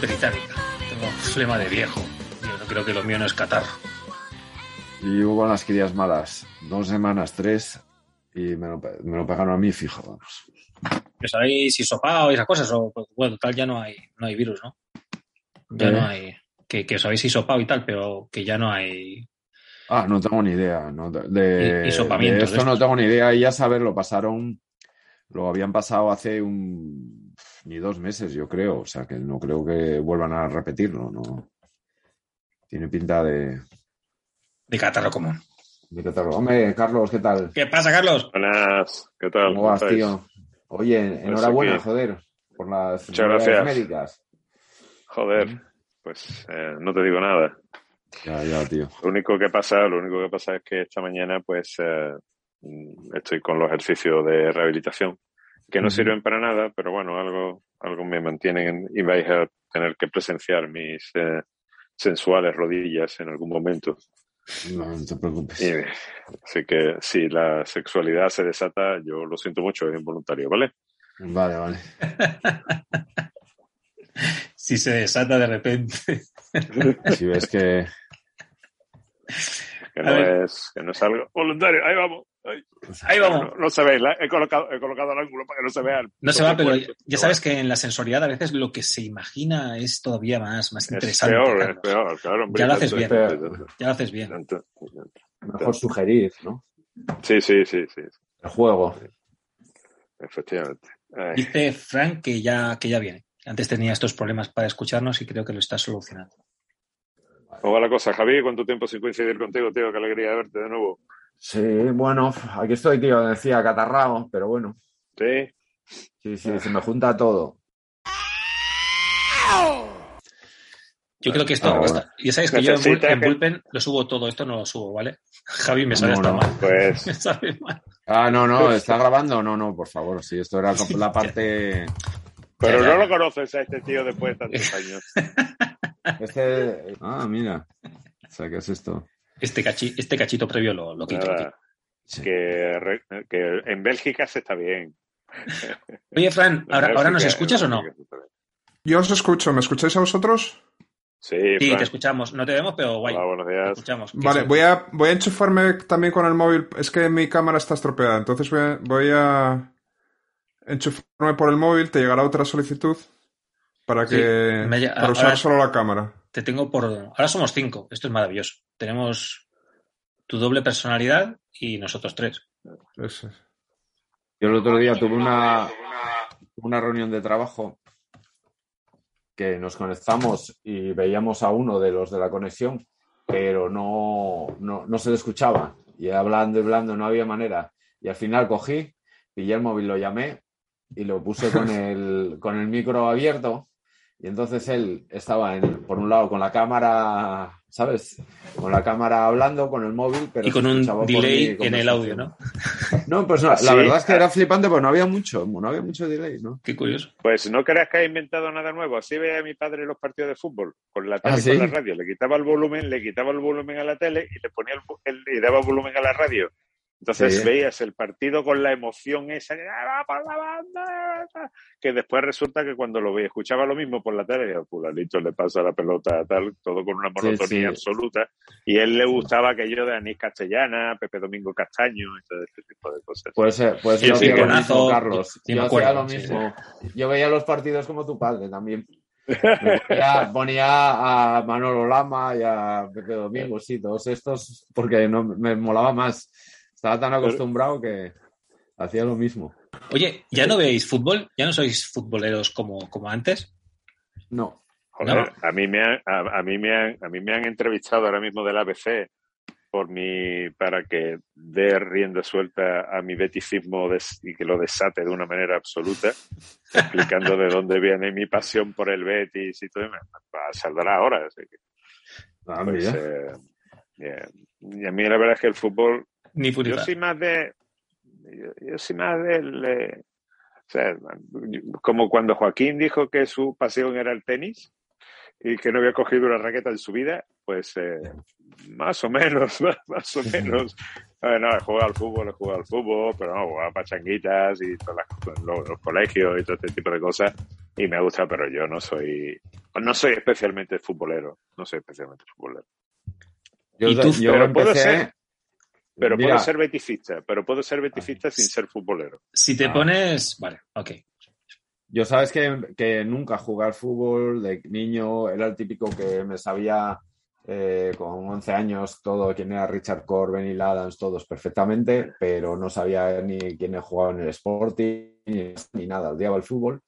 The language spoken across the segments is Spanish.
británica. Tengo flema de viejo. Yo creo que lo mío no es catarro. Y hubo las crías malas. Dos semanas, tres, y me lo, me lo pegaron a mí, fijo, vamos. ¿Pero sabéis hisopado y esas cosas? O, pues, bueno, tal ya no hay, no hay virus, ¿no? Ya ¿Eh? no hay. Que, que os habéis hisopado y tal, pero que ya no hay. Ah, no tengo ni idea. No, de, de- esto no tengo ni idea. Y ya saber, lo pasaron, lo habían pasado hace un ni dos meses, yo creo. O sea que no creo que vuelvan a repetirlo. No tiene pinta de. De catarro común. de catarro. Hombre, Carlos, ¿qué tal? ¿Qué pasa, Carlos? Buenas, ¿qué tal? ¿Cómo vas, tío? Oye, enhorabuena, aquí. joder, por las Muchas gracias. médicas. Joder, pues eh, no te digo nada. Ya, ya, tío. Lo único que pasa, lo único que pasa es que esta mañana, pues, eh, estoy con los ejercicios de rehabilitación que no sirven para nada, pero bueno, algo, algo me mantienen y vais a tener que presenciar mis eh, sensuales rodillas en algún momento. No, no te preocupes. Y, así que si la sexualidad se desata, yo lo siento mucho, es involuntario, ¿vale? Vale, vale. Si se desata de repente. Si ves que. Que no, es, que no es algo voluntario. Ahí vamos. Ahí, vamos. No, no se ve, la- he, colocado, he colocado el ángulo para que no se vea. el No se va, pero ya sabes que en la sensorialidad a veces lo que se imagina es todavía más, más Es interesante. peor, Carlos. es peor, claro. hombre, Ya lo haces bien. Ya lo haces bien. Mejor sugerir, ¿no? Sí, sí, sí, sí, El juego. efectivamente. Ay, Dice Frank que ya, que ya viene. Antes tenía estos problemas para escucharnos y creo que lo está solucionando. ¿Cómo va la cosa, Javi? ¿Cuánto tiempo sin coincidir contigo, tío? Qué alegría de verte de nuevo. Sí, bueno, aquí estoy, tío, decía catarrao, pero bueno. Sí, Sí, sí, se me junta todo. Yo creo que esto. Ah, ya sabes que yo en, Bull- Necesita en que- Bullpen lo subo todo, esto no lo subo, ¿vale? Javi me sale No, hasta no. mal. pues Me sale mal. Ah, no, no, ¿está grabando? No, no, por favor, sí, esto era la parte... Pero no lo conoces a este tío después de tantos años. Este... Ah, mira. O sea, ¿qué es esto? Este, cachi- este cachito previo lo, lo quito. lo quito. Nada, Sí. que, re- que en Bélgica se está bien. Oye, Fran, ¿ahora, ¿ahora nos escuchas o no? Yo os escucho, ¿me escucháis a vosotros? Sí, Sí, te escuchamos. No te vemos, pero guay. Hola, buenos Te días. escuchamos. Vale, voy a, voy a enchufarme también con el móvil. Es que mi cámara está estropeada, entonces voy a, voy a enchufarme por el móvil. Te llegará otra solicitud para Sí, que me para usar ahora- solo la cámara. Te tengo por. Ahora somos cinco. Esto es maravilloso. Tenemos tu doble personalidad y nosotros tres. Eso. Yo el otro día tuve una, una reunión de trabajo que nos conectamos y veíamos a uno de los de la conexión, pero no, no, no se le escuchaba. Y hablando y hablando no había manera. Y al final cogí, pillé el móvil, lo llamé y lo puse con el, con el micro abierto. Y entonces él estaba, en- por un lado, con la cámara, ¿sabes? Con la cámara hablando, con el móvil, pero y con un delay en el audio. ¿no? No, pues no, ¿Ah, sí? la verdad es que era flipante, pero no había mucho, no había mucho delay, ¿no? Qué curioso. Pues no creas que ha inventado nada nuevo. Así veía a mi padre los partidos de fútbol, con la tele ¿Ah, y con la radio. Le quitaba el volumen, le quitaba el volumen a la tele y le ponía el- y daba volumen a la radio. Entonces Sí. veías el partido con la emoción esa que "Ah, va por la banda", que después resulta que cuando lo veía, escuchaba lo mismo por la tele, y al fulanito le pasa la pelota tal, todo con una monotonía sí. absoluta. Y a él le gustaba aquello de Anís Castellana, Pepe Domingo Castaño y todo este tipo de cosas. Puede ser, puede ser Sí, yo sí, hacía lo mismo, Carlos. sí, yo acuerdo, hacía lo sí, mismo. Yo veía los partidos como tu padre también. Ponía, ponía a Manolo Lama y a Pepe Domingo, sí, todos estos, porque no me molaba más. Estaba tan acostumbrado que hacía lo mismo. Oye, ¿ya no veis fútbol? ¿Ya no sois futboleros como, como antes? No. Joder, a mí me han, a, a mí me han, a mí me han entrevistado ahora mismo del ABC por mi, para que dé rienda suelta a mi beticismo des- y que lo desate de una manera absoluta, explicando de dónde viene mi pasión por el Betis y todo, y me, me saldrá ahora. así que, Ah, pues, eh. Y a mí la verdad es que el fútbol Ni yo soy más de. Yo, yo soy más del. eh, o sea, como cuando Joaquín dijo que su pasión era el tenis, y que no había cogido una raqueta en su vida, pues eh, más o menos, más, o menos. no, he jugado al fútbol, he jugado al fútbol, pero no, jugado a pachanguitas y todas las, los, los, colegios y todo este tipo de cosas. Y me gusta, pero yo no soy, no soy especialmente futbolero. No soy especialmente futbolero. Yo, yo pero empecé, puedo ser, pero Mira. puedo ser beticista, pero puedo ser beticista sin ser futbolero. Si te Ah. pones. Vale, ok. Yo sabes que, que nunca jugué al fútbol de niño, era el típico que me sabía eh, con 11 años todo quién era Richard Corbin y Adams, todos perfectamente, pero no sabía ni quién jugaba en el Sporting ni, ni nada, odiaba el fútbol.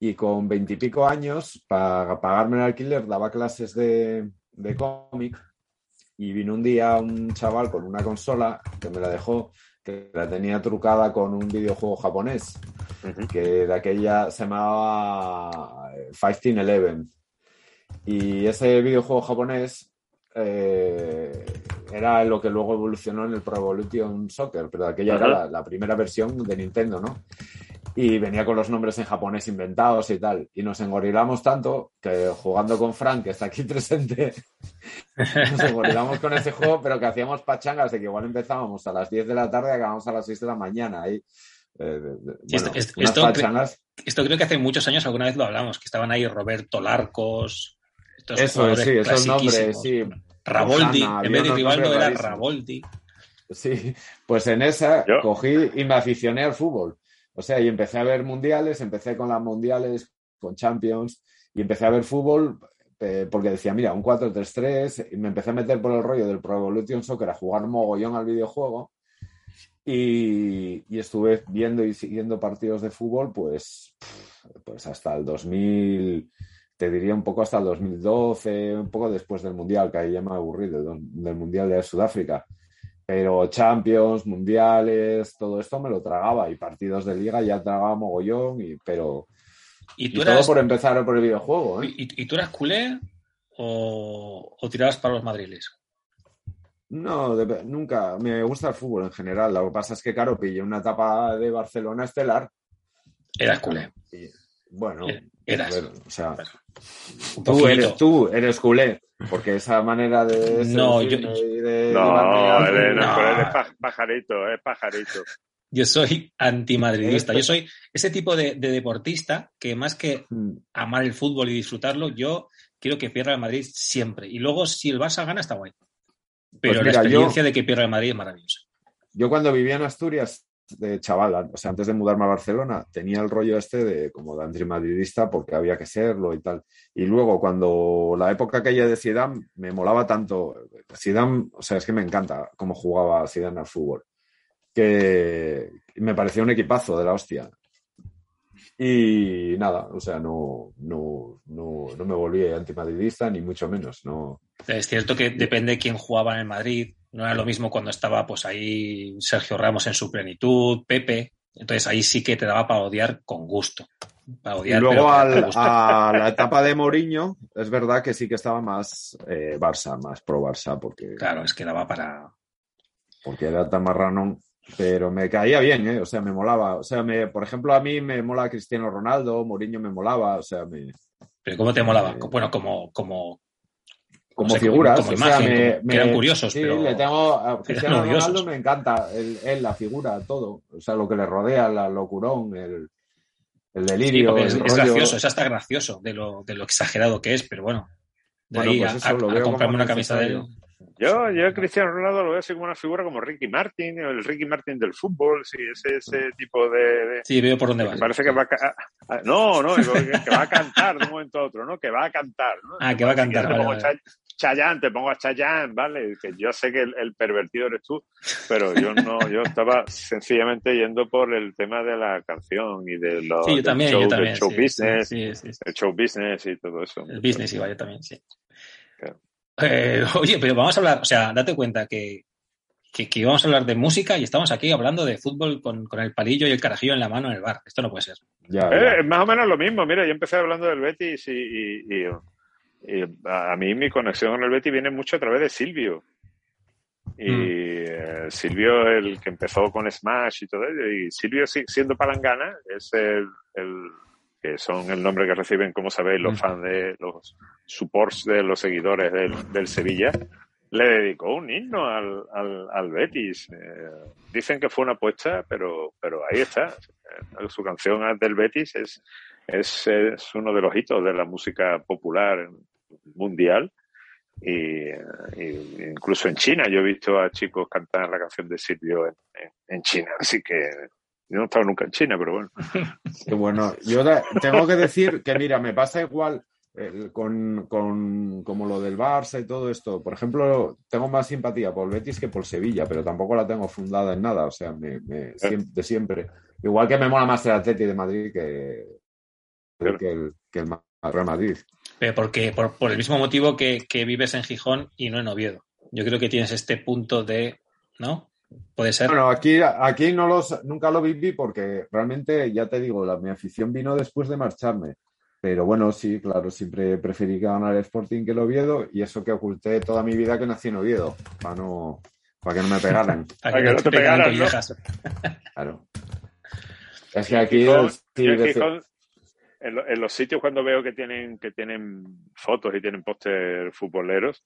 Y con veintipico años, para pagarme el alquiler, daba clases de, de cómic y vino un día un chaval con una consola que me la dejó, que la tenía trucada con un videojuego japonés que de aquella se llamaba eh, 1511. Y ese videojuego japonés eh, era lo que luego evolucionó en el Pro Evolution Soccer, pero aquella Ajá. era la, la primera versión de Nintendo, ¿no? Y venía con los nombres en japonés inventados y tal. Y nos engorilamos tanto que jugando con Frank, que está aquí presente, nos engorilamos con ese juego, pero que hacíamos pachangas de que igual empezábamos a las 10 de la tarde y acabábamos a las 6 de la mañana. Ahí, eh, esto- bueno, esto- unas esto- pachangas. Esto creo que hace muchos años alguna vez lo hablamos, que estaban ahí Roberto Larcos. Eso sí, esos nombres, sí. Raboldi, en vez de Rivaldo era. Raboldi. Sí, pues en esa Yo- cogí y me aficioné al fútbol. O sea, y empecé a ver mundiales, empecé con las mundiales, con Champions, y empecé a ver fútbol eh, porque decía, mira, un 4-3-3, y me empecé a meter por el rollo del Pro Evolution Soccer a jugar mogollón al videojuego. Y, y estuve viendo y siguiendo partidos de fútbol, pues, pues hasta el 2000, te diría un poco hasta el 2012, un poco después del Mundial, que ahí ya me he aburrido, del, Mundial de Sudáfrica. Pero Champions, Mundiales, todo esto me lo tragaba y partidos de liga ya tragaba mogollón, y, pero ¿Y todo por empezar por el videojuego. ¿eh? y, y tú eras culé o, o tirabas para los madriles? No, de- nunca. Me gusta el fútbol en general. Lo que pasa es que, claro, pillé una etapa de Barcelona estelar. Eras culé. Y, bueno, Eras. ver, o sea, tú eres, tú eres culé, porque esa manera de No, yo- y de No, llevarme a- él es, No. él es pa- pajarito, es pajarito. Yo soy antimadridista. Yo soy ese tipo de, de deportista que más que Mm, amar el fútbol y disfrutarlo, yo quiero que pierda el Madrid siempre. Y luego, si el Barça gana, está guay. Pero Pues la experiencia de que pierda el Madrid es maravillosa. Yo cuando vivía en Asturias de chaval, o sea, antes de mudarme a Barcelona, tenía el rollo este de como de antimadridista porque había que serlo y tal. Y luego cuando la época aquella de Zidane me molaba tanto, Zidane, o sea, es que me encanta cómo jugaba Zidane al fútbol, que me parecía un equipazo de la hostia. Y nada, o sea, no, no, no, no me volví antimadridista ni mucho menos, no. Es cierto que depende de quién jugaba en el Madrid. No era lo mismo cuando estaba pues ahí Sergio Ramos en su plenitud, Pepe. Entonces ahí sí que te daba para odiar con gusto. Para Y odiar, luego pero con al- a la etapa de Mourinho, es verdad que sí que estaba más eh, Barça, más pro Barça, porque, Claro, es que daba para. porque era tan marrano, pero me caía bien, ¿eh? o sea, me molaba. O sea, me, por ejemplo, a mí me mola Cristiano Ronaldo, Mourinho me molaba, o sea, me, Pero ¿cómo te molaba? Eh, Bueno, como, como como O sea, como- figuras. como o sea, imagen, me- como- me- que eran curiosos, sí, pero- le tengo a Cristiano odiosos. Ronaldo me encanta, él, la figura, todo, o sea, lo que le rodea, la locurón, el, el delirio, es, el es rollo. gracioso, es hasta gracioso de lo, de lo exagerado que es, pero bueno. De Bueno, ahí pues eso a, lo a veo comprarme una camisa de él. Yo, yo a Cristiano Ronaldo lo veo así como una figura como Ricky Martin, o el Ricky Martin del fútbol, sí, ese, ese tipo de, de- Sí, veo por dónde me vas. parece que va a, no, no, que, que va a cantar de un momento a otro, ¿no? Que va a cantar, ¿no? Ah, que va a cantar. vale. Chay- Chayanne, te pongo a Chayanne, ¿vale? Que yo sé que el, el pervertido eres tú, pero yo no, yo estaba sencillamente yendo por el tema de la canción y de los Sí, yo también, show, yo también. show sí, business, sí, sí, sí. el show business y todo eso. El business iba yo también, sí. Claro. Eh, oye, pero vamos a hablar, o sea, date cuenta que, que, que íbamos a hablar de música y estamos aquí hablando de fútbol con, con el palillo y el carajillo en la mano en el bar. Esto no puede ser. Ya, ya. Eh, es más o menos lo mismo. Mira, yo empecé hablando del Betis y, y- y- y a mí mi conexión con el Betis viene mucho a través de Silvio. Y Mm. eh, Silvio, el que empezó con Smash y todo ello, y Silvio si- siendo palangana es el, el- que son el nombre que reciben, como sabéis, los fans de los supports de los seguidores del, Sevilla, le dedicó un himno al, al, Betis. Eh, dicen que fue una apuesta, pero, pero ahí está. Eh, su canción del Betis es, es, es uno de los hitos de la música popular mundial. Y, incluso en China yo he visto a chicos cantar la canción de Silvio en, China, así que yo no he estado nunca en China, pero bueno. bueno, yo tengo que decir que, mira, me pasa igual eh, con, como lo del Barça y todo esto. Por ejemplo, tengo más simpatía por Betis que por Sevilla, pero tampoco la tengo fundada en nada, o sea, me, de siempre. Igual que me mola más el Atleti de Madrid que, que, el, que el Real Madrid. Pero porque, por, por el mismo motivo que, que vives en Gijón y no en Oviedo. Yo creo que tienes este punto de, ¿no? Puede ser. Bueno, aquí, aquí no los, nunca lo viví porque realmente, ya te digo, la, mi afición vino después de marcharme. Pero bueno, sí, claro, siempre preferí ganar el Sporting que el Oviedo y eso que oculté toda mi vida que nací en Oviedo, para no, para que no me pegaran. para que no te pegaran, Claro. Es que aquí... en, los sitios cuando veo que tienen, que tienen fotos y tienen póster futboleros,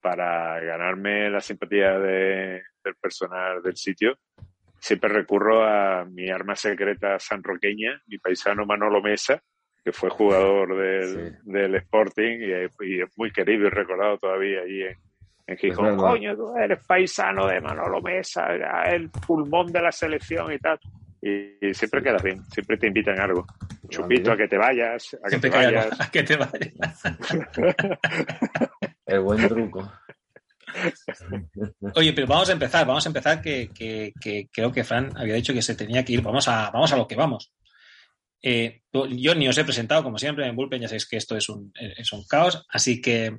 para ganarme la simpatía de, del personal del sitio, siempre recurro a mi arma secreta sanroqueña, mi paisano Manolo Mesa, que fue jugador del, Sporting y, es muy querido y recordado todavía allí en, en Gijón. Coño, tú eres paisano de Manolo Mesa, el pulmón de la selección y tal. Y, siempre quedas bien, siempre te invitan a algo. Chupito, a que te vayas, a que te vayas. a que te vayas. el buen truco. Oye, pero vamos a empezar, vamos a empezar que, creo que Fran había dicho que se tenía que ir. Vamos a, vamos a lo que vamos. Eh, yo ni os he presentado, como siempre, en Bullpen ya sabéis que esto es un, es un caos, así que,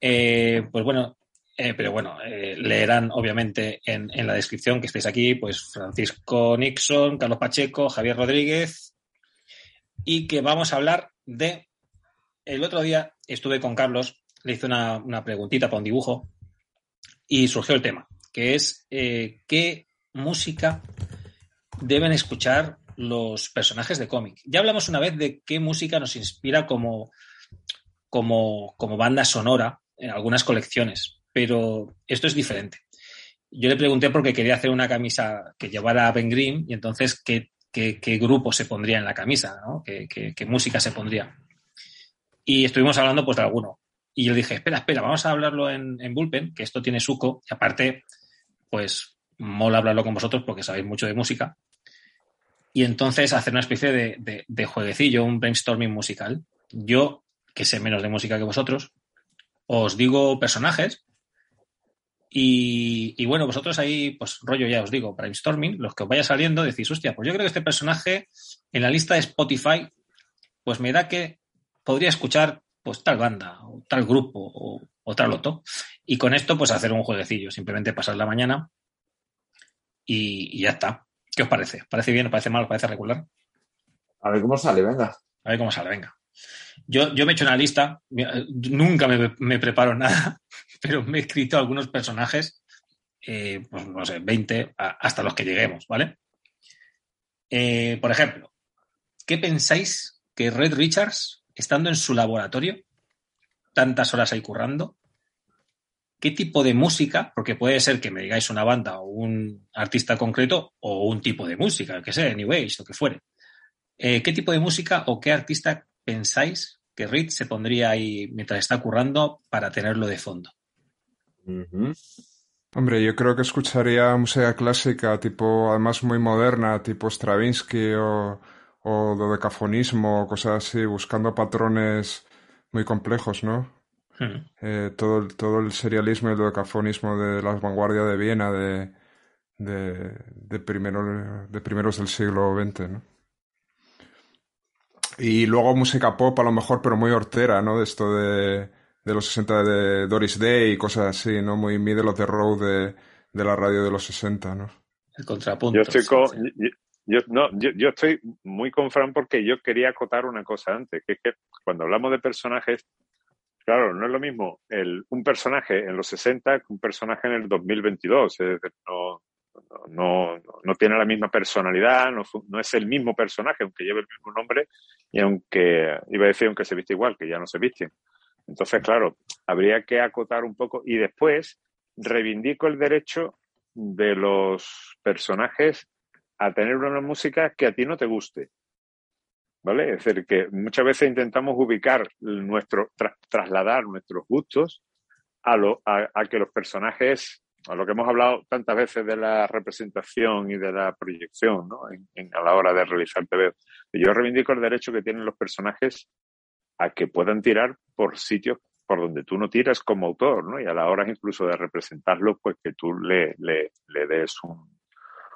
eh, pues bueno, eh, pero bueno, leerán obviamente en, en, la descripción que estáis aquí, pues Francisco Nixon, Carlos Pacheco, Javier Rodríguez, y que vamos a hablar de... El otro día estuve con Carlos le hice una, preguntita para un dibujo y surgió el tema, que es eh, qué música deben escuchar los personajes de cómic. Ya hablamos una vez de qué música nos inspira como, como, como banda sonora en algunas colecciones, pero esto es diferente. Yo le pregunté porque quería hacer una camisa que llevara a Ben Grimm y entonces qué, qué, grupo se pondría en la camisa, ¿no? ¿Qué, qué, música se pondría. Y estuvimos hablando pues de alguno. Y yo dije, espera, espera, vamos a hablarlo en, en Bullpen, que esto tiene suco. Y aparte, pues mola hablarlo con vosotros porque sabéis mucho de música. Y entonces hacer una especie de, de, jueguecillo, un brainstorming musical. Yo, que sé menos de música que vosotros, os digo personajes y, y, bueno, vosotros ahí, pues rollo ya os digo, brainstorming, los que os vaya saliendo, decís, hostia, pues yo creo que este personaje en la lista de Spotify, pues me da que podría escuchar pues tal banda, o tal grupo, o, tal otro. Y con esto, pues hacer un jueguecillo, simplemente pasar la mañana y, ya está. ¿Qué os parece? ¿Parece bien? ¿Os parece mal? ¿Os parece regular? A ver cómo sale, venga. A ver cómo sale, venga. Yo, yo me he hecho una lista, nunca me, preparo nada, pero me he escrito algunos personajes, eh, pues no sé, 20, hasta los que lleguemos, ¿vale? Eh, por ejemplo, ¿qué pensáis que Red Richards estando en su laboratorio, tantas horas ahí currando, qué tipo de música, porque puede ser que me digáis una banda o un artista concreto o un tipo de música, que sea, New Age o que fuere. Eh, ¿Qué tipo de música o qué artista pensáis que Reed se pondría ahí mientras está currando para tenerlo de fondo? Hombre, yo creo que escucharía música clásica, tipo, además muy moderna, tipo Stravinsky o o dodecafonismo, cosas así, buscando patrones muy complejos, ¿no? Hmm. Eh, todo, todo el serialismo y el dodecafonismo de la vanguardia de Viena de, de, primero, de primeros del siglo XX, ¿no? Y luego música pop a lo mejor, pero muy hortera, ¿no? De esto de, de los 60 de Doris Day y cosas así, ¿no? Muy middle of the road de, de la radio de los 60, ¿no? El contrapunto. Yo estoy, con, yo, no, yo, yo, estoy muy con Fran porque yo quería acotar una cosa antes, que es que cuando hablamos de personajes, claro, no es lo mismo el, un personaje en los 60 que un personaje en el 2022. no, no, no, tiene la misma personalidad, no, no, es el mismo personaje, aunque lleve el mismo nombre y aunque, iba a decir, aunque se viste igual, que ya no se visten. Entonces, claro, habría que acotar un poco y después reivindico el derecho de los personajes a tener una música que a ti no te guste. ¿Vale? Es decir, que muchas veces intentamos ubicar nuestro, trasladar nuestros gustos a, lo, a, que los personajes, a lo que hemos hablado tantas veces de la representación y de la proyección, ¿no? En, a la hora de realizar TV. Yo reivindico el derecho que tienen los personajes a que puedan tirar por sitios por donde tú no tiras como autor, ¿no? Y a la hora incluso de representarlo, pues que tú le, le, le des un,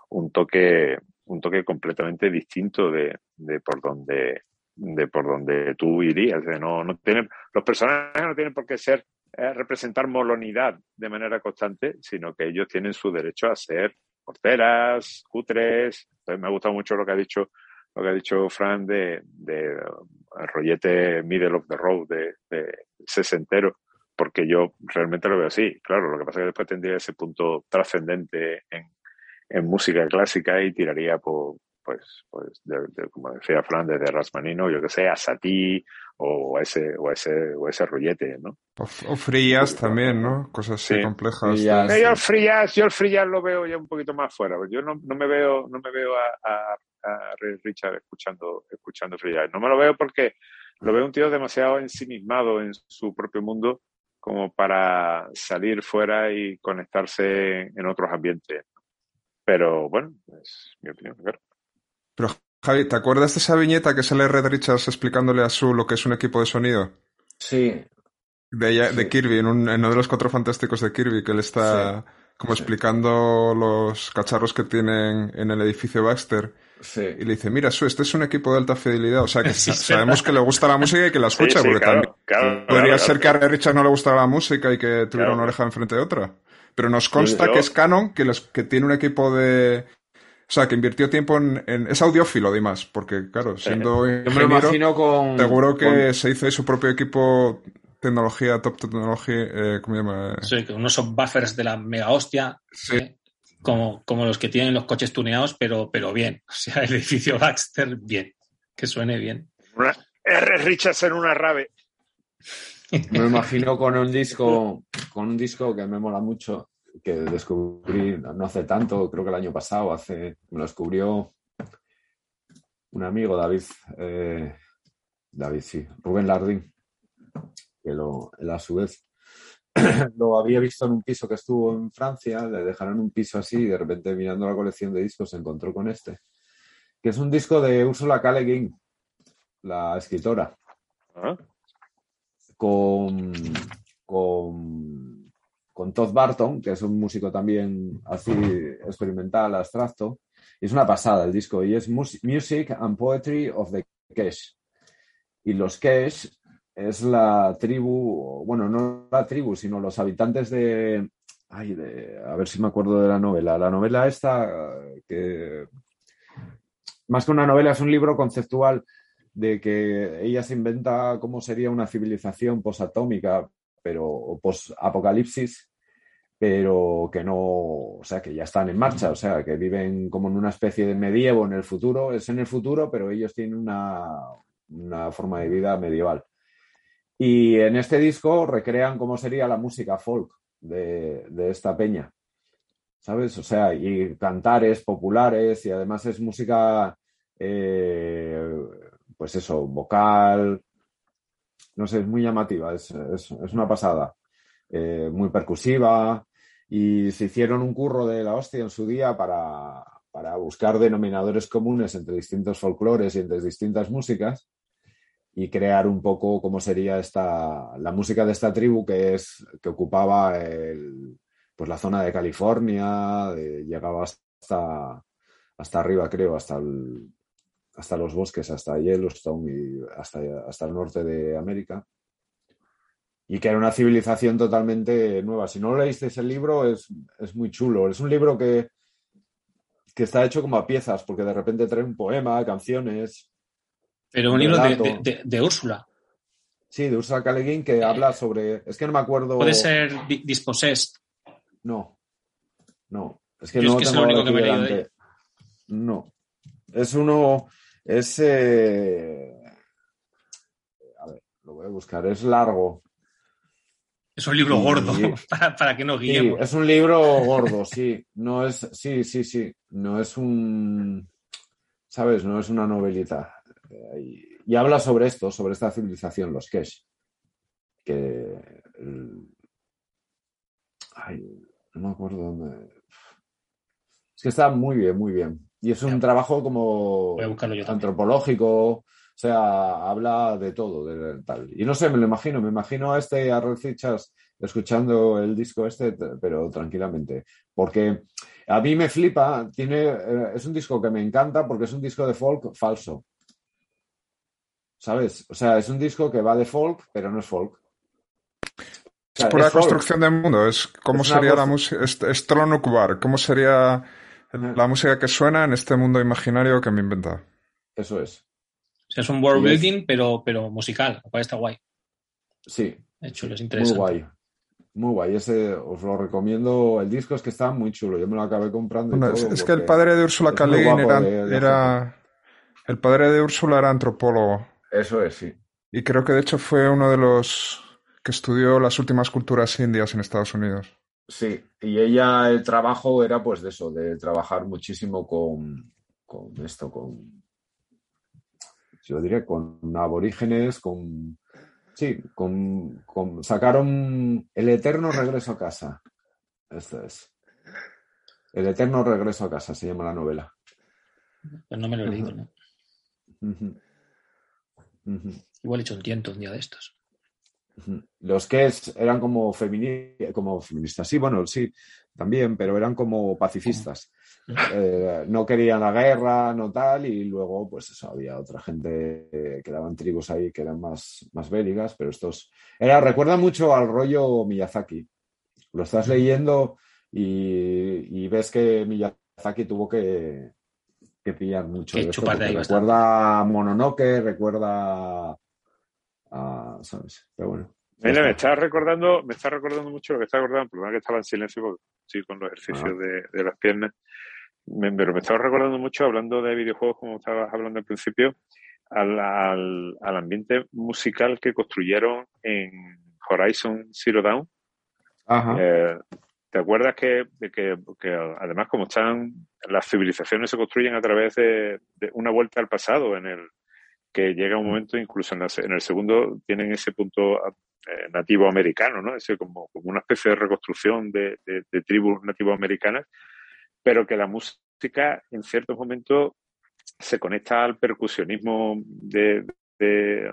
un toque un toque completamente distinto de, de por donde de por donde tú irías. no, no tienen, los personajes no tienen por qué ser eh, representar molonidad de manera constante, sino que ellos tienen su derecho a ser porteras, cutres. Me ha gustado mucho lo que ha dicho lo que ha dicho Fran de, de rollete middle of the road de, de sesentero, porque yo realmente lo veo así. Claro, lo que pasa es que después tendría ese punto trascendente en, en música clásica y tiraría por, pues, pues de, como decía Fran, de Rasmanino, yo que sé, a Satí o ese, o ese, o ese rollete, ¿no? O, frías también, ¿no? Cosas así complejas. Yo el frías, yo el frías lo veo ya un poquito más fuera. Yo no, no me veo, no me veo a, a, Richard escuchando, escuchando frías. No me lo veo porque lo veo un tío demasiado ensimismado en su propio mundo como para salir fuera y conectarse en otros ambientes. Pero bueno, es mi opinión, claro. Pero Javi, ¿te acuerdas de esa viñeta que sale Red Richards explicándole a Su lo que es un equipo de sonido? Sí. De, de Kirby, en, uno de los cuatro fantásticos de Kirby, que él está como explicando los cacharros que tienen en el edificio Baxter. Sí. Y le dice, mira, Su, este es un equipo de alta fidelidad. O sea, que sabemos que le gusta la música y que la escucha, porque también podría ser que a Red Richards no le gustara la música y que tuviera una oreja enfrente de otra. Pero nos consta que es canon, que, los, que tiene un equipo de... O sea, que invirtió tiempo en... es audiófilo, además, porque, claro, siendo ingeniero, con, seguro que se hizo su propio equipo tecnología, top tecnología, eh, ¿cómo se llama? Sí, que unos son buffers de la mega hostia. Eh, como, como los que tienen los coches tuneados, pero, pero bien. O sea, el edificio Baxter, bien. Que suene bien. R. Richards en una rave. Me imagino con un disco, con un disco que me mola mucho, que descubrí no hace tanto, creo que el año pasado, hace, me lo descubrió un amigo, David, eh, David, sí, Rubén Lardín, que lo, él a su vez lo había visto en un piso que estuvo en Francia, le dejaron un piso así y de repente mirando la colección de discos se encontró con este, que es un disco de Ursula K. Le la escritora. ¿Ah? con, con, con, Todd Barton, que es un músico también así experimental, abstracto. Y es una pasada el disco, y es Music and Poetry of the Kesh. Y los Kesh es la tribu, bueno, no la tribu, sino los habitantes de, ay, de, a ver si me acuerdo de la novela. La novela esta, que más que una novela, es un libro conceptual de que ella se inventa cómo sería una civilización posatómica, pero post-apocalipsis, pero que no, o sea, que ya están en marcha, o sea, que viven como en una especie de medievo en el futuro, es en el futuro, pero ellos tienen una, una forma de vida medieval. Y en este disco recrean cómo sería la música folk de, de esta peña, ¿sabes? O sea, y cantares populares y además es música eh, pues eso, vocal, no sé, es muy llamativa, es, una pasada, eh, muy percusiva. Y se hicieron un curro de la hostia en su día para, buscar denominadores comunes entre distintos folclores y entre distintas músicas y crear un poco cómo sería esta, la música de esta tribu que, es, que ocupaba pues la zona de California, llegaba hasta, hasta arriba, creo, hasta el, hasta los bosques, hasta Yellowstone y hasta, hasta el norte de América. Y que era una civilización totalmente nueva. Si no leísteis el libro, es, muy chulo. Es un libro que, que está hecho como a piezas, porque de repente trae un poema, canciones. Pero un libro de, de, Úrsula. Sí, de Úrsula K. que habla sobre. Es que no me acuerdo. Puede ser Dispossessed. No. No. Es que Yo es no es lo único que me he leído de. No. Es uno. Es. eh, A ver, lo voy a buscar. Es largo. Es un libro Sí. gordo para, para que Sí, guiemos. es un libro gordo, sí. No es. Sí, sí, sí. No es un. ¿Sabes? No es una novelita. Y, habla sobre esto, sobre esta civilización, los Kesh. Que. Ay, no me acuerdo dónde. Es que está muy bien, muy bien. Y es un Ya. trabajo como Voy a buscarlo yo también. antropológico, o sea, habla de todo, de tal. Y no sé, me lo imagino, me imagino a este a Fichas escuchando el disco este, pero tranquilamente. Porque a mí me flipa, tiene, eh, es un disco que me encanta porque es un disco de folk falso. ¿Sabes? O sea, es un disco que va de folk, pero no es folk. O Es es folk. construcción del mundo. Es cómo Es sería la música. Es, es Tronukbar. ¿Cómo sería la música que suena en este mundo imaginario que me he inventado? Eso es. O sea, es un world es- building, pero, pero musical, lo cual está guay. Sí, De hecho, es muy interesante. guay. Muy guay. Ese os lo recomiendo. El disco es que está muy chulo. Yo me lo acabé comprando. Bueno, es, todo es que el padre de Úrsula es muy guapo era, de era- El padre de Úrsula era antropólogo. Eso es, sí. Y creo que de hecho fue uno de los que estudió las últimas culturas indias en Estados Unidos. Sí, y ella, el trabajo era pues de eso, de trabajar muchísimo con, con esto, con, yo diría, con aborígenes, con, sí, con, con- sacaron El Eterno Regreso a Casa. Esto es. El Eterno Regreso a Casa se llama la novela. Pero no me lo he leído, ¿no? Igual he hecho un tiento un día de estos. Los que eran como, femini- como feministas, sí, bueno, sí, también, pero eran como pacifistas. Eh, no querían la guerra, no tal, y luego, pues eso, había otra gente que daban tribus ahí que eran más, más bélicas, pero estos. Era, recuerda mucho al rollo Miyazaki. Lo estás leyendo y, y ves que Miyazaki tuvo que, que pillar mucho Que de esto, recuerda a Mononoke, recuerda a, ¿sabes? Pero bueno. Mira, me está. recordando, me está recordando mucho lo que está recordando, perdón que estaba en silencio porque estoy con los ejercicios Ah. de, de las piernas. Me- pero me estaba recordando mucho, hablando de videojuegos, como estabas hablando al principio, al, al, al ambiente musical que construyeron en Horizon Zero Dawn. Ajá. Eh, ¿Te acuerdas que, que, que además como están las civilizaciones se construyen a través de, de una vuelta al pasado en el que llega un momento incluso en, la en el segundo tienen ese punto eh, nativo americano, ¿no? Ese como, como una especie de reconstrucción de, de- de tribus nativo americanas, pero que la música en ciertos momentos se conecta al percusionismo de, de-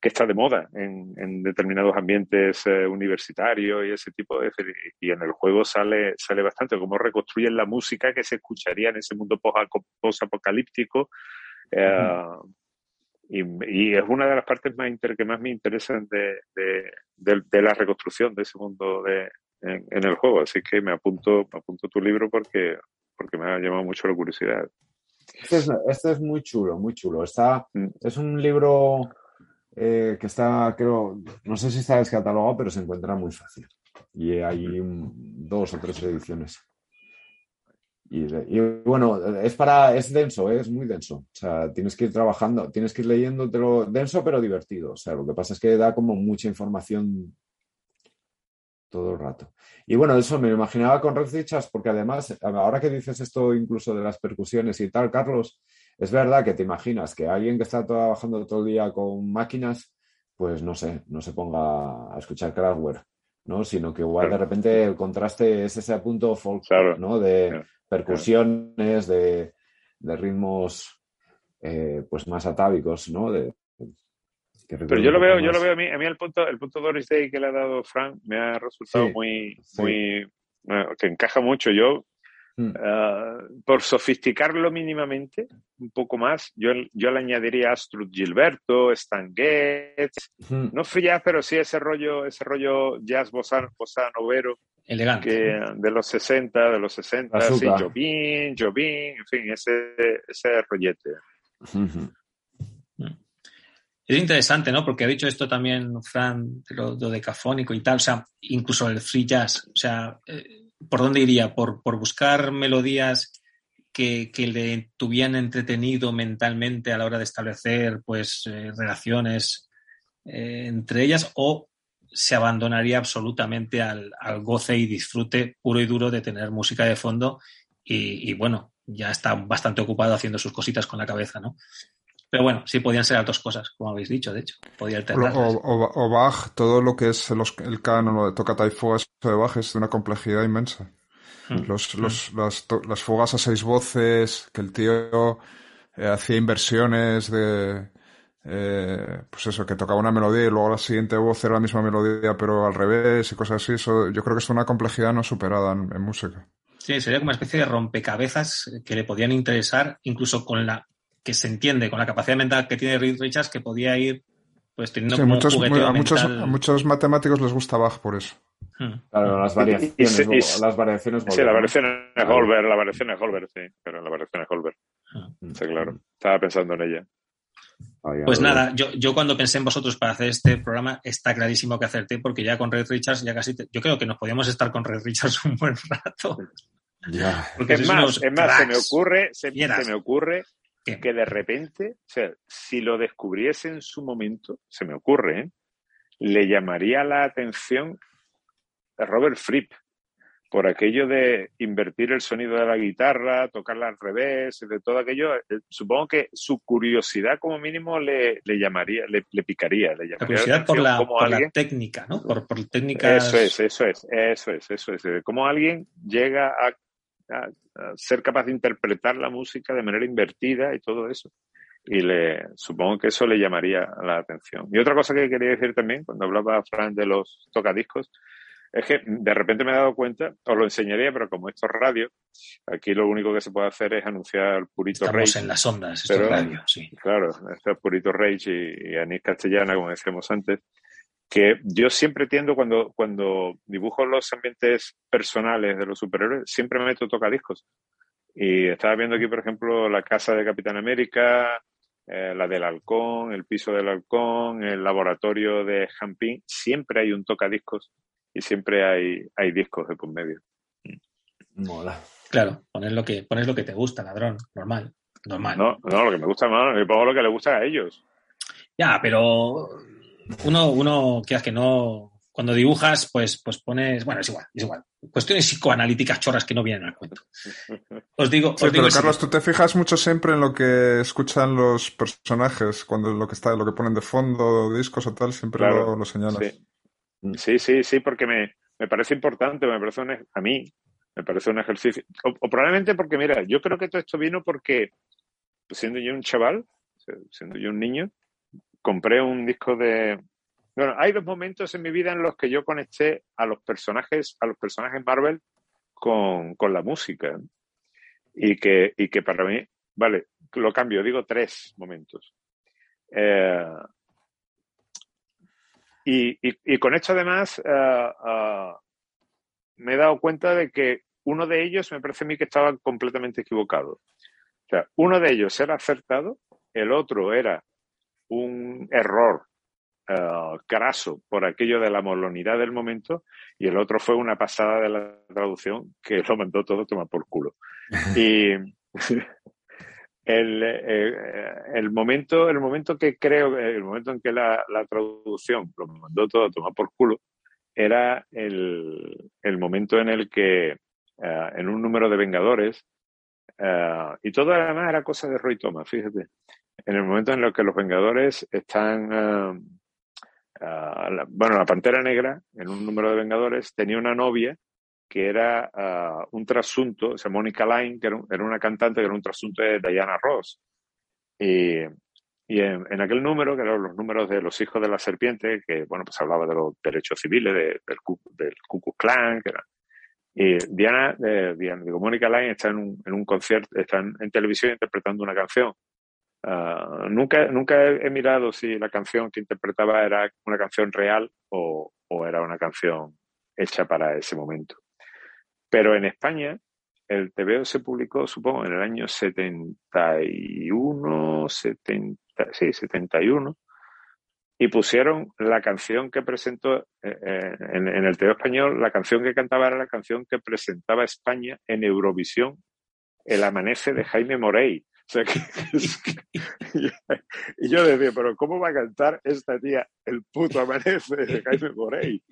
que está de moda en, en determinados ambientes eh, universitarios y ese tipo de y en el juego sale sale bastante cómo reconstruyen la música que se escucharía en ese mundo post-apocalíptico eh, y, y es una de las partes más inter- que más me interesan de, de, de- de la reconstrucción de ese mundo de, en, en el juego así que me apunto me apunto tu libro porque porque me ha llamado mucho la curiosidad Este es, este es muy chulo, muy chulo. Está, Mm. es un libro eh, que está, creo, no sé si está descatalogado, pero se encuentra muy fácil. Y hay dos o tres ediciones. Y, bueno, es para, es denso, ¿eh? es muy denso. O sea, tienes que ir trabajando, tienes que ir leyéndotelo denso pero divertido. O sea, lo que pasa es que da como mucha información todo el rato. Y bueno, eso me lo imaginaba con Red porque además, ahora que dices esto incluso de las percusiones y tal, Carlos, es verdad que te imaginas que alguien que está trabajando todo el día con máquinas, pues no sé, no se ponga a escuchar Kraftwerk, ¿no? Sino que igual de repente el contraste es ese punto folk, Claro. ¿no? De Claro. percusiones, de, de ritmos eh, pues más atávicos, ¿no? De, Pero yo lo veo, yo lo veo a mí, a mí el punto, el punto Doris Day que le ha dado Frank me ha resultado Sí, muy, sí. muy, que encaja mucho. Yo, Mm. ah, por sofisticarlo mínimamente, un poco más, yo, yo le añadiría Astrud Gilberto, Stan Getz, Ujú. no free jazz, pero sí ese rollo, ese rollo jazz bossa, bossa novero Elegante. que de los 60, de los 60, sí, Azúcar. Jobim, Jobim, en fin, ese, ese rollete. Ujú. Es interesante, ¿no? Porque ha dicho esto también Fran, lo, lo decafónico y tal, o sea, incluso el free jazz. O sea, eh, ¿por dónde iría? ¿Por, por buscar melodías que, que, le tuvieran entretenido mentalmente a la hora de establecer pues, eh, relaciones eh, entre ellas? ¿O se abandonaría absolutamente al, al, goce y disfrute puro y duro de tener música de fondo y, y, bueno, ya está bastante ocupado haciendo sus cositas con la cabeza, ¿no? Pero bueno, sí podían ser dos cosas, como habéis dicho, de hecho. Podía o, o, o, Bach, todo lo que es los, el canon, lo de tocata y fugas de Bach es de una complejidad inmensa. Mm. Los, mm. los, las, las, fugas a seis voces, que el tío eh, hacía inversiones de... Eh, pues eso, que tocaba una melodía y luego la siguiente voz era la misma melodía pero al revés y cosas así. Eso, yo creo que es una complejidad no superada en, en música. Sí, sería como una especie de rompecabezas que le podían interesar incluso con la que se entiende con la capacidad mental que tiene Reed Richards que podía ir pues teniendo sí, como muchos, un a, muchos, a muchos matemáticos les gusta Bach por eso. Hmm. Claro, las variaciones, y, y, y, las variaciones Sí, la variación es Holber, la variación es Holber, sí, pero la variación es Holber. Hmm. Sí, claro. Estaba pensando en ella. Pues nada, yo, yo cuando pensé en vosotros para hacer este programa, está clarísimo que acerté, porque ya con Red Richards ya casi, te, yo creo que nos podíamos estar con Red Richards un buen rato. Ya. Porque es más, es más, se me ocurre, se, se me ocurre Que de repente, o sea, si lo descubriese en su momento, se me ocurre, ¿eh? le llamaría la atención a Robert Fripp por aquello de invertir el sonido de la guitarra, tocarla al revés, de todo aquello. Supongo que su curiosidad, como mínimo, le, le llamaría, le, le, picaría. Le llamaría la curiosidad por, la, por la, técnica, ¿no? Por, por técnicas. Eso es, eso es, eso es, eso es. Cómo alguien llega a a, a ser capaz de interpretar la música de manera invertida y todo eso. Y le, supongo que eso le llamaría la atención. Y otra cosa que quería decir también, cuando hablaba Fran de los tocadiscos, es que de repente me he dado cuenta, os lo enseñaría, pero como esto es radio, aquí lo único que se puede hacer es anunciar Purito Estamos Rage. en las ondas, esto pero, es radio, sí. Claro, esto es Purito Rage y, y Anís Castellana, como decíamos antes que yo siempre tiendo cuando, cuando dibujo los ambientes personales de los superhéroes, siempre me meto tocadiscos. Y estaba viendo aquí, por ejemplo, la casa de Capitán América, eh, la del halcón, el piso del halcón, el laboratorio de Jampín. Siempre hay un tocadiscos y siempre hay, hay discos de por medio. Mola. Claro, pones lo que, pones lo que te gusta, ladrón, normal. Normal. No, no, lo que me gusta más, me pongo lo que le gusta a ellos. Ya, pero uno, uno que que no, cuando dibujas, pues, pues pones, bueno, es igual, es igual. Cuestiones psicoanalíticas chorras que no vienen al cuento. Os digo, sí, os digo pero Carlos, tú te fijas mucho siempre en lo que escuchan los personajes, cuando lo que está, lo que ponen de fondo, discos o tal, siempre claro, lo, lo, señalas. Sí. sí, sí, sí, porque me, me parece importante, me parece un, a mí, me parece un ejercicio. O, o, probablemente porque, mira, yo creo que todo esto vino porque, siendo yo un chaval, siendo yo un niño, compré un disco de. Bueno, hay dos momentos en mi vida en los que yo conecté a los personajes, a los personajes Marvel con, con la música. Y que, y que para mí, vale, lo cambio, digo tres momentos. Eh, y, y, con esto además uh, uh, me he dado cuenta de que uno de ellos me parece a mí que estaba completamente equivocado. O sea, uno de ellos era acertado, el otro era un error uh, craso por aquello de la molonidad del momento y el otro fue una pasada de la traducción que lo mandó todo a tomar por culo. y el, eh, el, momento, el momento que creo, el momento en que la, la traducción lo mandó todo a tomar por culo, era el, el momento en el que uh, en un número de Vengadores, uh, y todo además era cosa de Roy Thomas, fíjate, en el momento en el que los Vengadores están. Uh, la, bueno, la Pantera Negra, en un número de Vengadores, tenía una novia que era uh, un trasunto, o Line, que era, un, era, una cantante que era un trasunto de Diana Ross. Y, en, aquel número, que eran los números de los hijos de la serpiente, que, bueno, pues hablaba de los derechos civiles de, del, del Ku Klux Klan, que era, y Diana, eh, Diana digo, Mónica Line está en un, concierto, está en, televisión interpretando una canción. Uh, nunca, nunca he, mirado si la canción que interpretaba era una canción real o, era una canción hecha para ese momento. Pero en España, el TVO se publicó, supongo, en el año 71, 70, sí, 71. y pusieron la canción que presentó eh, eh, en, en, el Teo Español, la canción que cantaba era la canción que presentaba España en Eurovisión, El Amanece de Jaime Morey. Y yo decía, pero ¿cómo va a cantar esta tía el puto amanece de Jaime Morey?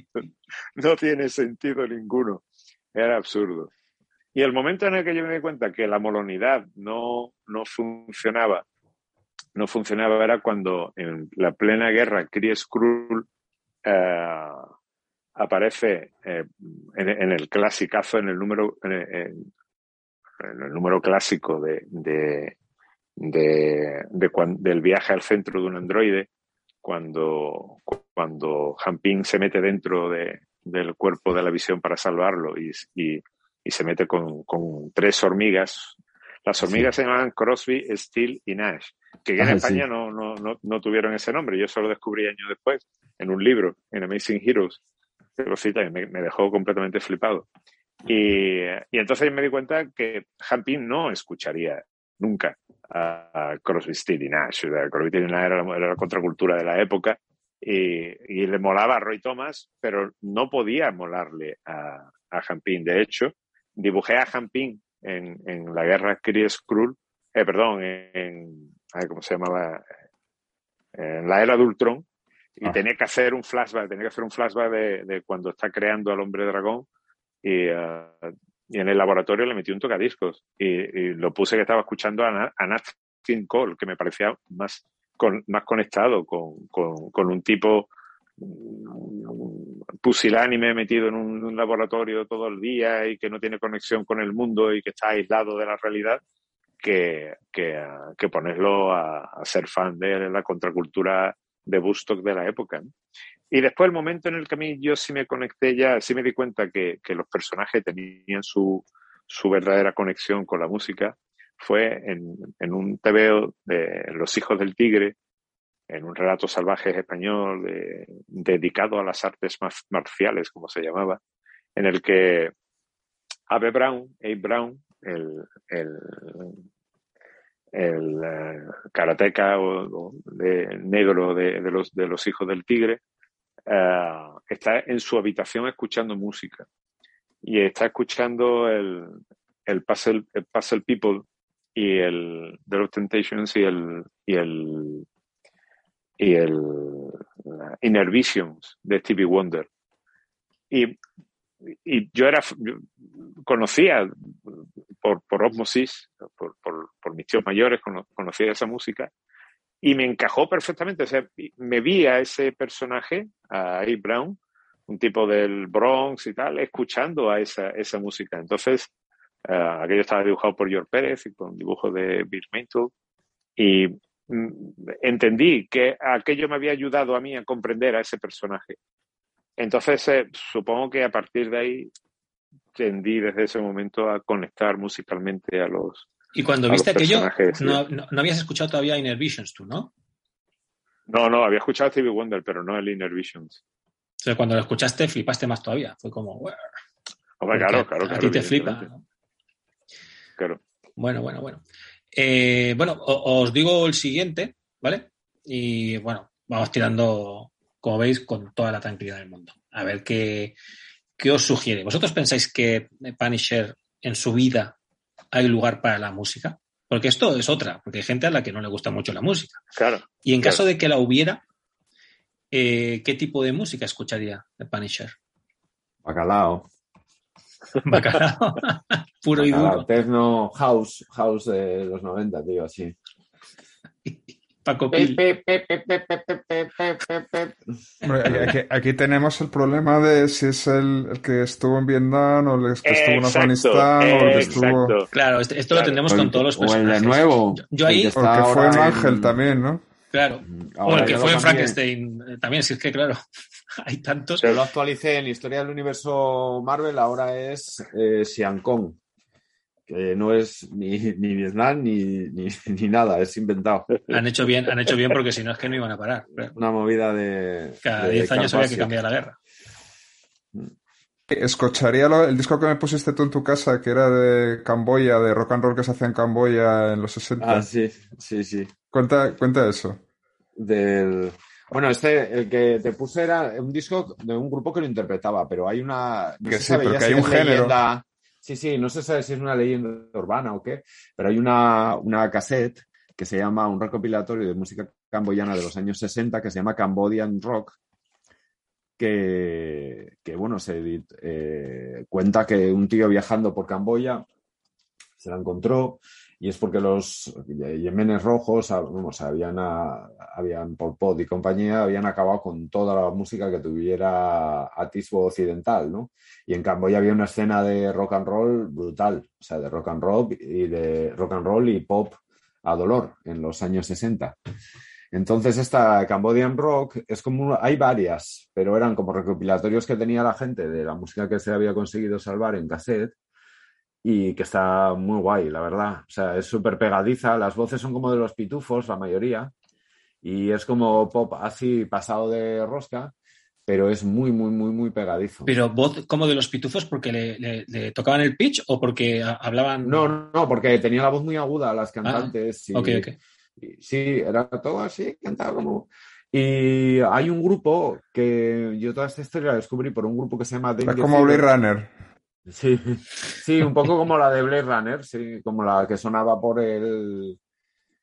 No tiene sentido ninguno. Era absurdo. Y el momento en el que yo me di cuenta que la molonidad no, no funcionaba, no funcionaba era cuando en la plena guerra Kree Skrull eh, aparece eh, en, el clasicazo, en el número, en, el número clásico de, de, de cuando, del viaje al centro de un androide, cuando, cuando Hamping se mete dentro de, del cuerpo de la visión para salvarlo y, y, y se mete con, con, tres hormigas. Las hormigas sí. se llamaban Crosby, Steele y Nash, que en España sí. no, no, no, no, tuvieron ese nombre. Yo solo descubrí años después en un libro, en Amazing Heroes, que lo cita y me, me dejó completamente flipado. Y, y, entonces me di cuenta que Hampin no escucharía nunca a, Steele y Nash. Crosby, Steele y Nash era la, era la contracultura de la época y, y, le molaba a Roy Thomas, pero no podía molarle a, a Hampin. De hecho, dibujé a Hampin en, en la guerra Kree Skrull, eh, perdón, en, ay, ¿cómo se llamaba? En la era de Ultron, y ah. tenía que hacer un flashback, tenía que hacer un flashback de, de cuando está creando al hombre dragón, y, uh, y, en el laboratorio le metí un tocadiscos, y, y lo puse que estaba escuchando a, a Nat King Cole, que me parecía más, con, más conectado con, con, con un tipo pusilánime metido en un, un, laboratorio todo el día y que no tiene conexión con el mundo y que está aislado de la realidad, que, que, que ponerlo a, a, ser fan de la contracultura de Bustock de la época. Y después el momento en el que a mí yo sí me conecté ya, sí me di cuenta que, que los personajes tenían su, su verdadera conexión con la música, fue en, en un TVO de Los Hijos del Tigre, en un relato salvaje español de, dedicado a las artes marciales, como se llamaba, en el que Abe Brown, Abe Brown, el, el, el uh, karateca o, negro de, los, de los hijos del tigre, uh, está en su habitación escuchando música y está escuchando el, el, puzzle, el Puzzle People y el The Love Temptations y el, y el y el Inner Visions de Stevie Wonder. Y, y yo era, yo conocía por, por osmosis, por, por, por, mis tíos mayores, conocía esa música y me encajó perfectamente. O sea, me vi a ese personaje, a Abe Brown, un tipo del Bronx y tal, escuchando a esa, esa música. Entonces, uh, aquello estaba dibujado por George Pérez y con dibujo de Bill Mantle. Y entendí que aquello me había ayudado a mí a comprender a ese personaje. Entonces, eh, supongo que a partir de ahí tendí desde ese momento a conectar musicalmente a los. Y cuando viste aquello, no, no, no, habías escuchado todavía Inner Visions tú, ¿no? No, no, había escuchado Stevie Wonder, pero no el Inner Visions. O sea, cuando lo escuchaste, flipaste más todavía. Fue como. Hombre, claro, claro, A ti te flipa. ¿no? Claro. Bueno, bueno, bueno. Eh, bueno, os digo el siguiente, ¿vale? Y bueno, vamos tirando, como veis, con toda la tranquilidad del mundo. A ver qué, qué os sugiere. ¿Vosotros pensáis que Punisher en su vida hay lugar para la música? Porque esto es otra, porque hay gente a la que no le gusta mucho la música. Claro. Y en claro. caso de que la hubiera, eh, ¿qué tipo de música escucharía de Punisher? Bacalao. Bacalao. Puro Bacalao, y duro. Techno house, house de los 90, tío, así. Paco Pil. Hombre, aquí, aquí, tenemos el problema de si es el, el que estuvo en Vietnam o el que estuvo en Afganistán o el que estuvo... Claro, esto, esto lo tendremos con todos los personajes. O el de nuevo. Yo, yo ahí... O el que fue en Ángel también, ¿no? Claro. Ahora o el que fue en Frankenstein eh, también, si es que claro, hay tantos. Pero lo actualicé en Historia del Universo Marvel, ahora es eh, Sian Kong, que no es ni, ni Vietnam ni, ni, ni, nada, es inventado. Han hecho bien, han hecho bien porque si no es que no iban a parar. Una movida de. Cada 10 años había que cambiar la guerra. Escucharía lo, el disco que me pusiste tú en tu casa, que era de Camboya, de rock and roll que se hacía en Camboya en los 60. Ah, sí, sí, sí. Cuenta, cuenta eso. Del, Bueno, este, el que te puse era un disco de un grupo que lo interpretaba, pero hay una. No que sí, pero que hay un género. Leyenda, sí, sí, no sé si es una leyenda urbana o qué, pero hay una, una cassette que se llama un recopilatorio de música camboyana de los años 60 que se llama Cambodian Rock, que, que bueno, se eh, cuenta que un tío viajando por Camboya se la encontró y es porque los yemenes rojos, vamos, habían, habían Pol Pot y compañía, habían acabado con toda la música que tuviera atisbo occidental, ¿no? Y en Camboya había una escena de rock and roll brutal, o sea, de rock and roll y de rock and roll y pop a dolor en los años 60. Entonces, esta Cambodian Rock es como, hay varias, pero eran como recopilatorios que tenía la gente de la música que se había conseguido salvar en cassette y que está muy guay, la verdad. O sea, es súper pegadiza, las voces son como de los pitufos, la mayoría, y es como pop así pasado de rosca, pero es muy, muy, muy, muy pegadizo. ¿Pero voz como de los pitufos porque le, tocaban el pitch o porque hablaban...? No, no, porque tenía la voz muy aguda las ah, cantantes. ok, ok. sí, era todo así, cantaba como... Y hay un grupo que yo toda esta historia la descubrí por un grupo que se llama... Es como Blade Runner. Sí, sí, un poco como la de Blade Runner, sí, como la que sonaba por el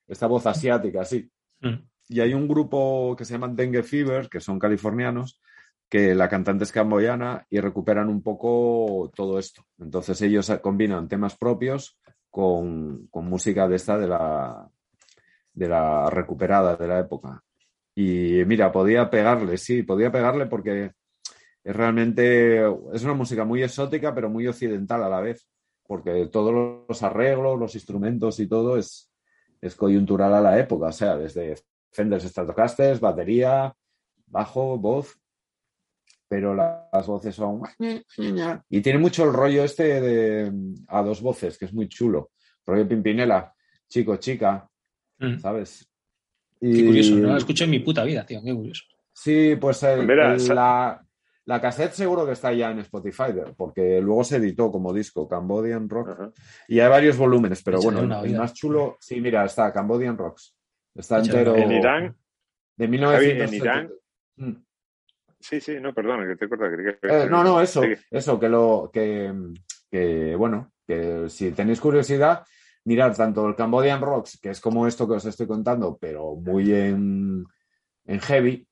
esta voz asiática, sí. Mm. Y hay un grupo que se llama Dengue Fever, que son californianos, que la cantante es camboyana y recuperan un poco todo esto. Entonces ellos combinan temas propios con, con música de esta de la, de la recuperada de la época. Y mira, podía pegarle, sí, podía pegarle porque es realmente, es una música muy exótica, pero muy occidental a la vez, porque todos los arreglos, los instrumentos y todo es, es coyuntural a la época, o sea, desde Fender Stratocasters, batería, bajo, voz, pero las voces son... Y tiene mucho el rollo este de a dos voces, que es muy chulo. Rollo Pimpinela, chico, chica, mm. ¿sabes? Qué curioso, no la escuché en mi puta vida, tío, qué curioso. Sí, pues la, la cassette seguro que está ya en Spotify, porque luego se editó como disco Cambodian Rock y hay varios volúmenes, pero bueno, el más chulo, sí, mira, está Cambodian Rocks. Está entero. En Irán. De 1970. En Irán. Mm. Sí, sí, no, perdona, que te corta. Eh, no, no, eso, eso, que lo, que, bueno, que si tenéis curiosidad, mirad tanto el Cambodian Rocks, que es como esto que os estoy contando, pero muy en, en heavy,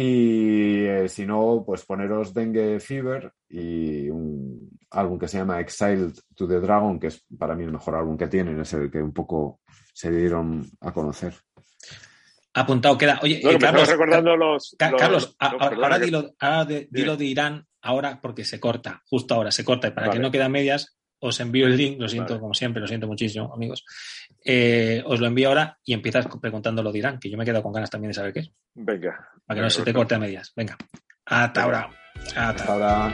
y eh, si no, pues poneros Dengue Fever y un álbum que se llama Exiled to the Dragon, que es para mí el mejor álbum que tienen, es el que un poco se dieron a conocer. Apuntado queda. Oye, eh, Carlos, recordando los, Carlos, ahora, dilo, de, dilo, de, Irán, ahora porque se corta, justo ahora se corta, y para que no quede medias, os envío el link, lo siento, como siempre, lo siento muchísimo, amigos. Eh, os lo envío ahora y empiezas preguntando lo de Irán, que yo me he quedado con ganas también de saber qué es. Venga. Para que no se te corte a medias. Venga. Hasta ahora. Hasta ahora.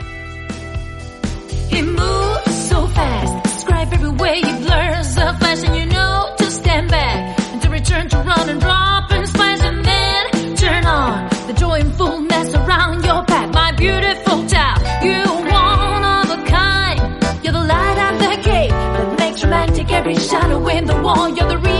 Every shadow in the wall. You're the reason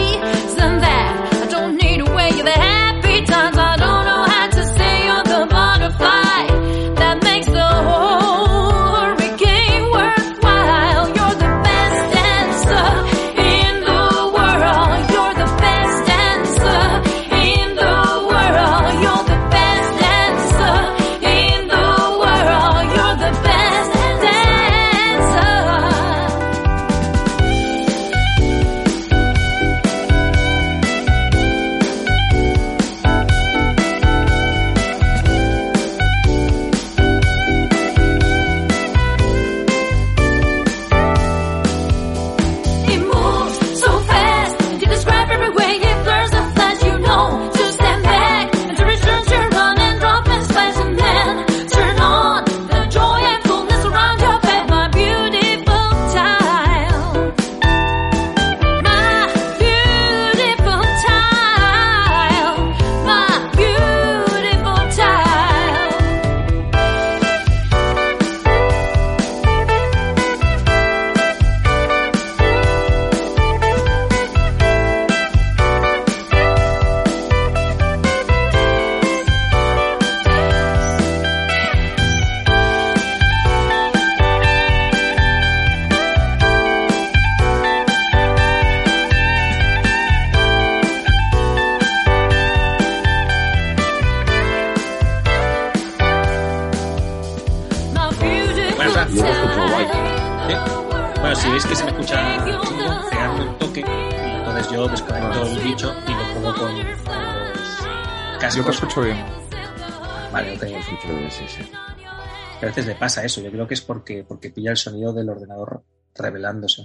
Que a veces le pasa eso. Yo creo que es porque, porque pilla el sonido del ordenador revelándose.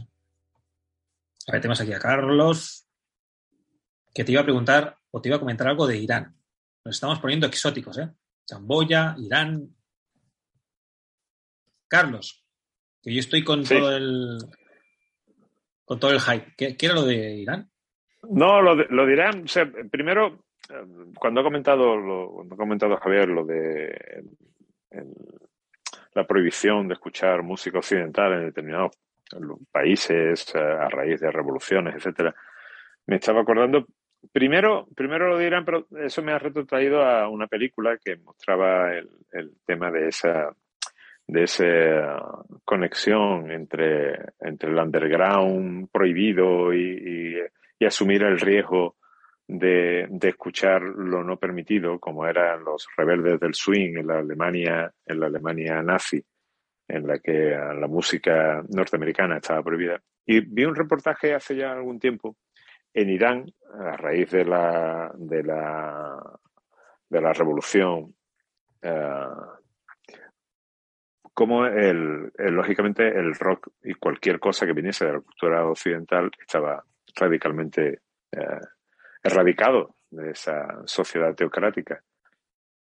A ver, tenemos aquí a Carlos, que te iba a preguntar o te iba a comentar algo de Irán. Nos estamos poniendo exóticos, ¿eh? Camboya, Irán. Carlos, que yo estoy con Sí. todo el con todo el hype. ¿Qué, qué era lo de Irán? No, lo, de- lo dirán. O sea, primero, eh, cuando ha comentado, lo, cuando ha comentado Javier lo de el- el- la prohibición de escuchar música occidental en determinados países eh, a raíz de revoluciones, etcétera, me estaba acordando. Primero, primero lo dirán, pero eso me ha retrotraído a una película que mostraba el, tema de esa de esa conexión entre, entre el underground prohibido y- y asumir el riesgo de, escuchar lo no permitido, como eran los rebeldes del swing en la Alemania, en la Alemania nazi, en la que la música norteamericana estaba prohibida. Y vi un reportaje hace ya algún tiempo en Irán, a raíz de la, de la, de la revolución, eh, como el, lógicamente el rock y cualquier cosa que viniese de la cultura occidental estaba radicalmente eh, erradicado de esa sociedad teocrática.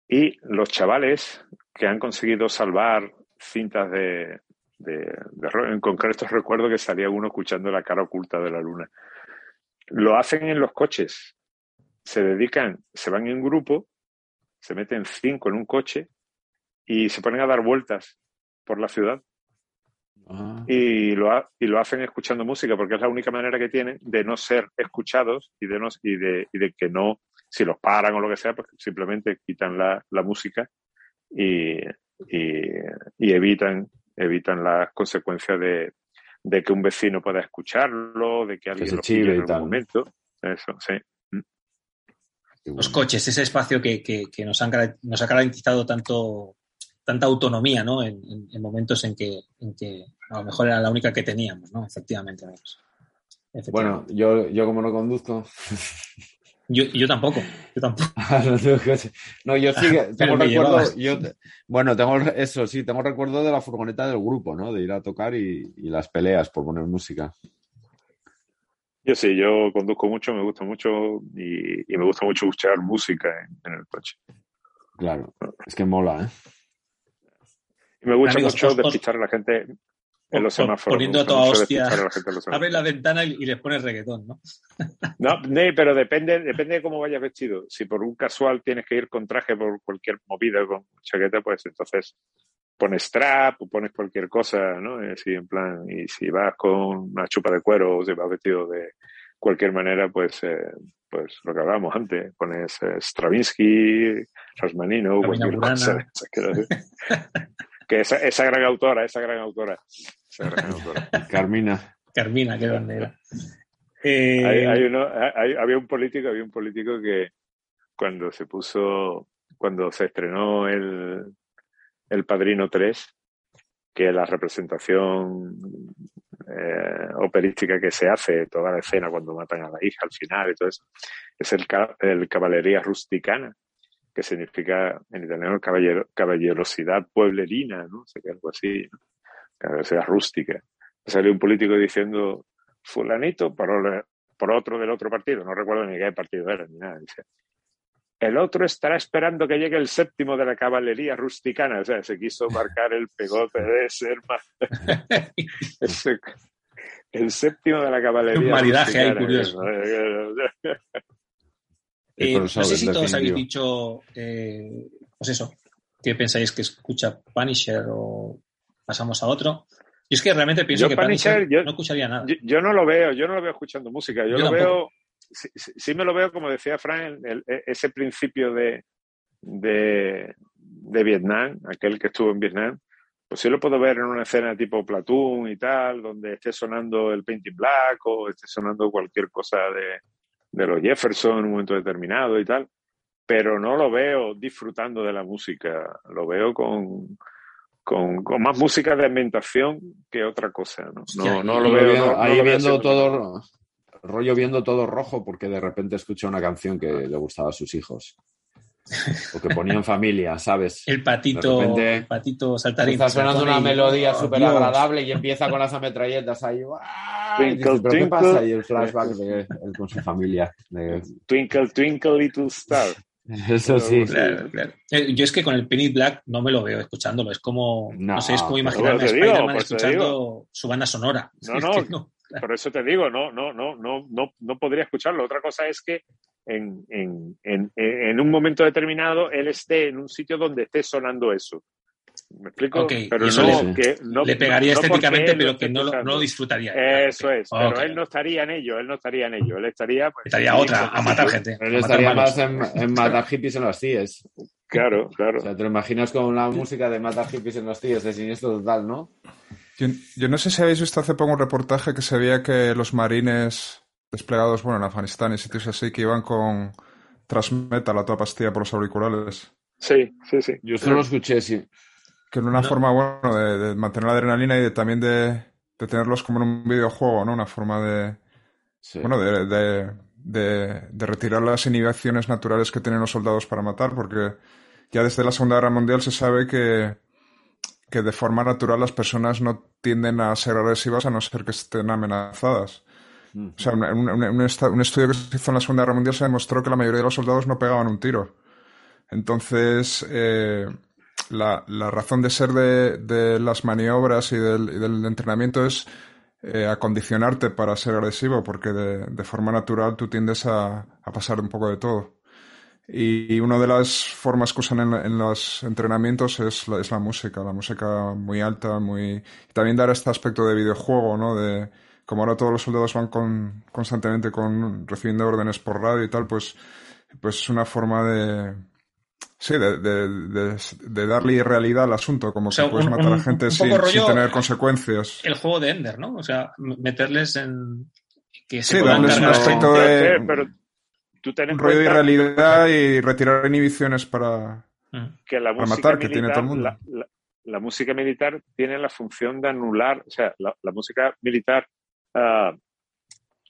Y los chavales que han conseguido salvar cintas de, de, de en concreto recuerdo que salía uno escuchando la cara oculta de la luna, lo hacen en los coches, se dedican, se van en grupo, se meten cinco en un coche y se ponen a dar vueltas por la ciudad Ah, y lo, ha- y lo hacen escuchando música porque es la única manera que tienen de no ser escuchados y de, no, y de, y de que no, si los paran o lo que sea, pues simplemente quitan la, la música y, y, y evitan, evitan las consecuencias de, de que un vecino pueda escucharlo, de que alguien se lo pille en un tal. momento. Eso, sí. qué Los coches, ese espacio que, que- que nos, han, nos ha garantizado tanto, tanta autonomía, ¿no? En, en- en momentos en que, en que a lo mejor era la única que teníamos, ¿no? Efectivamente. Bueno, yo, yo como no conduzco. yo, yo tampoco, yo tampoco. no, tengo coche. No, yo sí que tengo recuerdo. Yo, bueno, tengo eso, sí, tengo recuerdo de la furgoneta del grupo, ¿no? De ir a tocar y, y las peleas por poner música. Yo sí, yo conduzco mucho, me gusta mucho y, y me gusta mucho escuchar música en, en el coche. Claro, es que mola, ¿eh? Me gusta Amigos, mucho os- despistar a la gente en los os- semáforos. poniendo a toda hostia. a Abre la ventana y, y les pones reggaetón, ¿no? No, pero depende, depende de cómo vayas vestido. Si por un casual tienes que ir con traje por cualquier movida, con chaqueta, pues entonces pones trap o pones cualquier cosa, ¿no? Así en plan, y si vas con una chupa de cuero o si vas vestido de cualquier manera, pues, eh, pues lo que hablábamos antes, pones eh, Stravinsky, Rasmanino, cualquier cosa. que esa, esa gran autora, esa gran autora, esa gran autora. Carmina. Carmina, qué grande era. Eh, Hay, hay uno, hay- había un político, había un político que cuando se puso, cuando se estrenó el, el Padrino 3, que la representación eh, operística que se hace, toda la escena cuando matan a la hija al final y todo eso, es el, ca- el caballería rusticana, que significa en italiano caballero, caballerosidad pueblerina, ¿no? O sea, que algo así, ¿no? caballerosidad rústica. Salió un político diciendo, fulanito, por, por otro del otro partido, no recuerdo ni qué partido era, ni nada, dice, el otro estará esperando que llegue el séptimo de la caballería rusticana. O sea, se quiso marcar el pegote de ser más. El séptimo de la caballería. Un maridaje ahí rusticana. Eh, no sé si todos habéis dicho, eh, pues eso, ¿qué pensáis que escucha Punisher o pasamos a otro? Y es que realmente pienso Yo que Punisher, Punisher, yo- no escucharía nada. Yo, yo no lo veo, yo no lo veo escuchando música. Yo, Yo lo tampoco. veo, sí me lo veo, como decía Fran, el- el- ese principio de, de, de Vietnam, aquel que estuvo en Vietnam, pues sí lo puedo ver en una escena tipo Platoon y tal, donde esté sonando el Painting Black o esté sonando cualquier cosa de, de los Jefferson en un momento determinado y tal, pero no lo veo disfrutando de la música, lo veo con, con, con más música de ambientación que otra cosa. No, no, no lo veo. no ahí lo viendo todo, rollo viendo todo rojo porque de repente escuché una canción que le gustaba a sus hijos. O que ponía en familia, ¿sabes? El patito, repente el patito saltarín. Está sonando una y- melodía ¡Oh, súper agradable y empieza con las ametralletas ahí. Y dices, Twinkle, ¿Pero qué twinkle. pasa? Y el flashback de él con su familia. de- Twinkle, twinkle, little star. Eso sí. Claro, claro. Eh, Yo es que con el Penny Black no me lo veo escuchándolo. Es como, no, No, sé, es como imaginarme a Spider-Man te escuchando su banda sonora. No, Es no. que no. Por eso te digo, no, no, no, no, no, no podría escucharlo. Otra cosa es que en, en, en, en un momento determinado él esté en un sitio donde esté sonando eso. ¿Me explico? Ok, pero eso no, le- que no, Le pegaría no estéticamente, pero que no lo, escuchando. no lo disfrutaría. Eso es, pero él no estaría en ello, él no estaría en ello, él estaría... pues, Estaría sí, otra, a matar gente. Él matar estaría más en, en matar hippies en los CIES. Claro, claro. O sea, te lo imaginas con la música de matar hippies en los CIES de siniestro total, ¿no? Yo, yo no sé si habéis visto hace poco un reportaje que se veía que los marines desplegados, bueno, en Afganistán y sitios así, que iban con transmetal a toda pastilla por los auriculares. Sí, sí, sí. Yo solo lo escuché, sí. Que era una No. forma, bueno, de, de mantener la adrenalina y de, también de, de tenerlos como en un videojuego, ¿no? Una forma de, sí. bueno, de, de, de, de retirar las inhibiciones naturales que tienen los soldados para matar, porque ya desde la Segunda Guerra Mundial se sabe que, que de forma natural las personas no tienden a ser agresivas a no ser que estén amenazadas. O sea, un, un- estudio que se hizo en la Segunda Guerra Mundial se demostró que la mayoría de los soldados no pegaban un tiro. Entonces, eh, la, la razón de ser de, de las maniobras y del, del entrenamiento es eh, acondicionarte para ser agresivo, porque de, forma natural tú tiendes a, a pasar un poco de todo. Y una de las formas que usan en, los entrenamientos es la, es la música, la música muy alta, muy... también dar este aspecto de videojuego, ¿no? De, como ahora todos los soldados van con, constantemente con, recibiendo órdenes por radio y tal, pues, pues es una forma de... Sí, de, de, de, de darle realidad al asunto, como O sea, que puedes un- matar a gente sin, sin tener consecuencias. El juego de Ender, ¿no? O sea, meterles en. Que se Sí, darles un aspecto de- pero tú ten en Un rollo de realidad y retirar inhibiciones para... Mm. que la para música matar, que tiene todo el mundo. La, la- la música militar tiene la función de anular, o sea, la, la música militar ah,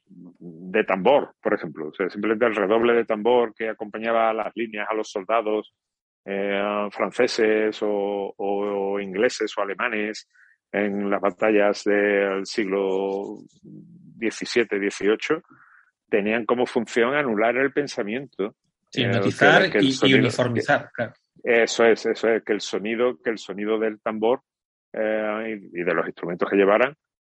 de tambor, por ejemplo, o sea, simplemente el redoble de tambor que acompañaba a las líneas, a los soldados eh, franceses o, o ingleses o alemanes en las batallas del siglo XVII, XVIII, tenían como función anular el pensamiento. Eh, y- y, uniformizar, claro. Eso es, eso es, que el sonido, que el sonido del tambor eh, y, y de los instrumentos que llevaran,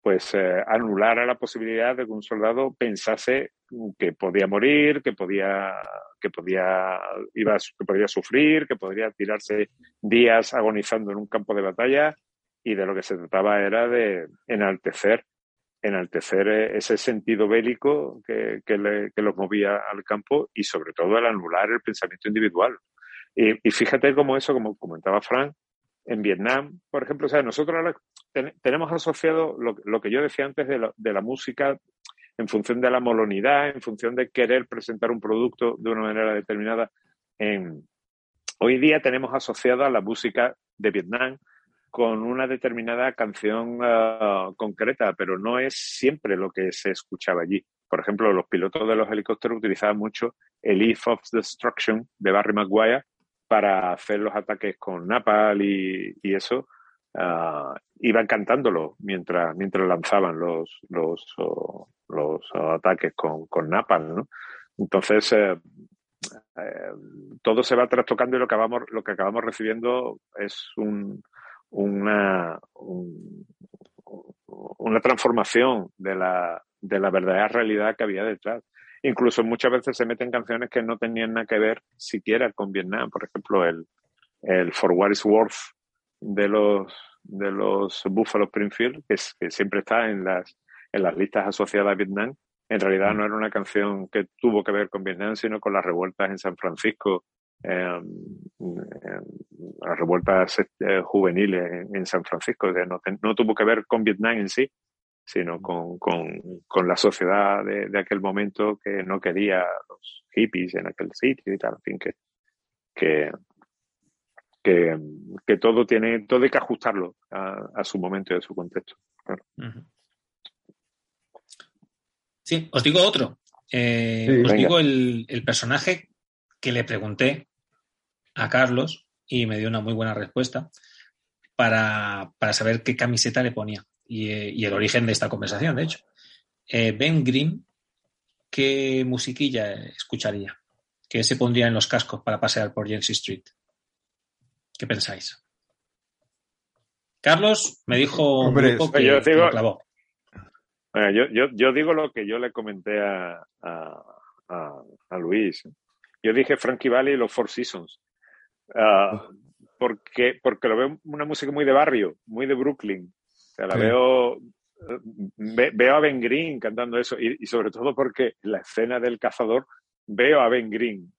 pues eh, anulara la posibilidad de que un soldado pensase que podía morir, que podía, que podía, iba, que podría sufrir, que podría tirarse días agonizando en un campo de batalla, y de lo que se trataba era de enaltecer, enaltecer eh, ese sentido bélico que, que los movía al campo y sobre todo el anular el pensamiento individual. Y, y fíjate cómo eso, como comentaba Frank, en Vietnam, por ejemplo, o sea, nosotros ahora ten- tenemos asociado lo, lo que yo decía antes de la, de la música en función de la molonidad, en función de querer presentar un producto de una manera determinada. En, hoy día tenemos asociada la música de Vietnam con una determinada canción ah, concreta, pero no es siempre lo que se escuchaba allí. Por ejemplo, los pilotos de los helicópteros utilizaban mucho el Eve of Destruction de Barry Maguire para hacer los ataques con Napal y, eso. ah, iban cantándolo mientras, mientras lanzaban los, los, los ataques con, con Napal, ¿no? Entonces, eh, eh, todo se va trastocando y lo que acabamos, lo que acabamos recibiendo es un, una, un- una transformación de la, de la verdadera realidad que había detrás. Incluso muchas veces se meten canciones que no tenían nada que ver siquiera con Vietnam. Por ejemplo, el, el For What It's Worth de los, de los Buffalo Springfield, que, es- que siempre está en las, en las listas asociadas a Vietnam. En realidad no era una canción que tuvo que ver con Vietnam, sino con las revueltas en San Francisco, eh, eh, las revueltas eh, juveniles en, San Francisco. que no, ten- no tuvo que ver con Vietnam en sí, sino con, con, con la sociedad de, de aquel momento que no quería a los hippies en aquel sitio y tal, en fin, que, que, que, que todo tiene, todo hay que ajustarlo a, a su momento y a su contexto. Claro. Sí, os digo otro. Eh, Sí, os venga. digo el, el personaje que le pregunté a Carlos y me dio una muy buena respuesta para, para saber qué camiseta le ponía y, eh, y el origen de esta conversación, de hecho. Eh, ben Grimm, ¿qué musiquilla escucharía? ¿Qué se pondría en los cascos para pasear por Jency Street? ¿Qué pensáis? Carlos me dijo un grupo que, yo digo- lo clavó. Bueno, yo, yo, yo digo lo que yo le comenté a, a, a, a Luis. Yo dije Frankie Valli y los Four Seasons. Ah, porque, porque lo veo una música muy de barrio, muy de Brooklyn. O sea, la Sí. veo, ve- veo a Ben Green cantando eso y, y sobre todo porque la escena del cazador veo a Ben Green.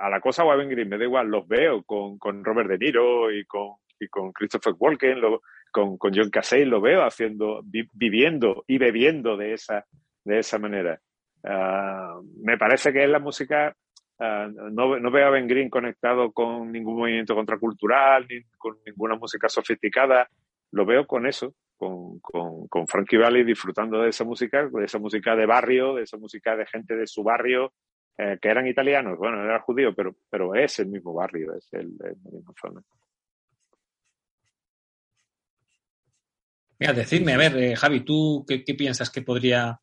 A la cosa o a Ben Green, me da igual, los veo con, con Robert De Niro y con, y con Christopher Walken, lo- con, con John Casey, lo veo haciendo, vi- viviendo y bebiendo de esa, de esa manera. Ah, me parece que es la música Ah, no, no veo a Ben Green conectado con ningún movimiento contracultural, ni con ninguna música sofisticada. Lo veo con eso, con, con, con Frankie Valli disfrutando de esa música, de esa música de barrio, de esa música de gente de su barrio, eh, que eran italianos, bueno, era judío, pero, pero es el mismo barrio, es el, el la misma zona. Mira, decidme, a ver, eh, Javi, ¿tú qué, qué piensas que podría...?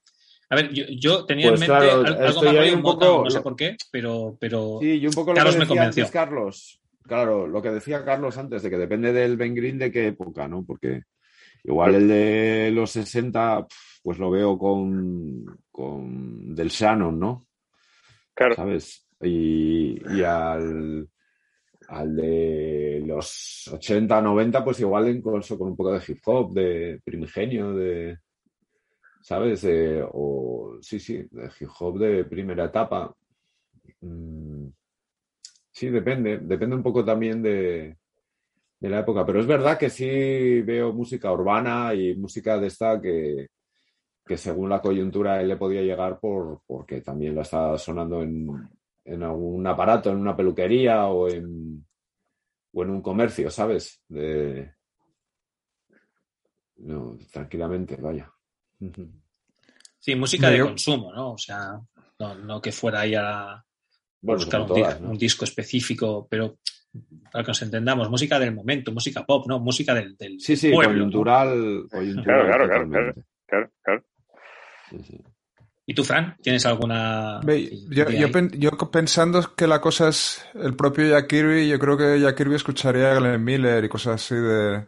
A ver, yo, yo tenía Pues en mente claro, al- algo más un Motown, poco- no sé por qué, pero, pero Sí, y un poco lo Carlos que me convenció. Carlos. Claro, lo que decía Carlos antes, de que depende del Ben Green de qué época, ¿no? Porque igual el de los 60, pf, pues lo veo con, con del Shannon, ¿no? Claro, ¿Sabes? Y, y al, al de los 80, 90, pues igual incluso con un poco de hip hop, de primigenio, de. ¿Sabes? De- o sí, sí, de hip hop de primera etapa. Mm, sí, depende. Depende un poco también de, de la época. Pero es verdad que sí veo música urbana y música de esta que, que según la coyuntura él le podía llegar por, porque también la está sonando en, en algún aparato, en una peluquería o en, o en un comercio, ¿sabes? De... No, tranquilamente, vaya. Sí, música de consumo, ¿no? O sea, no, no que fuera ahí a Bueno, buscar un, di- todas, ¿no? un disco específico, pero para que nos entendamos, música del momento, música pop, ¿no? Música del, del Sí, sí, pueblo, ¿no? coyuntural, Claro, claro, claro, claro, claro. Sí, sí. ¿Y tú, Fran? ¿Tienes alguna...? Yo, yo pen- yo pensando que la cosa es el propio Jack Kirby, yo creo que Jack Kirby escucharía a Glenn Miller y cosas así de,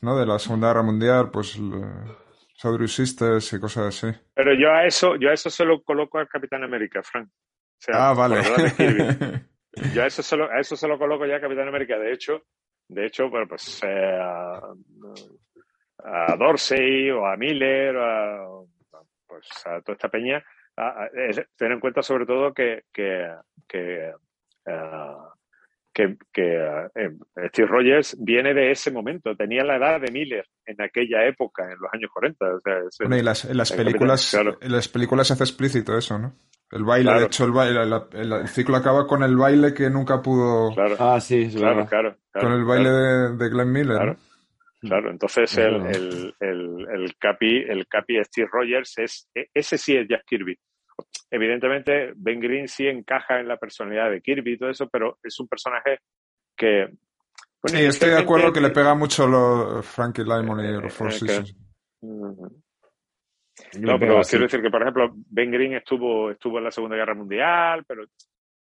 ¿no? de la Segunda Guerra Mundial, pues le- Southern Sisters y cosas así. Pero yo a eso, yo a eso se lo coloco al Capitán América, Frank. Sea, Ah, vale. Yo a eso se lo, a eso se lo coloco ya a Capitán América. De hecho, de hecho, bueno, pues eh, a, a Dorsey o a Miller, o a, pues a toda esta peña, a- a- es- ten en cuenta sobre todo que, que, que, ah, que, que, eh, Steve Rogers viene de ese momento, tenía la edad de Miller en aquella época, en los años 40. O sea, es- Bueno, y las, en las el películas, Capitán, claro. en las películas se hace explícito eso, ¿no? El baile, Claro. de hecho, el baile, la- el, el ciclo acaba con el baile que nunca pudo, claro, Ah, sí, claro, claro, claro, con el baile claro. de, de Glenn Miller. Claro. ¿no? Claro, entonces Es el, el, el, el Capi, el Capi Steve Rogers es, e- ese sí es Jack Kirby. Evidentemente, Ben Green sí encaja en la personalidad de Kirby y todo eso, pero es un personaje que. bueno, Sí, estoy de acuerdo que le pega mucho los Frankie Lymon y Eh, los Four eh, que- Seasons. Me No, pero así. quiero decir que, por ejemplo, Ben Green estuvo, estuvo en la Segunda Guerra Mundial, pero,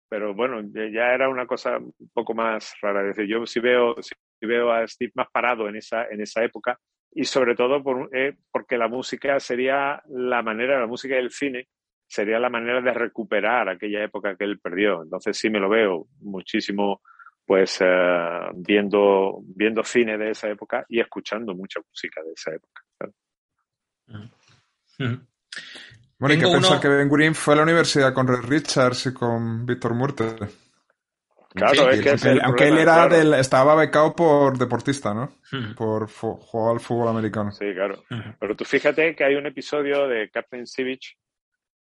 pero bueno, ya era una cosa un poco más rara. Es decir, yo sí veo, sí veo a Steve más parado en esa, en esa época y sobre todo por, eh, porque la música sería la manera, la música del cine sería la manera de recuperar aquella época que él perdió. Entonces sí me lo veo muchísimo pues eh, viendo, viendo cine de esa época y escuchando mucha música de esa época. ¿sabes? Bueno, hay que Tengo pensar uno- que Ben Green fue a la universidad con Red Richards y con Víctor Murte. Claro, Sí, es que Aunque, es él- el aunque él problema, era claro. del, estaba becado por deportista, ¿no? Por jugar al fútbol americano. Sí, claro. Pero tú fíjate que hay un episodio de Captain Sivich,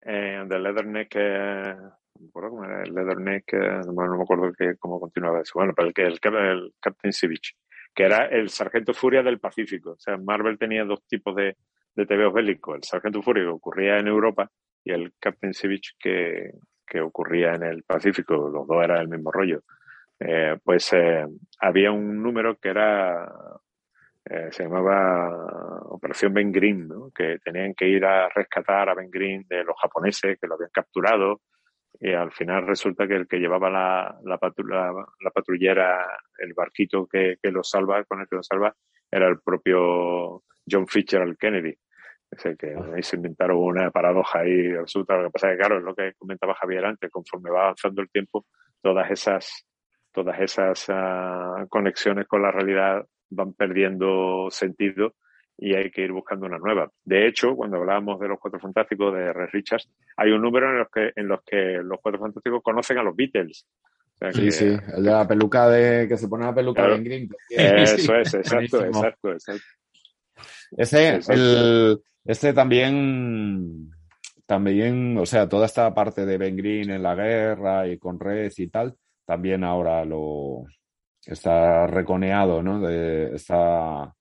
eh, de Leatherneck eh, me acuerdo cómo era el Leatherneck, eh, no, no me acuerdo que, cómo continuaba eso. Bueno, pero el, que- el, el Captain Sivich, que era el Sargento Furia del Pacífico. O sea, Marvel tenía dos tipos de, de TVOs bélicos. El Sargento Furia que ocurría en Europa y el Captain Sivich que, que ocurría en el Pacífico. Los dos eran el mismo rollo. Eh, pues eh, había un número que era eh, se llamaba Operación Ben Green, ¿no? que tenían que ir a rescatar a Ben Green de los japoneses que lo habían capturado y al final resulta que el que llevaba la, la patrullera, el barquito que, que lo salva, con el que lo salva, era el propio John Fitzgerald Kennedy. O sea que ahí se inventaron una paradoja ahí absoluta. Lo que pasa es que, claro, es lo que comentaba Javier antes, conforme va avanzando el tiempo, todas esas, todas esas ah, conexiones con la realidad van perdiendo sentido y hay que ir buscando una nueva. De hecho, cuando hablábamos de los Cuatro Fantásticos de R. Richards, hay un número en los que, en los que los Cuatro Fantásticos conocen a los Beatles. O sea Sí, que- sí, el de la peluca de que se pone la peluca Claro. de Green. Eso es, exacto, exacto, exacto. Ese, Exacto. el, este también, también, o sea, toda esta parte de Ben Green en la guerra y con Red y tal, también ahora lo está reconeado, ¿no? De, está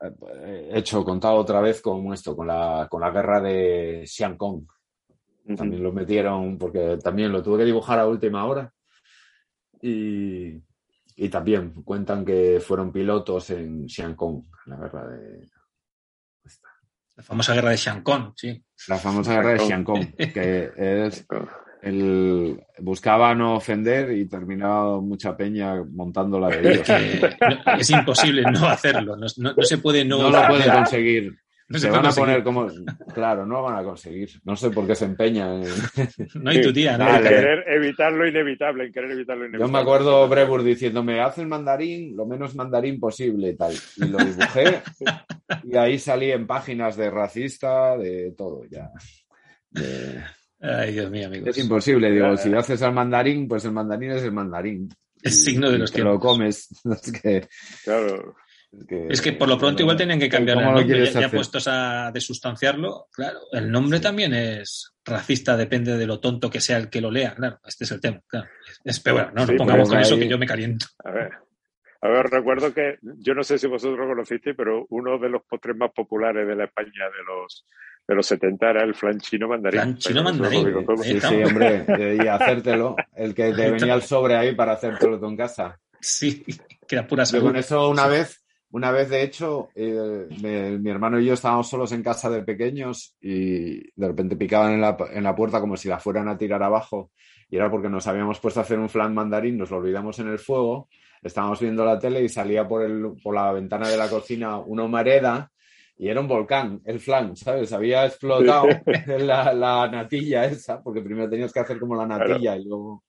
eh, hecho, contado otra vez con esto, con la, con la guerra de Xiang Kong. También lo metieron porque también lo tuve que dibujar a última hora. Y, y también cuentan que fueron pilotos en Xiang Kong, la guerra de. La famosa guerra de Shankon, sí. La famosa guerra de Xiang Kong, que es el. Buscaba no ofender y terminaba mucha peña montándola de ellos. Que no- es imposible no hacerlo. No, no- no se puede no. No lo pueden conseguir. No se van a poner como. Claro, no lo van a conseguir. No sé por qué se empeñan. No hay tu tía, ¿no? En querer evitar lo inevitable, en querer evitar lo Yo inevitable. me acuerdo Brevur diciéndome, haz el mandarín lo menos mandarín posible y tal. Y lo dibujé y ahí salí en páginas de racista, de todo ya. De- Ay, Dios mío, amigos. Es imposible, digo, si haces el mandarín, pues el mandarín es el mandarín. Es signo de los te lo comes. Es que, Claro. Es que, Es que por lo pronto igual tienen que cambiar el ¿Cómo lo nombre, ya, puestos a desustanciarlo. Claro, el nombre también es racista, depende de lo tonto que sea el que lo lea. Claro, este es el tema. Claro. Es, pero bueno, no Sí, nos pongamos con eso que yo me caliento. A ver. A ver, recuerdo que, yo no sé si vosotros lo conocisteis, pero uno de los postres más populares de la España de los de los 70 era el flan chino mandarín. Flan chino Eso lo mandarín, eh. Sí, sí, hombre, y hacértelo. El que te venía el sobre ahí para hacértelo tú en casa. Sí, que era pura Yo salud. con eso una vez, una vez de hecho, eh, me- mi hermano y yo estábamos solos en casa de pequeños y de repente picaban en la, en la puerta como si la fueran a tirar abajo y era porque nos habíamos puesto a hacer un flan mandarín, nos lo olvidamos en el fuego, estábamos viendo la tele y salía por, el, por la ventana de la cocina una humareda y era un volcán, el flan, ¿sabes? Había explotado la, la natilla esa, porque primero tenías que hacer como la natilla y luego...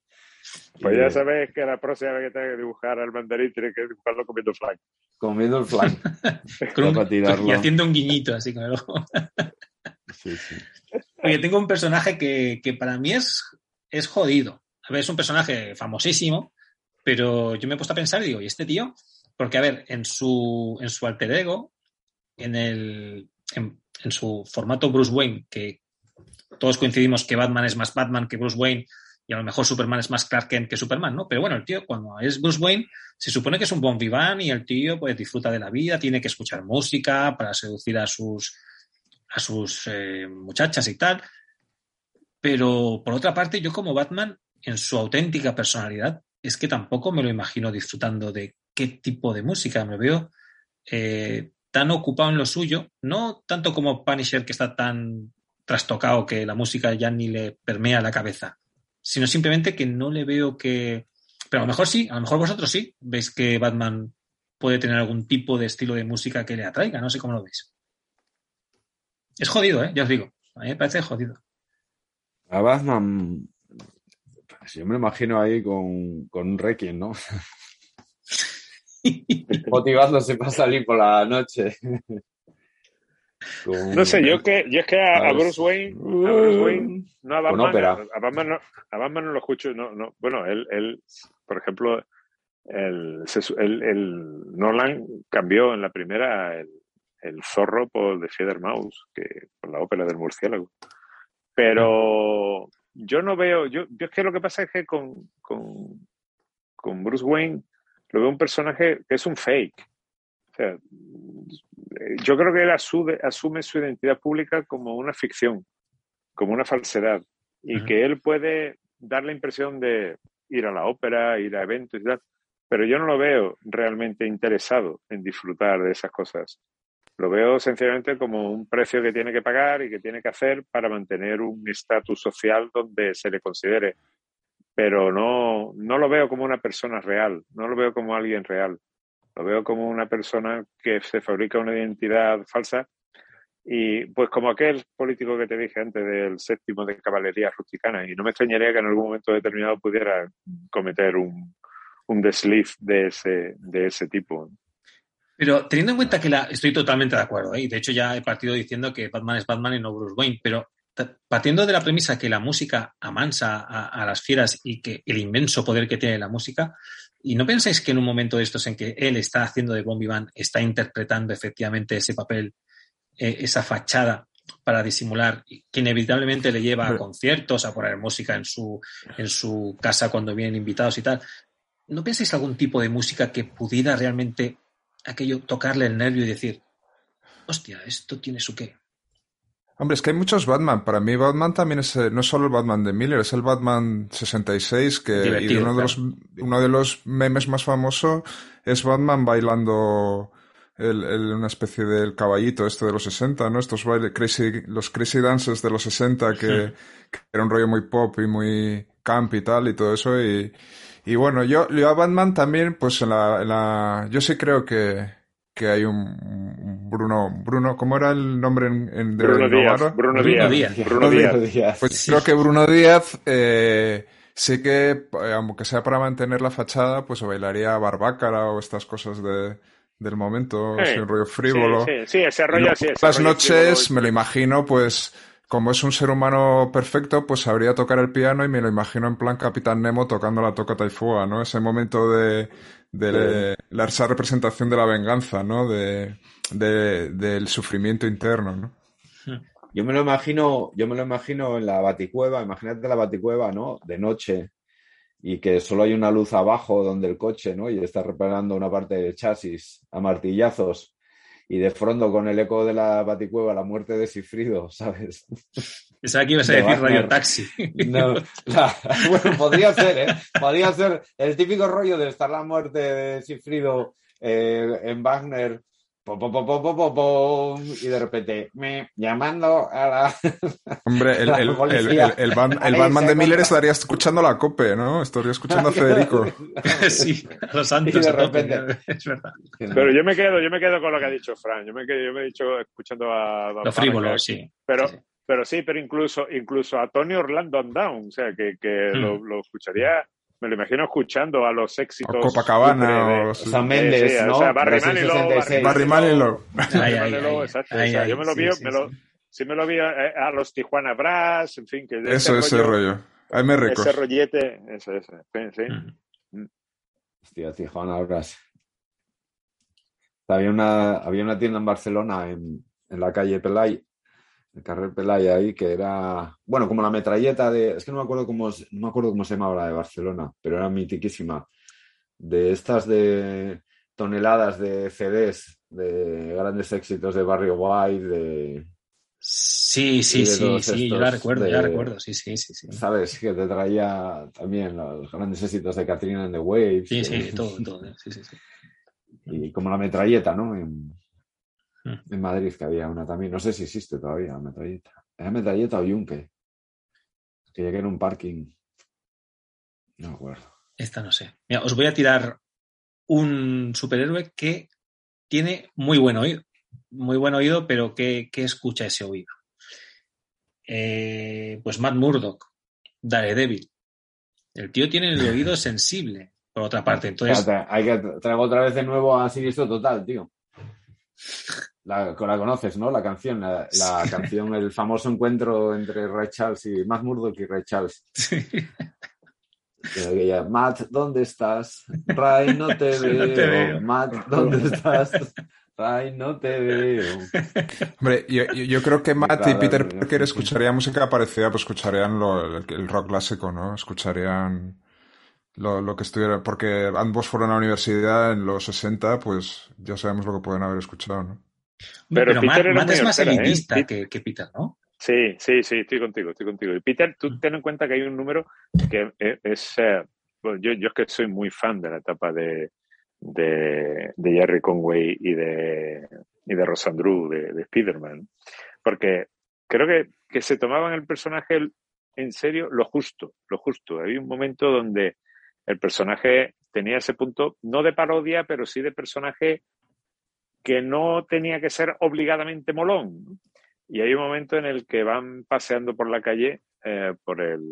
Pues y- ya sabes que la próxima vez que tengas que dibujar al mandarín tienes que dibujarlo comiendo flan. Comiendo el flan. Y haciendo un guiñito así con el ojo. Sí, sí. Oye, tengo un personaje que, que para mí es, es jodido. A ver, es un personaje famosísimo, pero yo me he puesto a pensar y digo, ¿y este tío? Porque, a ver, en su, en su alter ego, en, el, en, en su formato Bruce Wayne, que todos coincidimos que Batman es más Batman que Bruce Wayne y a lo mejor Superman es más Clark Kent que Superman, ¿no? Pero bueno, el tío cuando es Bruce Wayne se supone que es un bon vivant y el tío pues disfruta de la vida, tiene que escuchar música para seducir a sus a sus eh, muchachas y tal. Pero por otra parte, yo como Batman, en su auténtica personalidad, es que tampoco me lo imagino disfrutando de qué tipo de música. Me veo eh, tan ocupado en lo suyo, no tanto como Punisher, que está tan trastocado que la música ya ni le permea la cabeza, sino simplemente que no le veo que... Pero a lo mejor sí, a lo mejor vosotros sí veis que Batman puede tener algún tipo de estilo de música que le atraiga, no sé cómo lo veis. Es jodido, ¿eh? Ya os digo. A mí me parece jodido. A Batman, yo me lo imagino ahí con, con un Requiem, ¿no? Motivándose para salir por la noche. No sé, yo que yo es que a. Bruce Wayne, a Bruce Wayne, no a Batman, a Batman no, a Batman no lo escucho, no, no, bueno, él, él, por ejemplo, el, el Nolan cambió en la primera el, el zorro por The Feather Mouse, que por la ópera del murciélago. Pero yo no veo, yo, yo es que lo que pasa es que con, con, con Bruce Wayne lo veo un personaje que es un fake. Sea, yo creo que él asume, asume su identidad pública como una ficción, como una falsedad, y Ujú. que él puede dar la impresión de ir a la ópera, ir a eventos y tal, pero yo no lo veo realmente interesado en disfrutar de esas cosas. Lo veo sencillamente como un precio que tiene que pagar y que tiene que hacer para mantener un estatus social donde se le considere. Pero no, no lo veo como una persona real, no lo veo como alguien real. Lo veo como una persona que se fabrica una identidad falsa y pues como aquel político que te dije antes del séptimo de caballería rusticana y no me extrañaría que en algún momento determinado pudiera cometer un, un desliz de ese, de ese tipo. Pero teniendo en cuenta que la. Estoy totalmente de acuerdo, ¿eh? y de hecho ya he partido diciendo que Batman es Batman y no Bruce Wayne, pero partiendo de la premisa que la música amansa a las fieras y que el inmenso poder que tiene la música, ¿y no pensáis que en un momento de estos en que él está haciendo de Bombi Van, está interpretando efectivamente ese papel, eh, esa fachada para disimular, que inevitablemente le lleva a conciertos, a poner música en su, en su casa cuando vienen invitados y tal? ¿No pensáis algún tipo de música que pudiera realmente aquello tocarle el nervio y decir, hostia, esto tiene su qué? Hombre, es que hay muchos Batman. Para mí Batman también es, eh, no es solo el Batman de Miller, es el Batman 66, que y uno, de los, uno de los memes más famosos es Batman bailando el- el- una especie del caballito este de los 60, ¿no? Estos bailes, crazy, los crazy dances de los 60, que, que era un rollo muy pop y muy camp y tal, y todo eso. Y, y bueno, yo, yo a Batman también, pues en la, en la- yo sí creo que, que hay un, un Bruno, Bruno, ¿cómo era el nombre en, en de Bruno Díaz? Bruno Bruno Díaz, Díaz. Bruno Díaz. Pues Sí. creo que Bruno Díaz, eh, sí que, eh, aunque sea para mantener la fachada, pues bailaría barbácara o estas cosas de, del momento, Sí, así un rollo frívolo. Sí, sí, sí, ese rollo luego sí. por ese las noches frívolo. me lo imagino, pues, como es un ser humano perfecto, pues sabría tocar el piano y me lo imagino en plan Capitán Nemo tocando la toca y fuga, ¿no? Ese momento de, de la, esa representación de la venganza, ¿no? De, de- del sufrimiento interno, ¿no? Yo me lo imagino, yo me lo imagino en la baticueva, imagínate la baticueva, ¿no? De noche y que solo hay una luz abajo donde el coche, ¿no? Y está reparando una parte del chasis a martillazos y de fondo con el eco de la baticueva la muerte de Sifrido, ¿sabes? Pensaba que ibas a De decir Wagner. Radio Taxi. No, la- bueno, podría ser, ¿eh? Podría ser el típico rollo de estar la muerte de Sifrido eh, en Wagner, pom, pom, pom, pom, pom, pom, pom, y de repente me llamando a la... Hombre, el, La el, el, el, Batman de Miller estaría escuchando la COPE, ¿no? Estaría escuchando a Federico. sí, a los Y santos. de a tope, repente- es verdad. Pero yo me quedo, yo me quedo con lo que ha dicho Fran. Yo me quedo, yo me he dicho escuchando a Don Lo frívolo, Malakai. sí. Pero, Sí, sí. Pero sí, pero incluso, incluso a Tony Orlando Down, o sea, que, que Hmm. lo, lo escucharía, me lo imagino escuchando a los éxitos. O Copacabana de- o... Sea, Méndez, Sí, sí, o ¿no? sea, Barry Manilow, 66. Barry Manilow. Exacto, ay, o sea, ay, yo me lo vi, sí, me lo, sí. sí me lo vi a, a los Tijuana Brass, en fin, que Eso, ese rollo. Ahí me ese record. rollete, ese, ese, sí, sí. Mm. Hostia, Tijuana Obras. Había una, había una tienda en Barcelona, en, en la calle Pelay, el carrer Pelay ahí, que era, bueno, como la metralleta de, es que no me acuerdo cómo, no me acuerdo cómo se llamaba la de Barcelona, pero era mitiquísima. De estas de toneladas de CDs, de grandes éxitos de Barrio White, de, Sí, sí, de sí, sí, yo la recuerdo, de- ya recuerdo, sí, sí, sí, sí. ¿sabes? Que te traía también los grandes éxitos de Katrina and the Waves. Sí, eh, sí, todo, todo, sí, sí, sí. Y como la metralleta, ¿no? En. En Madrid, que había una también. No sé si existe todavía la metralleta. ¿Era metralleta o yunque? Que llegué en un parking. No me acuerdo. Esta no sé. Mira, os voy a tirar un superhéroe que tiene muy buen oído. Muy buen oído, pero ¿qué, qué escucha ese oído? Eh, pues Matt Murdock, Daredevil. El tío tiene el oído sensible, por otra parte. Entonces, hay que tra- traigo otra vez de nuevo a Siniestro Total, tío. La, la conoces, ¿no? La canción, la, la canción, el famoso encuentro entre Ray Charles y Matt Murdock y Ray Charles. Aquella, Matt, ¿dónde estás? Ray, no te No veo. te veo. Matt, ¿dónde estás? Ay, no te veo. Hombre, yo, creo que Matt y Peter Parker escucharían música parecida, pues escucharían lo- el, el rock clásico, ¿no? Escucharían lo, lo que estuviera, porque ambos fueron a la universidad en los 60, pues ya sabemos lo que pueden haber escuchado, ¿no? Pero, Pero Peter Matt, era Matt es más ¿eh? elitista Pete- que, que Peter, ¿no? Sí, sí, sí, estoy contigo, estoy contigo. Y Peter, tú Mm. ten en cuenta que hay un número que es, es, eh, bueno, yo, yo es que soy muy fan de la etapa de, de, de Jerry Conway y de, y de Rosandrew, de, de Spider-Man, porque creo que, que se tomaban el personaje en serio lo justo, lo justo. Había un momento donde el personaje tenía ese punto, no de parodia, pero sí de personaje que no tenía que ser obligadamente molón. ¿no? Y hay un momento en el que van paseando por la calle, eh, por, el,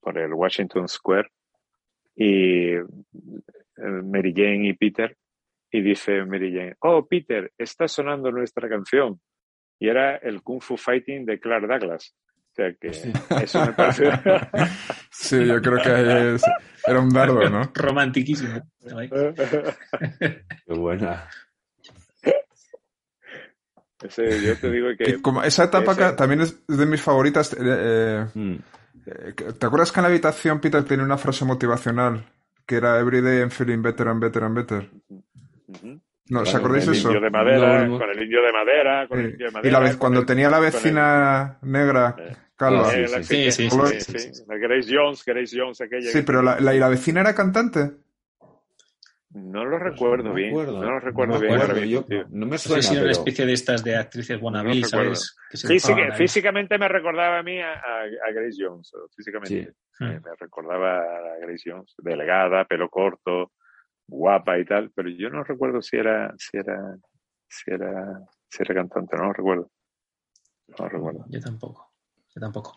por el Washington Square, y eh, Mary Jane y Peter, y dice Mary Jane, oh, Peter, está sonando nuestra canción. Y era el Kung Fu Fighting de Clark Douglas. O sea que eso me pareció... Sí, yo creo que es- era un dardo, ¿no? Romantiquísimo. Qué buena. Ese, yo te digo que... Como esa etapa que también es de mis favoritas. eh, eh, Mm. eh, ¿Te acuerdas que en la habitación Peter tenía una frase motivacional que era Everyday I'm feeling better and better and better? ¿No, ¿Os acordáis de el eso? indio de madera, No, no. con el indio de madera, con el Eh, indio de y madera. la vez, cuando el- tenía la el- vecina negra, Eh, calva. Sí, Eh, la- sí, sí, sí, sí, sí, sí. sí. La Grace Jones, Grace Jones, aquella. Sí, pero la, la- ¿y la vecina era cantante? No lo recuerdo No me bien. No lo recuerdo No me bien. no me suena, si era una especie de estas de actrices wannabe, recuerdo. físicamente me recordaba a mí a, a- a Grace Jones. Físicamente. Sí. Eh, me recordaba a Grace Jones. Delgada, pelo corto, guapa y tal. Pero yo no recuerdo si era, si era, si era, si era cantante. No lo recuerdo. No lo recuerdo. Yo tampoco. Yo tampoco.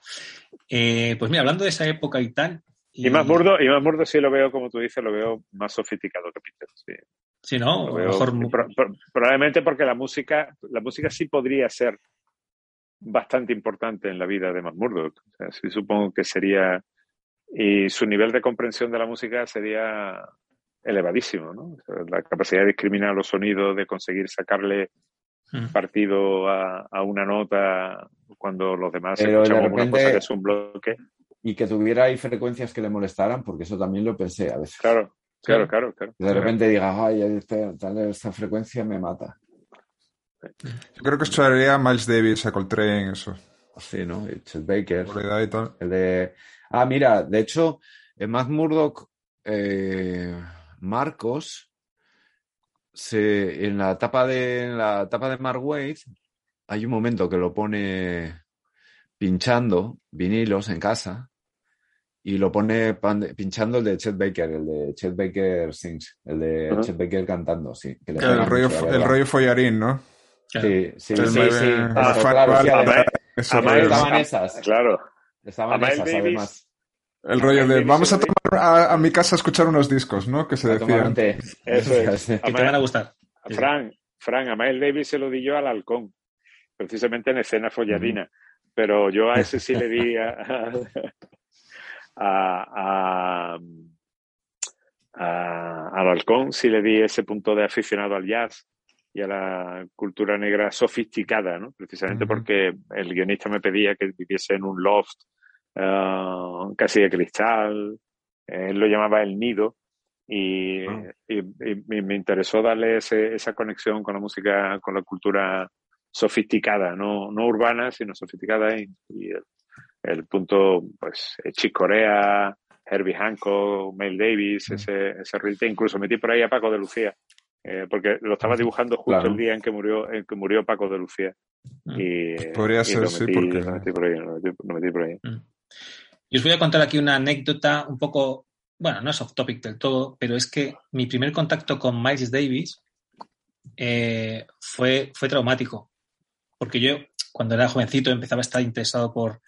Eh, pues mira, hablando de esa época y tal. Y más burdo, y más burdo sí lo veo, como tú dices, lo veo más sofisticado que Peter. Sí. Sí, ¿no? Lo A veo- lo mejor mu- pro- pro- probablemente porque la música, la música sí podría ser bastante importante en la vida de Matt Murdock. O sea, sí supongo que sería y su nivel de comprensión de la música sería elevadísimo, ¿no? O sea, la capacidad de discriminar los sonidos, de conseguir sacarle Mm. partido a, a una nota cuando los demás Pero de escuchamos una cosa que es un bloque. Y que tuviera ahí frecuencias que le molestaran, porque eso también lo pensé a veces. Claro, claro, claro, claro. Que de repente diga, ay, esta, tal- esta frecuencia me mata. Yo creo que echaría a Miles Davis, a Coltrane, eso. Sí, ¿no? Y Chet Baker. Y tal. El de... Ah, mira, de hecho, en Matt Murdock, eh, Marcos, se, en la etapa de en la etapa de Mark Waid, hay un momento que lo pone pinchando vinilos en casa y lo pone pan- pinchando el de Chet Baker, el de Chet Baker Sings, el de Ajá. Chet Baker cantando, sí. que Claro, el, rollo, mucho, el rollo follarín, ¿no? Sí, sí, sí, rollo, estaban esas. Claro. Estaban esas, además. el rollo de vamos a tomar a, a mi casa a escuchar unos discos, ¿no? Que se decían. Eso es. Que te van a gustar. A Fran, Fran, a Miles Davis se lo di yo al halcón, precisamente en escena folladina. Pero yo a ese sí le di a, a- a- a- al halcón, sí le di ese punto de aficionado al jazz y a la cultura negra sofisticada, ¿no? Precisamente porque el guionista me pedía que viviese en un loft ah, casi de cristal, él lo llamaba el nido, y, Ah. y- y- y me interesó darle ese- esa conexión con la música, con la cultura sofisticada, no, no urbana, sino sofisticada. Y, y el, el punto, pues, eh, Chick Corea, Herbie Hancock, Mel Davis, Mm. ese, ese ritmo. Incluso metí por ahí a Paco de Lucía, eh, porque lo estaba dibujando justo Claro. el día en que murió, en que murió Paco de Lucía. Mm. Y, Podría y ser, lo sí, porque- lo metí por ahí, lo metí- lo metí por ahí. Y os voy a contar aquí una anécdota un poco, bueno, no es off topic del todo, pero es que mi primer contacto con Miles Davis eh, fue, fue traumático. Porque yo, cuando era jovencito, empezaba a estar interesado por,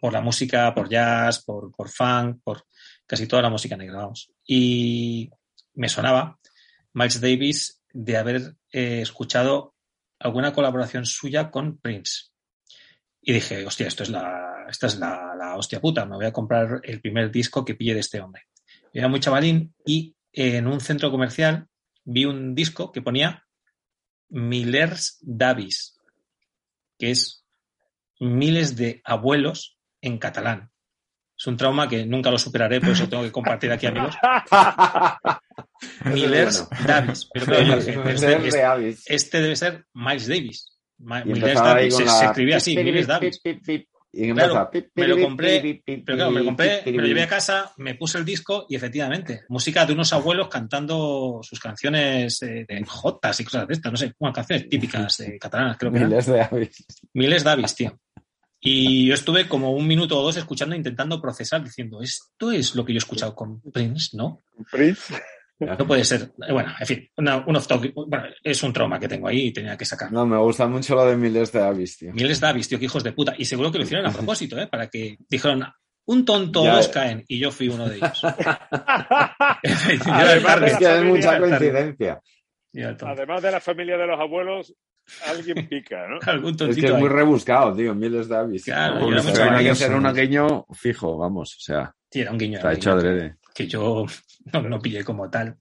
por la música, por jazz, por, por funk, por casi toda la música negra, vamos. Y me sonaba Miles Davis de haber eh, escuchado alguna colaboración suya con Prince. Y dije, hostia, esto es la, esta es la, la hostia puta, me voy a comprar el primer disco que pille de este hombre. Yo era muy chavalín y en un centro comercial vi un disco que ponía Millers Davis, que es miles de abuelos en catalán. Es un trauma que nunca lo superaré, por eso tengo que compartir aquí, amigos. Millers bueno. Davis. Pero claro, yo este, este- este debe ser Miles Davis. Millers Davis se, escribía así, Millers Davis. Y Claro, me lo compré, Pero claro, me lo compré, me lo llevé a casa, me puse el disco y efectivamente, música de unos abuelos cantando sus canciones eh, de jotas y cosas de estas, no sé, bueno, canciones típicas eh, catalanas, creo que. Miles de Avis. Miles Davis, tío. Y yo estuve como un minuto o dos escuchando, intentando procesar, diciendo, esto es lo que yo he escuchado con Prince, ¿no? Prince. No puede ser. Eh, Bueno, en fin, una- un off topic. Bueno, es un trauma que tengo ahí y tenía que sacar. No, me gusta mucho lo de Miles de Avis, tío. Miles Davis, tío, que hijos de puta. Y seguro que lo hicieron a propósito, ¿eh? Para que dijeron, un tonto Ya. dos caen. Y yo fui uno de ellos. Además. Es que hay mucha coincidencia. Además de la familia de los abuelos, alguien pica, ¿no? Algún Es que es muy rebuscado, tío. Miles de Avis. Claro, era que un aqueño fijo, vamos. O sea, Sí, era un guiño. está hecho guiño adrede. Que yo no, no pillé como tal.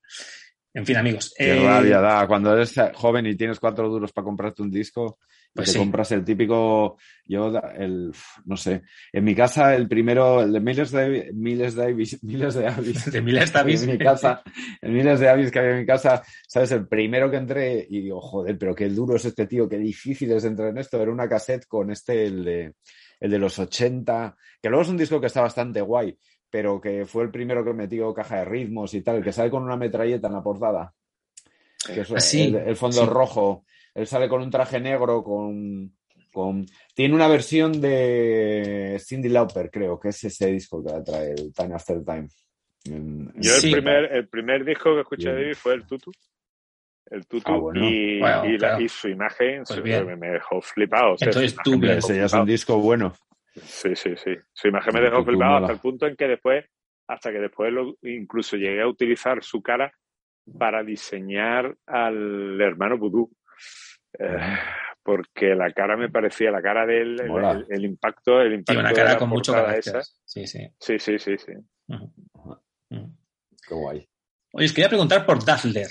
En fin, amigos. Qué eh, rabia da. Cuando eres joven y tienes cuatro duros para comprarte un disco, Pues te sí. compras el típico, yo, el, no sé, en mi casa el primero, el de Miles de, Miles Davis, Miles de Avis. De Miles Davis. En mi casa, el Miles de Avis que había en mi casa, ¿sabes? El primero que entré y digo, joder, pero qué duro es este tío, qué difícil es entrar en esto. Era una cassette con este, el de, el de los 80, que luego es un disco que está bastante guay, pero que fue el primero que metió caja de ritmos y tal, que sale con una metralleta en la portada. Que es Ah, sí, el, el fondo sí. rojo. Él sale con un traje negro, con, con... Tiene una versión de Cindy Lauper, creo, que es ese disco que trae el Time After Time. En- en- Yo Sí. el, primer, el primer disco que escuché de. David fue el Tutu. El Tutu Ah, bueno. y, Bueno, y la- claro. y su imagen Pues su- me, dejó flipado. o sea, Entonces tú me Ese ya es un disco bueno. Sí, sí, sí. Su imagen me dejó flipado hasta el punto en que después, hasta que después lo, incluso llegué a utilizar su cara para diseñar al hermano Vudú. Eh, porque la cara me parecía, la cara de él, el, el- impacto, el impacto Tiene una de cara la con mucho carácter. esa. Sí, sí. Sí, sí, sí, sí. Qué guay. Oye, os quería preguntar por Dazzler.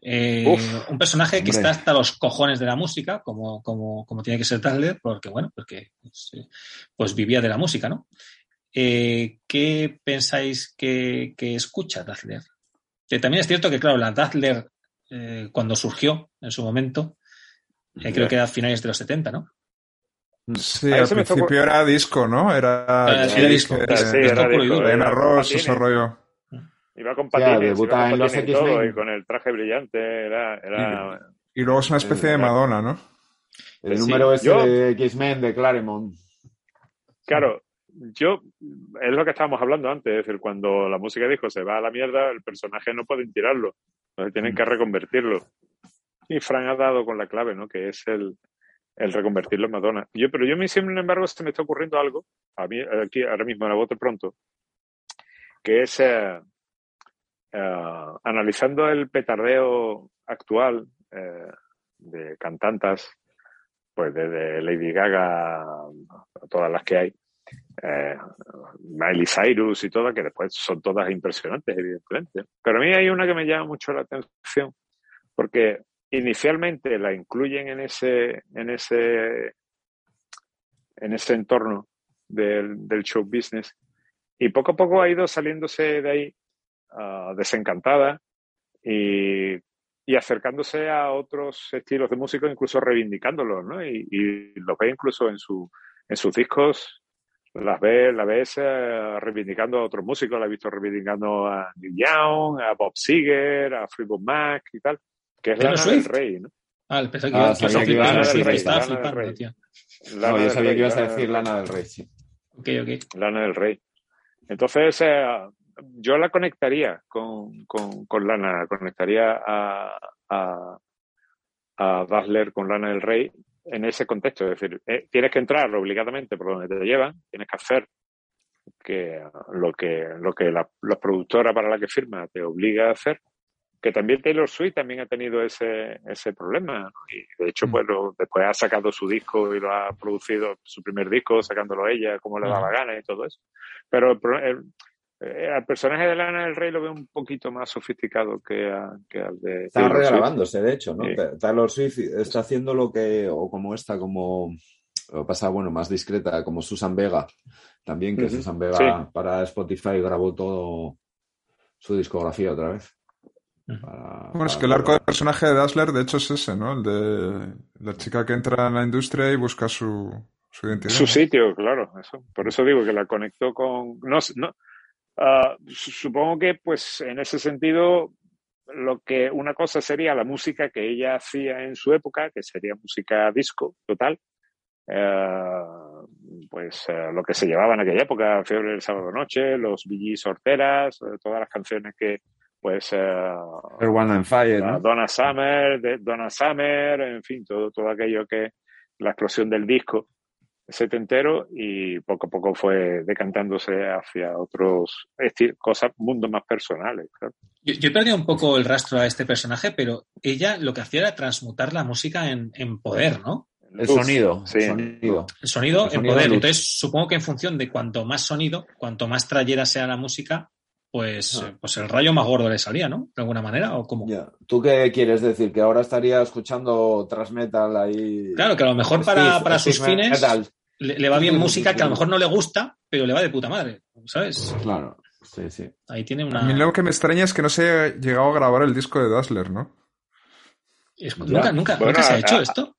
Eh, Uf, un personaje que hombre. está hasta los cojones de la música, como, como, como tiene que ser Dazzler, porque, bueno, porque pues, eh, pues vivía de la música, ¿no? Eh, ¿Qué pensáis que, que escucha Dazzler? Que también es cierto que, claro, la Dazzler, eh, cuando surgió en su momento, eh, creo que era a finales de los 70, ¿no? Sí, Ahí al principio era disco, ¿no? Era, Era- sí, era disco, disco, Sí, disco era disco, duro. era arroz, ese rollo. Iba con patines, debuta iba con en los y todo, X-Men. y con el traje brillante, era, era Y luego es una especie de Madonna, ¿no? El Sí, número ese yo- de X-Men de Claremont. Claro, yo, es lo que estábamos hablando antes, es decir, cuando la música dijo se va a la mierda, el personaje no pueden tirarlo, entonces tienen que reconvertirlo. Y Frank ha dado con la clave, ¿no? Que es el, el reconvertirlo en Madonna. Yo, pero yo, mí, sin embargo, se me está ocurriendo algo, a mí, aquí, ahora mismo, a la bote pronto, que es eh, eh, analizando el petardeo actual eh, de cantantas, pues desde Lady Gaga a todas las que hay, eh, Miley Cyrus y todas, que después son todas impresionantes, evidentemente. Pero a mí hay una que me llama mucho la atención, porque inicialmente la incluyen en ese, en ese, en ese entorno del, del show business, y poco a poco ha ido saliéndose de ahí ah, desencantada y, y acercándose a otros estilos de música, incluso reivindicándolos, ¿no? Y, y los ve incluso en, su, en sus discos, las ve, la ves eh, reivindicando a otros músicos, la he visto reivindicando a Neil Young, a Bob Seger, a Fleetwood Mac y tal, que es Lana del. Rey, ¿no? Ah, pensé que, Ah, que a Swift flipando, tío. Lana No, yo sabía Rey, que ibas a decir. Lana del Rey, sí. Ok, ok. Lana del Rey. Entonces, eh, yo la conectaría con, con, con Lana, conectaría a, a, a Dazzler con Lana del Rey en ese contexto. Es decir, eh, tienes que entrar obligadamente por donde te llevan, tienes que hacer que lo que, lo que la, la productora para la que firma te obliga a hacer. Que también Taylor Swift también ha tenido ese, ese problema. Y de hecho, pues lo- después ha sacado su disco y lo ha producido su primer disco, sacándolo ella como le da la gana y todo eso. Pero el, el- eh, al personaje de Lana del Rey lo veo un poquito más sofisticado que, a- que al de Está Taylor Swift. regrabándose, de hecho, ¿no? Sí. Taylor Swift está haciendo lo que, o como esta, como lo pasa, bueno, más discreta, como Susan Vega, también, que Susan Vega sí. para Spotify grabó todo su discografía otra vez. Para- Bueno, es para que el arco colgar. del personaje de Dazzler, de hecho, es ese, ¿no? El de la chica que entra en la industria y busca su, su identidad. Su sitio, claro. Eso. Por eso digo que la conectó con. No, no, su- supongo que, pues, en ese sentido, lo que una cosa sería la música que ella hacía en su época, que sería música disco total. eh, pues eh, lo que se llevaba en aquella época, Fiebre del Sábado Noche, los Billys Sorteras, eh, todas las canciones que, pues, eh, Wind and Fire, ¿no? Donna Summer, de Donna Summer, en fin, todo, todo aquello que la explosión del disco setentero y poco a poco fue decantándose hacia otros cosas, mundos más personales. claro. Yo, yo he perdido un poco el rastro a este personaje, pero ella lo que hacía era transmutar la música en, en poder, ¿no? El sonido, sí. el sonido. El sonido El en sonido poder. Entonces, supongo que en función de cuanto más sonido, cuanto más trayera sea la música, pues, Ah. eh, pues el rayo más gordo le salía, ¿no? De alguna manera, o como. Ya. ¿Tú qué quieres decir? ¿Que ahora estaría escuchando thrash metal ahí? Claro, que a lo mejor para, Steve- para sus Steve fines le, le va bien música que a lo mejor no le gusta, pero le va de puta madre, ¿sabes? Claro, sí, sí. Ahí tiene A una... mí lo que me extraña es que no se haya llegado a grabar el disco de Dazzler, ¿no? es-. Nunca, nunca, Bueno, nunca se ha a- hecho a- esto.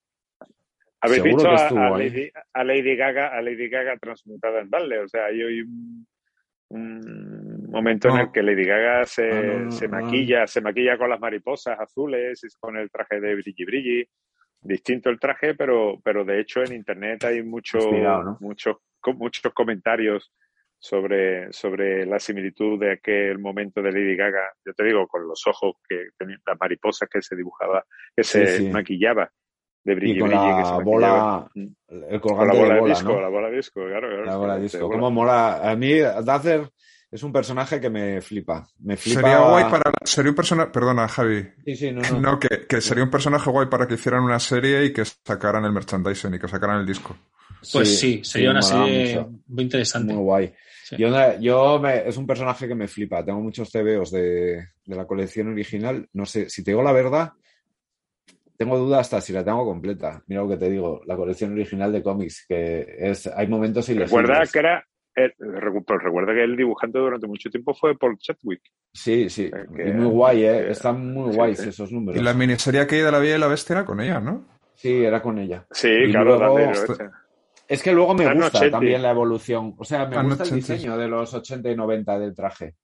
¿Habéis que a, estuvo a ahí. Lady, a Lady Gaga, a Lady Gaga transmutada en Darle? O sea, hay hoy un, un momento en el que Lady Gaga se, no, no, se maquilla, se maquilla con las mariposas azules, y con el traje de Brilli Brilli. Distinto el traje, pero, pero de hecho en internet hay mucho, muchos, muchos comentarios sobre, sobre la similitud de aquel momento de Lady Gaga. Yo te digo, con los ojos que tenía, las mariposas que se dibujaba, que se Sí, sí. maquillaba de Brilli Y con Brilli, que se la bola, el Con la colgante bola de bola, disco, ¿no? la bola disco, claro. claro, La bola disco. bola. ¿Cómo mola? A mí, Dazzler es un personaje que me flipa. Me flipa. Sería guay para... Sería un personaje... Perdona, Javi. Sí, sí, no, no. No, que, que sería un personaje guay para que hicieran una serie y que sacaran el merchandising y que sacaran el disco. Pues sí, sería una serie mucho. muy interesante. Muy guay. Sí. Yo, yo me- es un personaje que me flipa. Tengo muchos TVOs de, de la colección original. No sé, si te digo la verdad, tengo dudas hasta si la tengo completa. Mira lo que te digo, la colección original de cómics, que es, hay momentos Recuerda ilegibles. que era. Eh, pero recuerda que el dibujante durante mucho tiempo fue Paul Chadwick. Sí, sí. Eh, que- y muy guay, ¿eh? que- Están muy sí, guays sí. esos números. Y la miniserie que hay de la Bella y la Bestia era con ella, ¿no? Sí, era con ella. Sí, Y claro, luego-. Es que luego me gusta 80. también la evolución. O sea, me gusta el 80. diseño de los 80 y 90 del traje.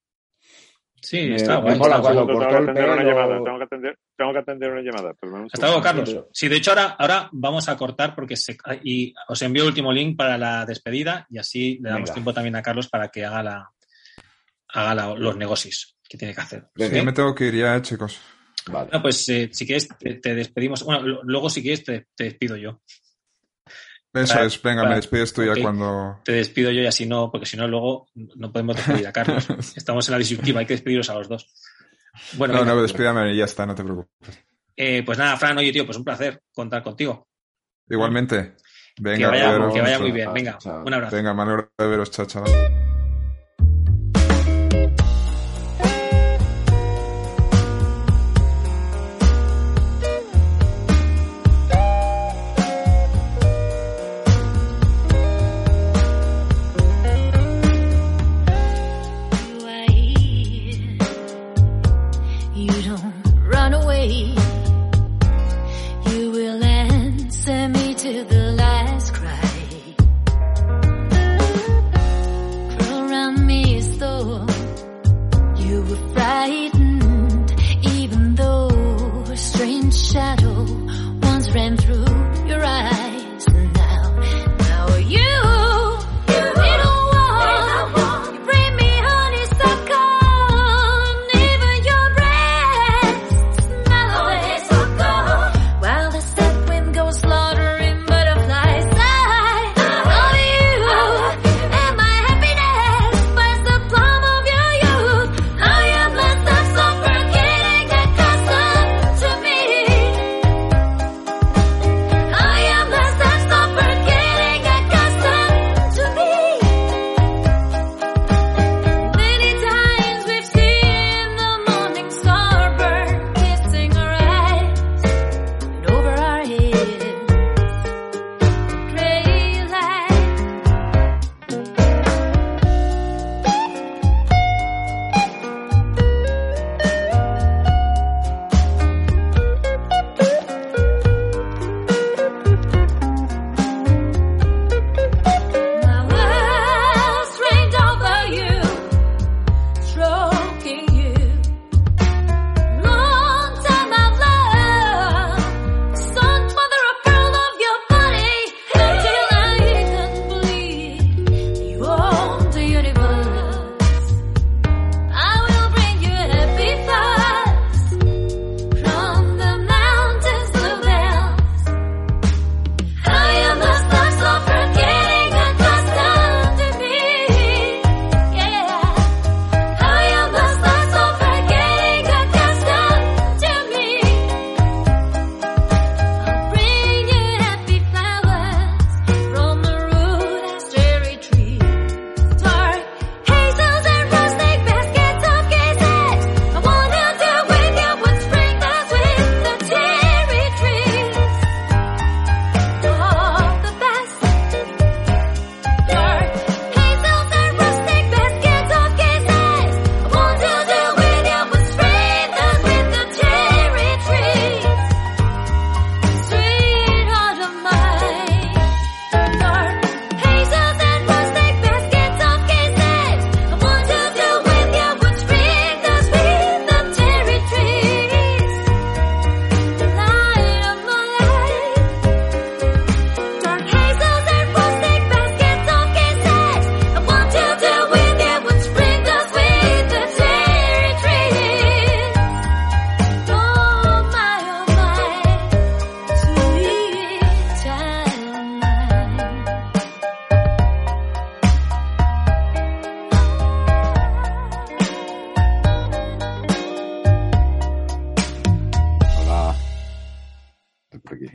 Sí, Me- está me guay. mola está cuando guay. Tengo que el atender una llamada, tengo que atender, tengo que atender una llamada. Hasta luego. Carlos. Sí, de hecho, ahora, ahora vamos a cortar porque se, y os envío el último link para la despedida y así le damos Venga. tiempo también a Carlos para que haga la haga la- los negocios que tiene que hacer. Venga. ¿Sí? Yo me tengo que ir ya, eh, chicos. Vale. Bueno, pues eh, si quieres te, te despedimos. Bueno, luego si quieres te, te despido yo. Eso Para- es, venga, para- me despides tú ya cuando... Te despido yo y así no, porque si no luego no podemos despedir a Carlos. Estamos en la disyuntiva, hay que despedirlos a los dos. Bueno, No, venga, no, despídame y ya está, no te preocupes. eh, pues nada, Fran, oye tío, pues un placer contar contigo. Igualmente. Venga, que vaya, que muy bien. Venga, un abrazo. Venga, alegro de veros, chao, chao.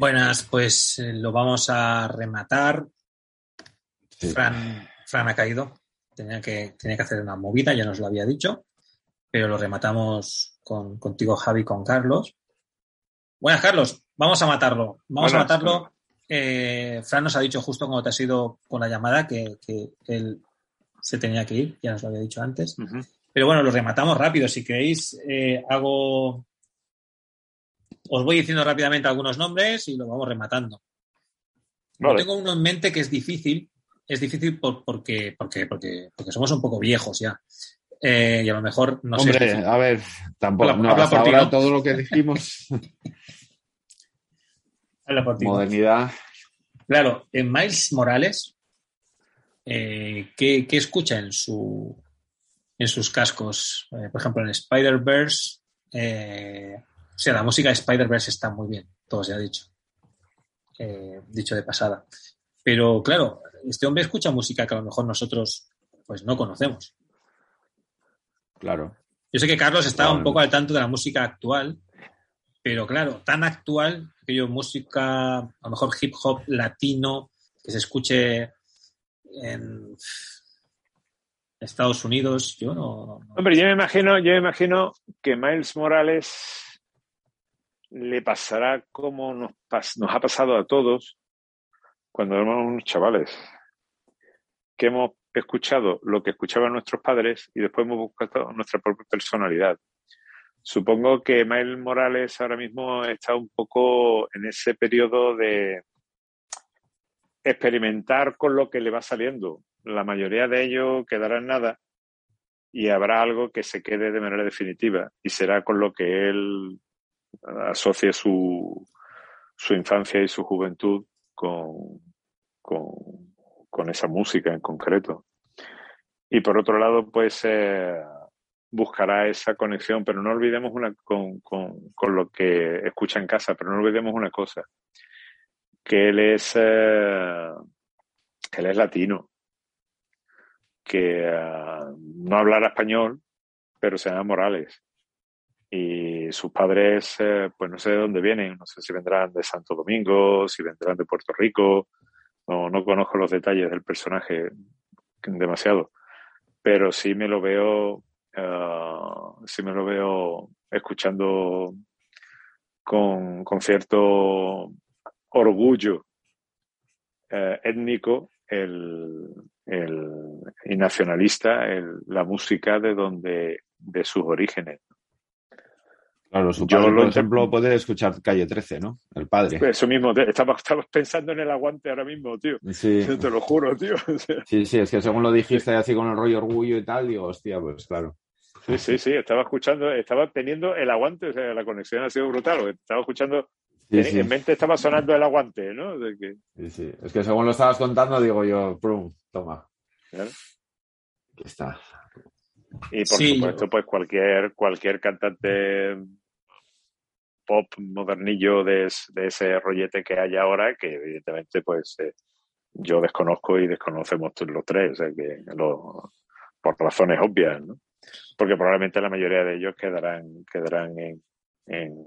Buenas, pues eh, lo vamos a rematar. Sí. Fran, Fran ha caído. Tenía que, tenía que hacer una movida, ya nos lo había dicho. Pero lo rematamos con, contigo, Javi, con Carlos. Buenas, Carlos. Vamos a matarlo. Vamos a matarlo. Eh, Fran nos ha dicho justo cuando te has ido con la llamada que, que él se tenía que ir. Ya nos lo había dicho antes. Pero bueno, lo rematamos rápido. Si queréis, eh, hago. Os voy diciendo rápidamente algunos nombres y lo vamos rematando. Yo tengo uno en mente que es difícil. Es difícil por- porque, porque, porque, porque somos un poco viejos ya. Eh, y a lo mejor no sé. Hombre, a ver, tampoco. Habla- no, habla hasta por ti, ahora ¿no? todo lo que dijimos, Habla por ti. modernidad. Claro, en Miles Morales, eh, ¿qué, qué escucha en, su, en sus cascos? Eh, por ejemplo, en Spider-Verse. O sea, la música de Spider-Verse está muy bien, todo se ha dicho. Eh, dicho de pasada. Pero claro, este hombre escucha música que a lo mejor nosotros pues no conocemos. Claro. Yo sé que Carlos está un poco al tanto de la música actual, pero claro, tan actual, aquello música, a lo mejor hip hop latino, que se escuche en Estados Unidos, yo no. no- Hombre, yo me imagino, yo me imagino que Miles Morales le pasará como nos, ha pasado a todos cuando éramos unos chavales, que hemos escuchado lo que escuchaban nuestros padres y después hemos buscado nuestra propia personalidad. Supongo que Miles Morales ahora mismo está un poco en ese periodo de experimentar con lo que le va saliendo. La mayoría de ello quedará en nada y habrá algo que se quede de manera definitiva y será con lo que él asocie su, su infancia y su juventud con, con, con esa música en concreto. Y por otro lado, pues eh, buscará esa conexión, pero no olvidemos una con, con, con lo que escucha en casa, pero no olvidemos una cosa, que él es, eh, él es latino, que eh, no hablará español, pero se llama Morales. Y sus padres, eh, pues no sé de dónde vienen, no sé si vendrán de Santo Domingo, si vendrán de Puerto Rico, no, no conozco los detalles del personaje demasiado, pero sí me lo veo, eh, sí me lo veo escuchando con, con cierto orgullo eh, étnico el, el, y nacionalista la música de donde de sus orígenes. Claro, su Yo padre, lo por ejemplo, puede escuchar Calle 13, ¿no? El padre. Eso mismo, estaba pensando en el aguante ahora mismo, tío. Sí, Te lo juro, tío. Sí, sí, es que según lo dijiste así con el rollo orgullo y tal, digo, hostia, pues claro. Sí, sí, sí, estaba escuchando, estaba teniendo el aguante, o sea, la conexión ha sido brutal. Estaba escuchando, Sí, en, sí, en mente estaba sonando el aguante, ¿no? De que, sí, sí. Es que según lo estabas contando, digo yo, prum, toma, claro. aquí está. Y por Sí, supuesto, pues cualquier, cualquier cantante pop modernillo de, es- de ese rollete que hay ahora, que evidentemente pues eh, yo desconozco y desconocemos todos los tres, o sea que lo- por razones obvias, ¿no? Porque probablemente la mayoría de ellos quedarán, quedarán en, en-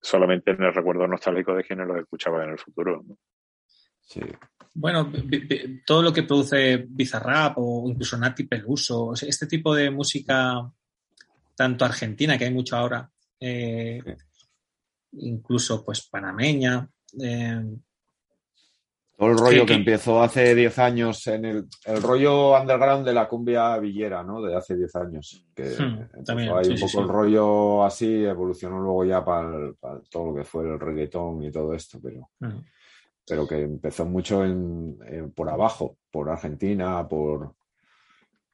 solamente en el recuerdo nostálgico de quienes los escuchaban en el futuro, ¿no? Sí. Bueno, todo lo que produce Bizarrap o incluso Nati Peluso, o sea, este tipo de música, tanto argentina, que hay mucho ahora, eh, incluso pues panameña, eh, Todo el rollo que que- empezó hace 10 años en el, el rollo underground de la cumbia villera, ¿no? De hace 10 años. Que Hmm, también, ahí sí, un poco sí. el rollo así, evolucionó luego ya para, todo lo que fue el reggaetón y todo esto, pero, mm, pero que empezó mucho en, en- por abajo, por Argentina, por...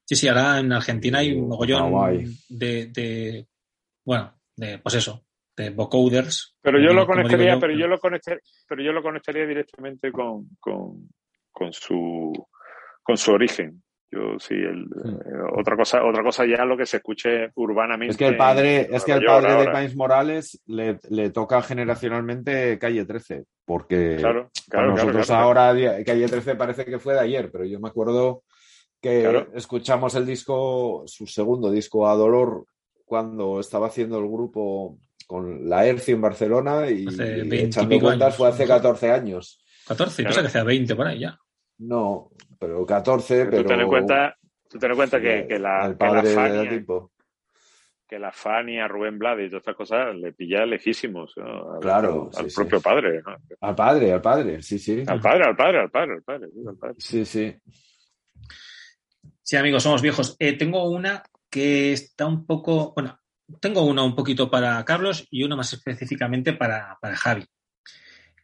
Sí, sí, ahora en Argentina hay un O mogollón de, de, bueno, de, pues eso, de vocoders. Pero yo digo- lo conectaría, yo, pero yo lo conectaría, pero yo lo conectaría directamente con, con, con su con su origen. Yo sí, el, eh, otra cosa, otra cosa ya lo que se escuche urbanamente. Es que el padre, es que el padre de. Miles Morales le, le toca generacionalmente Calle 13, porque Claro, para claro, nosotros claro. ahora Calle 13 parece que fue de ayer, pero yo me acuerdo que Claro. escuchamos el disco, su segundo disco, A Dolor, cuando estaba haciendo el grupo con la ERCI en Barcelona y, y 20 y echando cuentas años. fue hace 14 años. 14, Claro. piensa que hacía 20 por ahí ya. No, pero 14, Tú pero... ten en cuenta, tú ten en cuenta que, que la, el que la Fania, tipo. que la Fania, Rubén Blades y todas estas cosas le pilla lejísimos ¿no? al, Claro, al sí, propio sí. padre. ¿no? Al padre, al padre, sí, sí. Al padre, al padre, al padre, al padre. sí, al padre. Sí, sí. Sí, amigos, somos viejos. Eh, tengo una que está un poco, bueno, tengo una un poquito para Carlos y una más específicamente para, para Javi.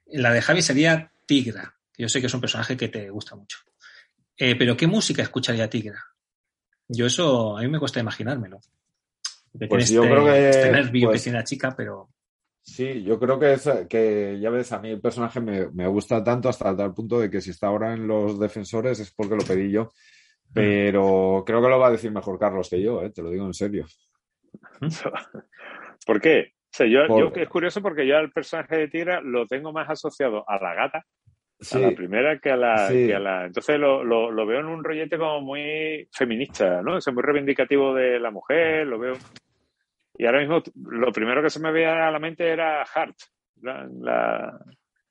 La de Javi sería Tigra, que yo sé que es un personaje que te gusta mucho. Eh, pero ¿qué música escucharía Tigra? Yo eso, a mí me cuesta imaginármelo. Porque Pues tiene yo creo que, este nervio pues- que tiene la chica, pero Sí, yo creo que, es, que ya ves, a mí el personaje me, me gusta tanto hasta tal punto de que si está ahora en los defensores es porque lo pedí yo. Pero creo que lo va a decir mejor Carlos que yo, ¿eh? te lo digo en serio. ¿Por qué? O sea, yo, Por- yo que es curioso porque yo al personaje de Tigra lo tengo más asociado a la gata, Sí, a la primera que a la, Sí. que a la. Entonces lo, lo, lo veo en un rollete como muy feminista, ¿no? Es muy reivindicativo de la mujer, lo veo. Y ahora mismo lo primero que se me veía a la mente era Hart, la, la-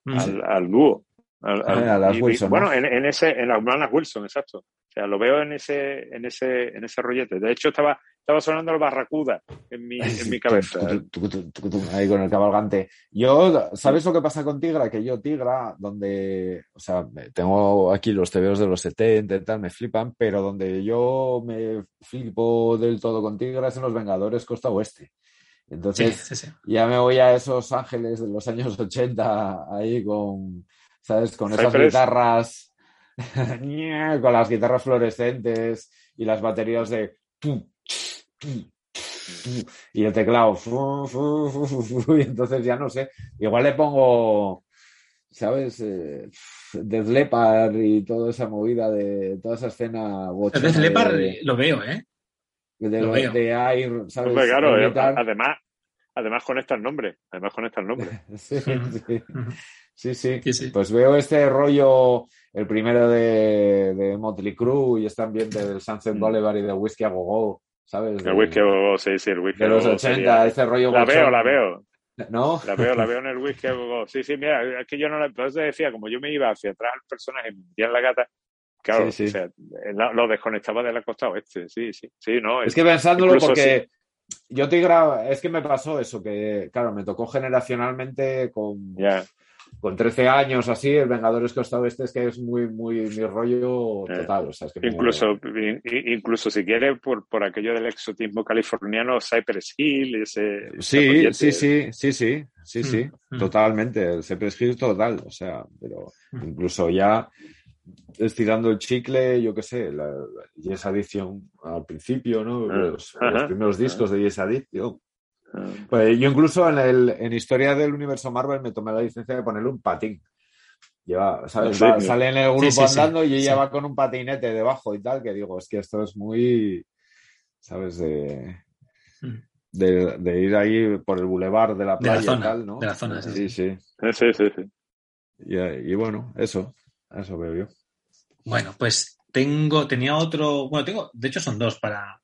mm, al, al dúo. Al- al- A las y- Wilson, ¿no? Bueno, en, en ese, en las Wilson, exacto. O sea, lo veo en ese, en ese, en ese rollete. De hecho, estaba, estaba sonando el Barracuda en mi, en mi cabeza. Tucu, Ahí con el cabalgante. Yo, ¿sabes lo que pasa con Tigra? Que yo, Tigra, donde, o sea, tengo aquí los TVOs de los 70 y tal, me flipan, pero donde yo me flipo del todo con Tigra es en los Vengadores Costa Oeste. Entonces, sí, sí. ya me voy a esos ángeles de los años 80 ahí con, ¿sabes? Con esas Cypress. guitarras, con las guitarras fluorescentes y las baterías de... Y el teclado. Y entonces ya no sé. Igual le pongo, ¿sabes? Eh, Death Leppard y toda esa movida de toda esa escena Death Leppard de, lo veo, ¿eh? de, lo veo. de Air, ¿sabes? Hombre, claro, Air eh, además, además conecta el nombre. Además conecta el nombre. Sí, sí. Sí, sí. Sí, sí. Pues veo este rollo, el primero de, de Motley Crue y este ambiente del Sunset Mm. Boulevard y de Whiskey a Go Go, ¿sabes? El whisky go sí, sí, el whisky de los go-go 80, sería- este rollo La veo, la veo. ¿No? La veo, la veo en el whisky. Sí, sí, mira, es que yo no la... Te decía, como yo me iba hacia atrás al personaje y me metía en la gata, claro, Sí, sí. o sea, lo, lo desconectaba de la costa oeste. Sí, sí, sí, no. Es que pensándolo porque yo te gra- es que me pasó eso, que claro, me tocó generacionalmente con, Ya, con 13 años así, el Vengadores Costa Oeste es que es muy, muy mi rollo Eh, total. O sea, es que incluso, in- incluso si quieres, por, por aquello del exotismo californiano, Cypress Hill, ese... ese Sí, sí, sí, sí, sí, sí, sí, Mm, mm. totalmente. El Cypress Hill total, o sea, pero Mm. incluso ya estirando el chicle, yo qué sé, la, la Yes Addiction al principio, ¿no? Ah, Los, ajá, los primeros discos de Yes Addiction. Ah, Pues yo incluso en, el, en Historia del Universo Marvel me tomé la licencia de ponerle un patín. Lleva, sale en el grupo sí, sí, andando y ella sí. va con un patinete debajo y tal, que digo, es que esto es muy, ¿sabes? De, Mm. de, de ir ahí por el bulevar de la De la playa zona, y tal, ¿no? de la zona, sí, sí. sí. Sí, sí, sí. Y, y bueno, eso, eso veo yo. Bueno, pues tengo, tenía otro, bueno, tengo, de hecho son dos para,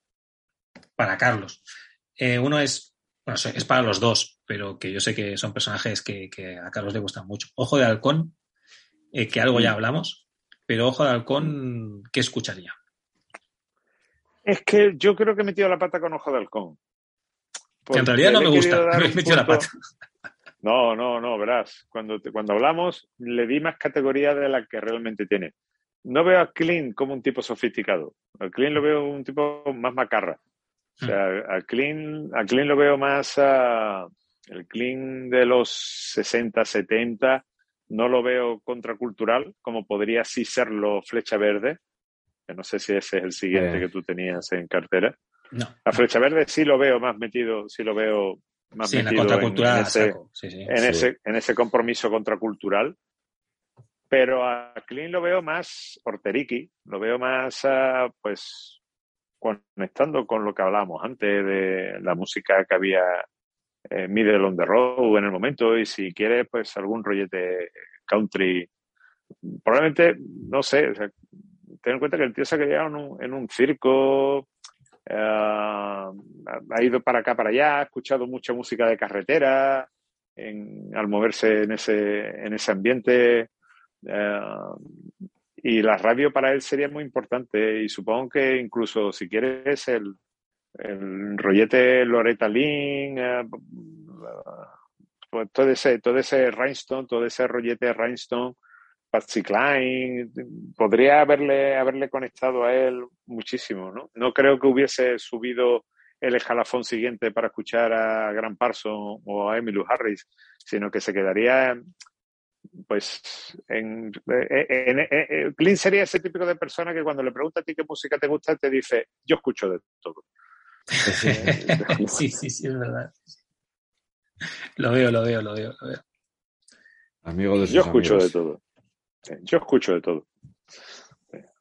para Carlos. Eh, uno es, bueno, es para los dos, pero que yo sé que son personajes que, que a Carlos le gustan mucho. Ojo de Halcón, eh, que algo ya hablamos, pero Ojo de Halcón, ¿qué escucharía? Es que yo creo que he metido la pata con ojo de halcón. Que en realidad no me gusta, querido dar me he un metido la punto- pata. No, no, no, verás. Cuando, te- cuando hablamos, le di más categoría de la que realmente tiene. No veo a Clean como un tipo sofisticado. A Clean lo veo un tipo más macarra. O sea, a Clean, a Clean lo veo más a, el Clean de los 60, 70. No lo veo contracultural, como podría sí serlo Flecha Verde. Que no sé si ese es el siguiente Eh. que tú tenías en cartera. No, A Flecha Verde sí lo veo más metido, sí lo veo más sí, en la metido contracultura en ese, saco. Sí, sí. en, Sí. ese, en ese compromiso contracultural. Pero a Clean lo veo más horteriqui, lo veo más, ah, pues, conectando con lo que hablábamos antes de la música que había eh, Middle on the Road en el momento y si quieres, pues algún rollete country. Probablemente, no sé, o ten en cuenta que el tío se ha criado en un, en un circo, eh, ha ido para acá, para allá, ha escuchado mucha música de carretera, en- al moverse en ese, en ese ambiente. eh, y la radio para él sería muy importante. Y supongo que incluso si quieres el, el rollete Loretta Lynn, eh, pues todo ese, todo ese Rhinestone, todo ese rollete Rhinestone, Patsy Cline, podría haberle, haberle conectado a él muchísimo, ¿no? No creo que hubiese subido el escalafón siguiente para escuchar a Grant Parson o a Emmylou Harris, sino que se quedaría pues en, en, en- en- Clint sería ese típico de persona que cuando le pregunta a ti qué música te gusta te dice yo escucho de todo sí, sí, sí, es verdad. Lo veo, lo veo, lo veo, lo veo. Amigo de sus yo escucho amigos. de todo yo escucho de todo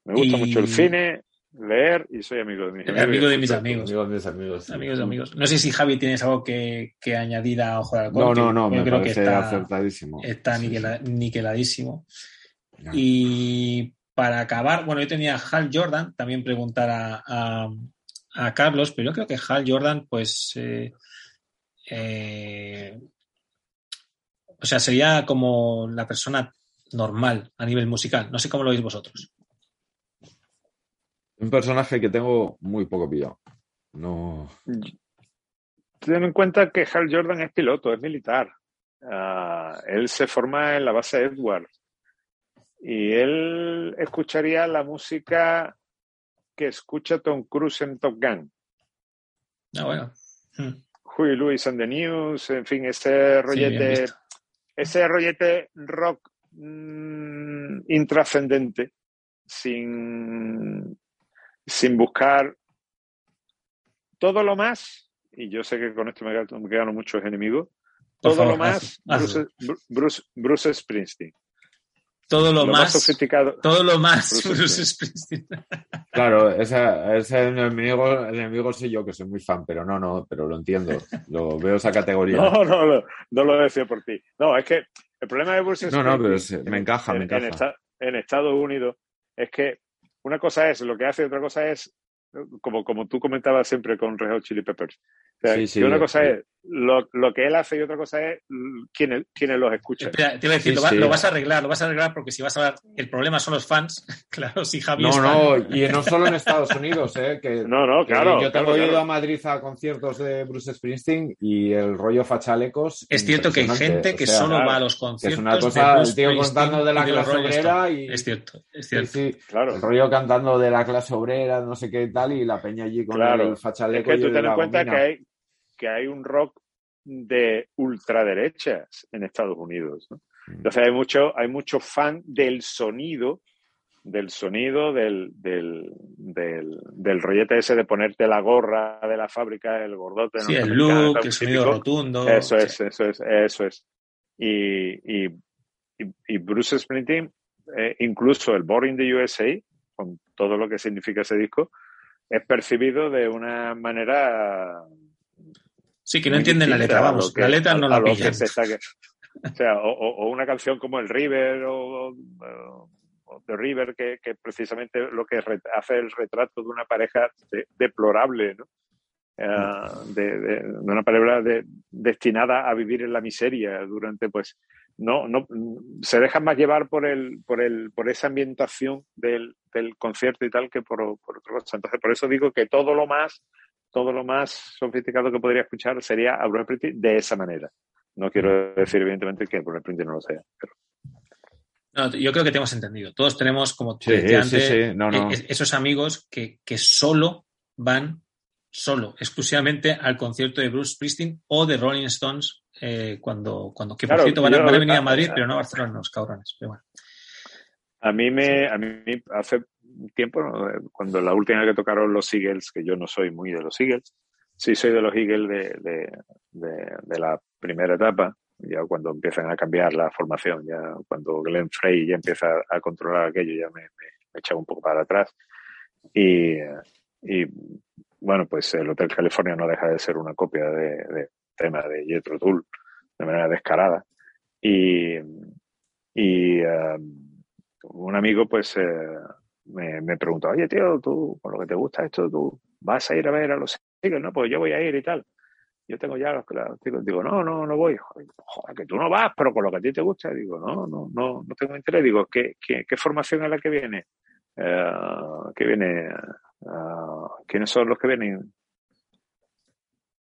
me gusta Y- mucho el cine leer y soy amigo de mis amigos amigo de mis amigos. Amigo de mis amigos. Amigos, amigos. No sé si Javi tienes algo que, que añadir a Ojo de Halcón. No, no, no, me creo que está, acertadísimo. está Sí, niquela- niqueladísimo. sí. Ya. Y para acabar, bueno, yo tenía a Hal Jordan, también preguntar a, a- a Carlos, pero yo creo que Hal Jordan, pues, eh, eh, o sea, sería como la persona normal a nivel musical. No sé cómo lo veis vosotros. Un personaje que tengo muy poco pillado. No. ten en cuenta que Hal Jordan es piloto es militar Ah, él se forma en la base Edwards y él escucharía la música que escucha Tom Cruise en Top Gun Ah, bueno. Hmm. Huey Lewis and the News, en fin, ese rollete, ese rollete rock mm, intrascendente, sin, sin buscar todo lo más, y yo sé que con esto me, gano muchos enemigos, todo lo más haz- hazlo. Bruce, Bruce, Bruce Springsteen. Todo lo, Lo más más, sofisticado. todo lo más Bruce Bruce Springsteen. Claro, ese, ese enemigo, el enemigo soy yo, que soy muy fan, pero no, no, pero lo entiendo. Lo veo esa categoría. No, no, no, no lo decía por ti. No, es que el problema de Bruce No, no, pero Springsteen me encaja, me en, en encaja. esta- en Estados Unidos es que una cosa es lo que hace otra cosa es, como, como tú comentabas siempre con Red Chili Peppers. O sea, Sí, sí, que una cosa sí. es lo, lo que él hace y otra cosa es quienes, quienes los escuchan. Espera, te iba a decir, Sí, lo, va- sí. lo vas a arreglar, lo vas a arreglar porque si vas a hablar, el problema son los fans. Claro, si Javi No, es fan. no, y no solo en Estados Unidos, ¿eh? Que, No, no, que claro. yo tengo claro, ido claro. a Madrid a conciertos de Bruce Springsteen y el rollo fachalecos. Es cierto que hay gente o que sea, solo claro, va a los que conciertos es una de cosa, Bruce el tío contando de la los clase obrera y- Es cierto, es cierto. sí, Claro. el rollo cantando de la clase obrera, no sé qué y tal, y la peña allí con Claro. el Es fachaleco que y tú ten en cuenta que hay, que hay un rock de ultraderechas en Estados Unidos. ¿no? Mm. Entonces hay mucho, hay mucho fan del sonido, del sonido del, del, del, del rollete ese de ponerte la gorra de la fábrica, el gordote. Sí, el look, el sonido típico. rotundo. Eso sí. es, eso es, eso es. Y, y, y- Bruce Springsteen, eh, incluso el Born in the USA, con todo lo que significa ese disco, es percibido de una manera Sí, que no entienden la letra, vamos. que- la letra no la pillan. que- o sea, o, o- una canción como el River o, o- o The River, que, que precisamente lo que hace el retrato de una pareja de- deplorable, ¿no? Eh, de, de- de una pareja de- destinada a vivir en la miseria durante, pues, no, no, se dejan más llevar por el, por el, por esa ambientación del, del concierto y tal que por, por otra cosa. Entonces, por eso digo que todo lo más, todo lo más sofisticado que podría escuchar sería a Bruce Springsteen de esa manera. No quiero decir, evidentemente, que Bruce Springsteen no lo sea. pero- No, yo creo que te hemos entendido. Todos tenemos, como te Sí, decía sí, antes, sí, no, no. eh, esos amigos que, que solo van, solo, exclusivamente al concierto de Bruce Springsteen o de Rolling Stones eh, cuando, cuando, que por Claro, cierto van a, yo- van a venir a Madrid, pero no a Barcelona, los cabrones. Pero bueno. A mí me, a mí hace tiempo, ¿no? cuando la última vez que tocaron los Eagles, que yo no soy muy de los Eagles, sí soy de los Eagles de, de, de, de la primera etapa, ya cuando empiezan a cambiar la formación, ya cuando Glenn Frey ya empieza a controlar aquello, ya me, me, me echaba un poco para atrás. Y, y bueno, pues el Hotel California no deja de ser una copia de, de tema de Jethro Tull de manera descarada. Y, y um, un amigo pues eh, me, me preguntó, oye, tío, tú, por lo que te gusta esto, tú vas a ir a ver a los Eagles, ¿no? Pues yo voy a ir y tal. Yo tengo ya los, los chicos, digo, no, no, no voy. Joder, que tú no vas, pero con lo que a ti te gusta, digo, no, no, no, no tengo interés. Digo, ¿qué, qué, qué formación es la que viene? Que viene, eh, ¿quiénes son los que vienen?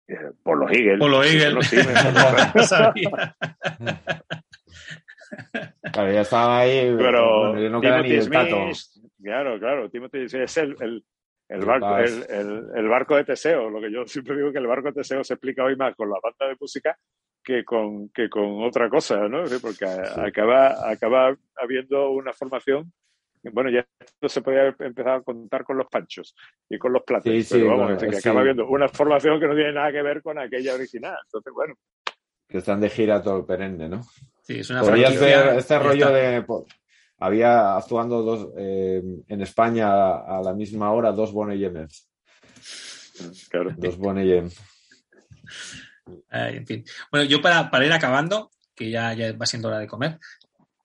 Eh, por los Eagles. Por los Eagles. los Eagles. Claro, ya estaba ahí. Pero bueno, no queda ni el. Smith, claro, claro, Timothy es el, el, el barco, el, barco de Teseo. Lo que yo siempre digo que el barco de Teseo se explica hoy más con la banda de música que con, que con otra cosa, ¿no? Porque Sí. acaba, acaba habiendo una formación. Bueno, ya esto se podía haber empezado a contar con los panchos y con los platos, Sí, sí, pero vamos, bueno, es que sí. acaba habiendo una formación que no tiene nada que ver con aquella original. Entonces, bueno, Que están de gira todo el perenne, ¿no? Sí, es una Podría hacer este rollo de. Había actuando dos eh, en España a, a la misma hora dos Bonnie Yemers. claro. Dos Bonnie en fin. Bueno, yo para, para ir acabando, que ya, ya va siendo hora de comer,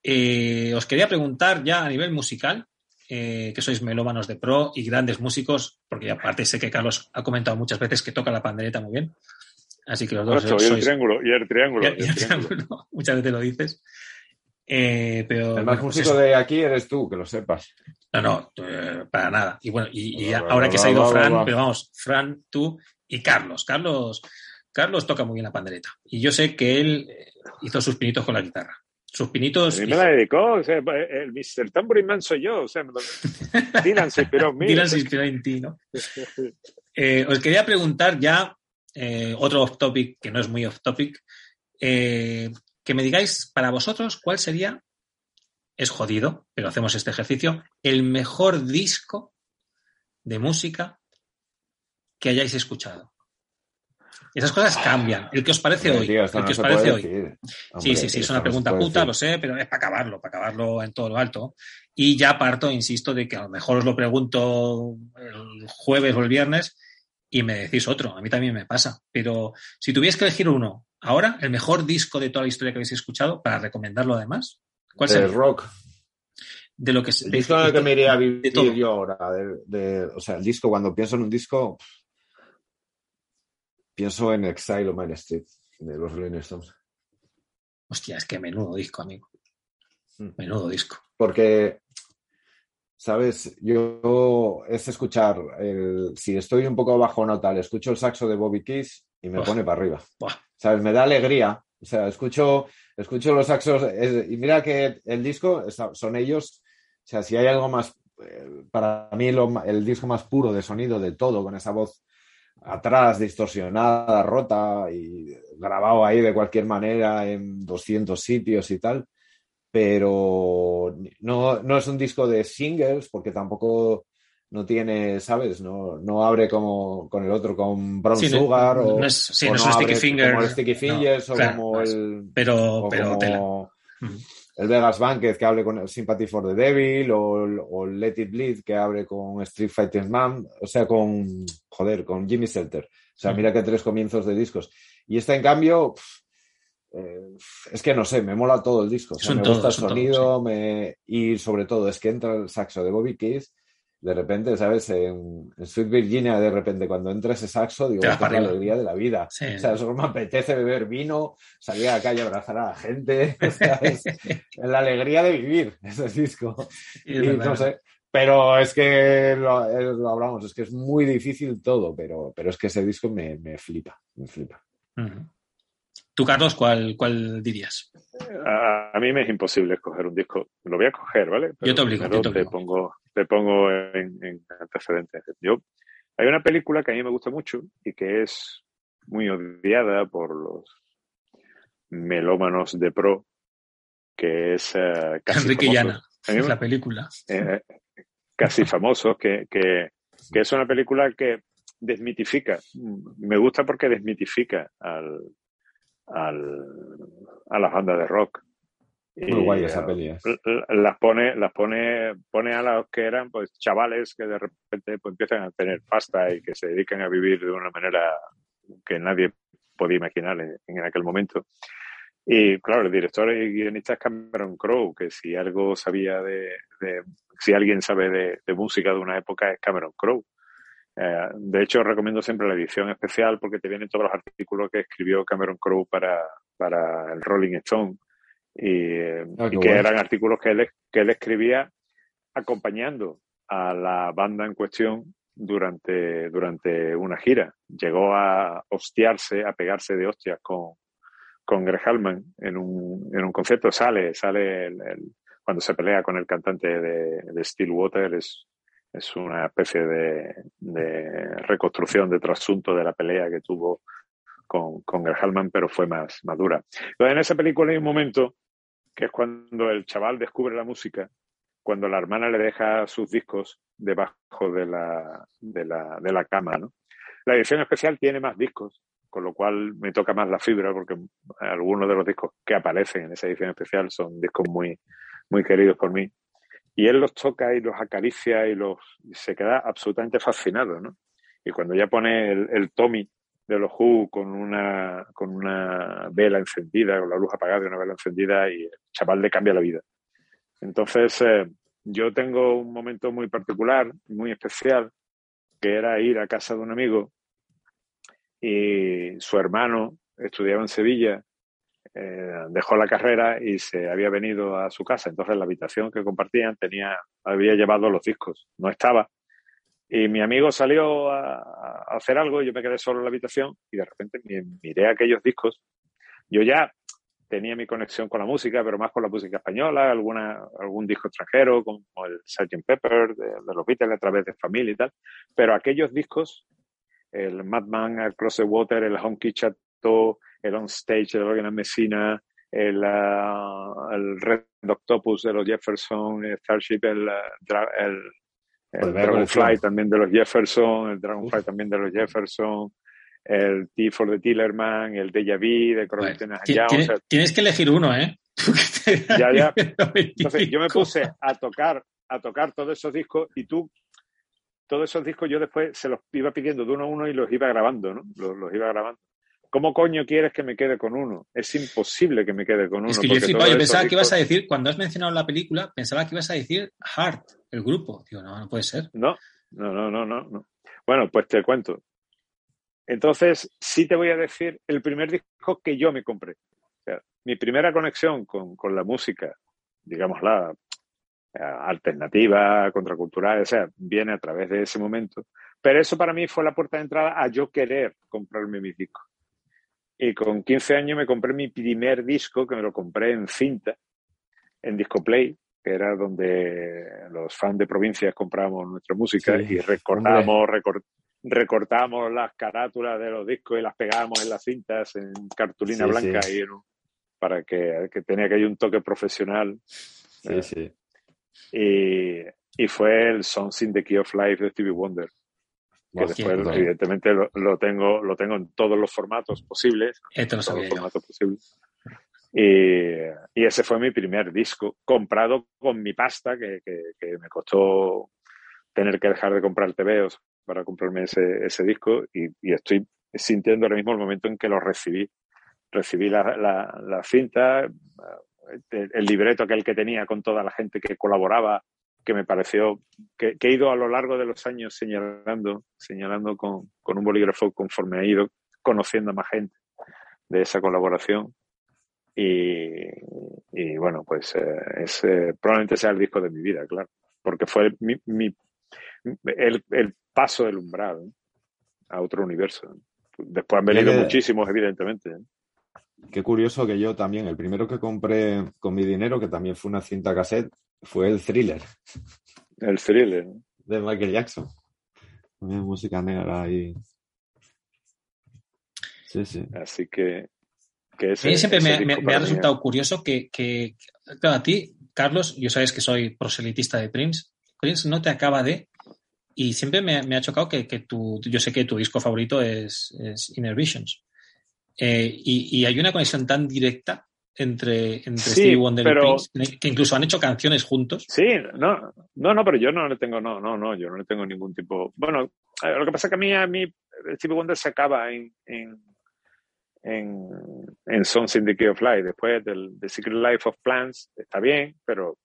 eh, os quería preguntar ya a nivel musical, eh, que sois melómanos de pro y grandes músicos, porque aparte sé que Carlos ha comentado muchas veces que toca la pandereta muy bien, así que los dos Ocho, y el sois... triángulo, y el triángulo. Y el ya triángulo. triángulo, muchas veces lo dices. Eh, pero El más bueno, pues músico eso. de aquí eres tú, que lo sepas. No, no, eh, para nada. Y bueno, y, y ahora que se ha ido Fran, pero vamos, Fran, tú y Carlos. Carlos, Carlos toca muy bien la pandereta. Y yo sé que él eh, hizo sus pinitos con la guitarra. Sus pinitos. A mí me la dedicó, o sea, el Mr. Tambourine Man soy yo, o sea, me- Dylan se inspiró en mí. Dylan se inspiró en ti, ¿no? Eh, os quería preguntar ya eh, otro off topic que no es muy off topic. eh, que me digáis para vosotros cuál sería, es jodido, pero hacemos este ejercicio, el mejor disco de música que hayáis escuchado. Esas cosas cambian. El que os parece hoy. tío, el no que os parece hoy. Sí, sí, sí, es una pregunta puta, decir. lo sé, pero es para acabarlo, para acabarlo en todo lo alto. Y ya parto, insisto, de que a lo mejor os lo pregunto el jueves o el viernes y me decís otro. A mí también me pasa. Pero si tuvierais que elegir uno, ahora, el mejor disco de toda la historia que habéis escuchado, para recomendarlo además, ¿cuál De sería? rock. De lo que El disco en el que me iría a vivir yo ahora. De, de- o sea, el disco, cuando pienso en un disco, pienso en Exile o Main Street de los Rolling Stones. Hostia, es que menudo disco, amigo. Mm. Menudo disco. Porque, ¿sabes? Yo es escuchar, el, si estoy un poco bajo nota, le escucho el saxo de Bobby Keys y me pone para arriba. ¿Sabes? Me da alegría. O sea, escucho, escucho los saxos es- y mira que el disco son ellos. O sea, si hay algo más, eh, para mí lo el disco más puro de sonido de todo, con esa voz atrás, distorsionada, rota y grabado ahí de cualquier manera en 200 sitios y tal. Pero no, no es un disco de singles porque tampoco no tiene, ¿sabes? No, no abre como con el otro, con Brown Sí, no- Sugar o, no es- sí, o no es un Sticky abre Finger. como el Sticky No, Fingers o claro, como no el Pero, pero como el Vegas Banquet que abre con el Sympathy for the Devil o, el- o Let It Bleed que abre con Street Fighter Man, o sea, con, joder, con Jimmy Selter. O sea, Mm. mira que tres comienzos de discos. Y este, en cambio, eh, es que no sé, me mola todo el disco. O sea, me todo, gusta el sonido me... y sobre todo es que entra el saxo de Bobby Keys. De repente, ¿sabes? En, en Sweet Virginia, de repente, cuando entra ese saxo, digo, es la alegría de la vida. Sí. O sea, solo me apetece beber vino, salir a la calle a abrazar a la gente. O sea, es la alegría de vivir ese disco. Y no sé. Pero es que lo, lo hablamos, es que es muy difícil todo, pero, pero es que ese disco me, me flipa, me flipa. Tú, Carlos, ¿cuál, cuál dirías? A, a mí me es imposible escoger un disco. Lo voy a coger, ¿vale? Yo te obligo, yo te obligo. pongo, te pongo en, en antecedentes. Yo, hay una película que a mí me gusta mucho y que es muy odiada por los melómanos de pro, que es eh, casi Enrique. Llana, me- la película. eh, casi famosos, que, que, que es una película que desmitifica. Me gusta porque desmitifica al, al, a las bandas de rock. Muy Y, guay esa eh, peli. ¿eh? las pone, las pone, pone a los que eran pues chavales que de repente pues, empiezan a tener pasta y que se dedican a vivir de una manera que nadie podía imaginar en, en aquel momento. Y claro, el director y guionista es Cameron Crowe, que si algo sabía de, de- si alguien sabe de, de música de una época es Cameron Crowe. Eh, de hecho, recomiendo siempre la edición especial porque te vienen todos los artículos que escribió Cameron Crowe para, para el Rolling Stone y, Ah, y que eran artículos que él, que él escribía acompañando a la banda en cuestión durante, durante una gira. Llegó a hostiarse, a pegarse de hostias con, con Greg Hallman en un, en un concierto. Sale, sale el- el- cuando se pelea con el cantante de, de Stillwater, es, es una especie de, reconstrucción de trasunto de la pelea que tuvo con, con Greg Hallman, pero fue más madura. Entonces, en esa película hay un momento que es cuando el chaval descubre la música, cuando la hermana le deja sus discos debajo de la, de la, de la cama, ¿no? La edición especial tiene más discos, con lo cual me toca más la fibra, porque algunos de los discos que aparecen en esa edición especial son discos muy, muy queridos por mí. Y él los toca y los acaricia y los se queda absolutamente fascinado, ¿no? Y cuando ya pone el, el Tommy de los Who con una, con una vela encendida, con la luz apagada y una vela encendida, y el chaval le cambia la vida. Entonces, eh, yo tengo un momento muy particular, muy especial, que era ir a casa de un amigo y su hermano estudiaba en Sevilla, eh, dejó la carrera y se había venido a su casa. Entonces, la habitación que compartían tenía, había llevado los discos, no estaba. Y mi amigo salió a, hacer algo y yo me quedé solo en la habitación y de repente mi- miré aquellos discos. Yo ya tenía mi conexión con la música, pero más con la música española, alguna, algún disco extranjero, como el Sgt. Pepper de, los Beatles a través de familia y tal. Pero aquellos discos, el Madman Across the Water, el Honky Chateau, el On Stage de Organ Messina, el, ah, el Red Octopus de los Jefferson, el Starship, el, el, el Pues Dragonfly también de los Jefferson, el Dragonfly Uf. también de los Jefferson, el T for the Tillerman, el Deja Vu de Crosby, Bueno, o sea, tienes que elegir uno, ¿eh? Ya, ya. Entonces Entonces yo me puse a tocar, a tocar todos esos discos y tú, todos esos discos yo después se los iba pidiendo de uno a uno y los iba grabando, ¿no? Los, los iba grabando. ¿Cómo coño quieres que me quede con uno? Es imposible que me quede con uno. Es que yo flipado, pensaba que ibas a decir, cuando has mencionado la película, pensaba que ibas a decir Heart, el grupo. Digo, no, no puede ser. No, no, no, no, no, no. Bueno, pues te cuento. Entonces, sí te voy a decir el primer disco que yo me compré. O sea, mi primera conexión con, con la música, digámosla, eh, alternativa, contracultural, o sea, viene a través de ese momento. Pero eso para mí fue la puerta de entrada a yo querer comprarme mis discos. Y con 15 años me compré mi primer disco, que me lo compré en cinta, en Discoplay, que era donde los fans de provincias comprábamos nuestra música Sí, y recortábamos, recor- recortábamos las carátulas de los discos y las pegábamos en las cintas en cartulina Sí, blanca sí. y en un- para que, que tenía que hay un toque profesional. Sí, sí. Y, y fue el Songs in the Key of Life de Stevie Wonder que después brutal. evidentemente lo, lo tengo lo tengo en todos los formatos posibles. Te lo todos sabía los formatos posibles. Y, y ese fue mi primer disco comprado con mi pasta que, que- que me costó tener que dejar de comprar TVOs para comprarme ese, ese disco. Y, y estoy sintiendo ahora mismo el momento en que lo recibí. Recibí la, la, la cinta el libreto aquel que tenía con toda la gente que colaboraba que me pareció que, que he ido a lo largo de los años señalando, señalando con, con un bolígrafo conforme he ido conociendo a más gente de esa colaboración. Y, y bueno, pues eh, es, eh, probablemente sea el disco de mi vida, claro, porque fue mi, mi- el, el paso del umbral a otro universo. Después han venido muchísimos, evidentemente. Qué curioso que yo también, el primero que compré con mi dinero, que también fue una cinta cassette, fue el thriller El thriller. ¿no? de Michael Jackson. También música negra ahí. Sí, sí. Así que, que A mí siempre ese me, ha resultado curioso que, que, claro, a ti, Carlos, yo sabes que soy proselitista de Prince, Prince no te acaba de... Y siempre me, me ha chocado que, que tu, yo sé que tu disco favorito es, es Inner Visions. Eh, y, y hay una conexión tan directa entre, entre Sí, Stevie Wonder pero- y Prince, que incluso han hecho canciones juntos. Sí, no, no, no, pero yo no le tengo, no, no, no, yo no le tengo ningún tipo. Bueno, lo que pasa es que a mí, a mí, Stevie Wonder se acaba en, en, en, en Songs in the Key of Life. Después del The Secret Life of Plants está bien, pero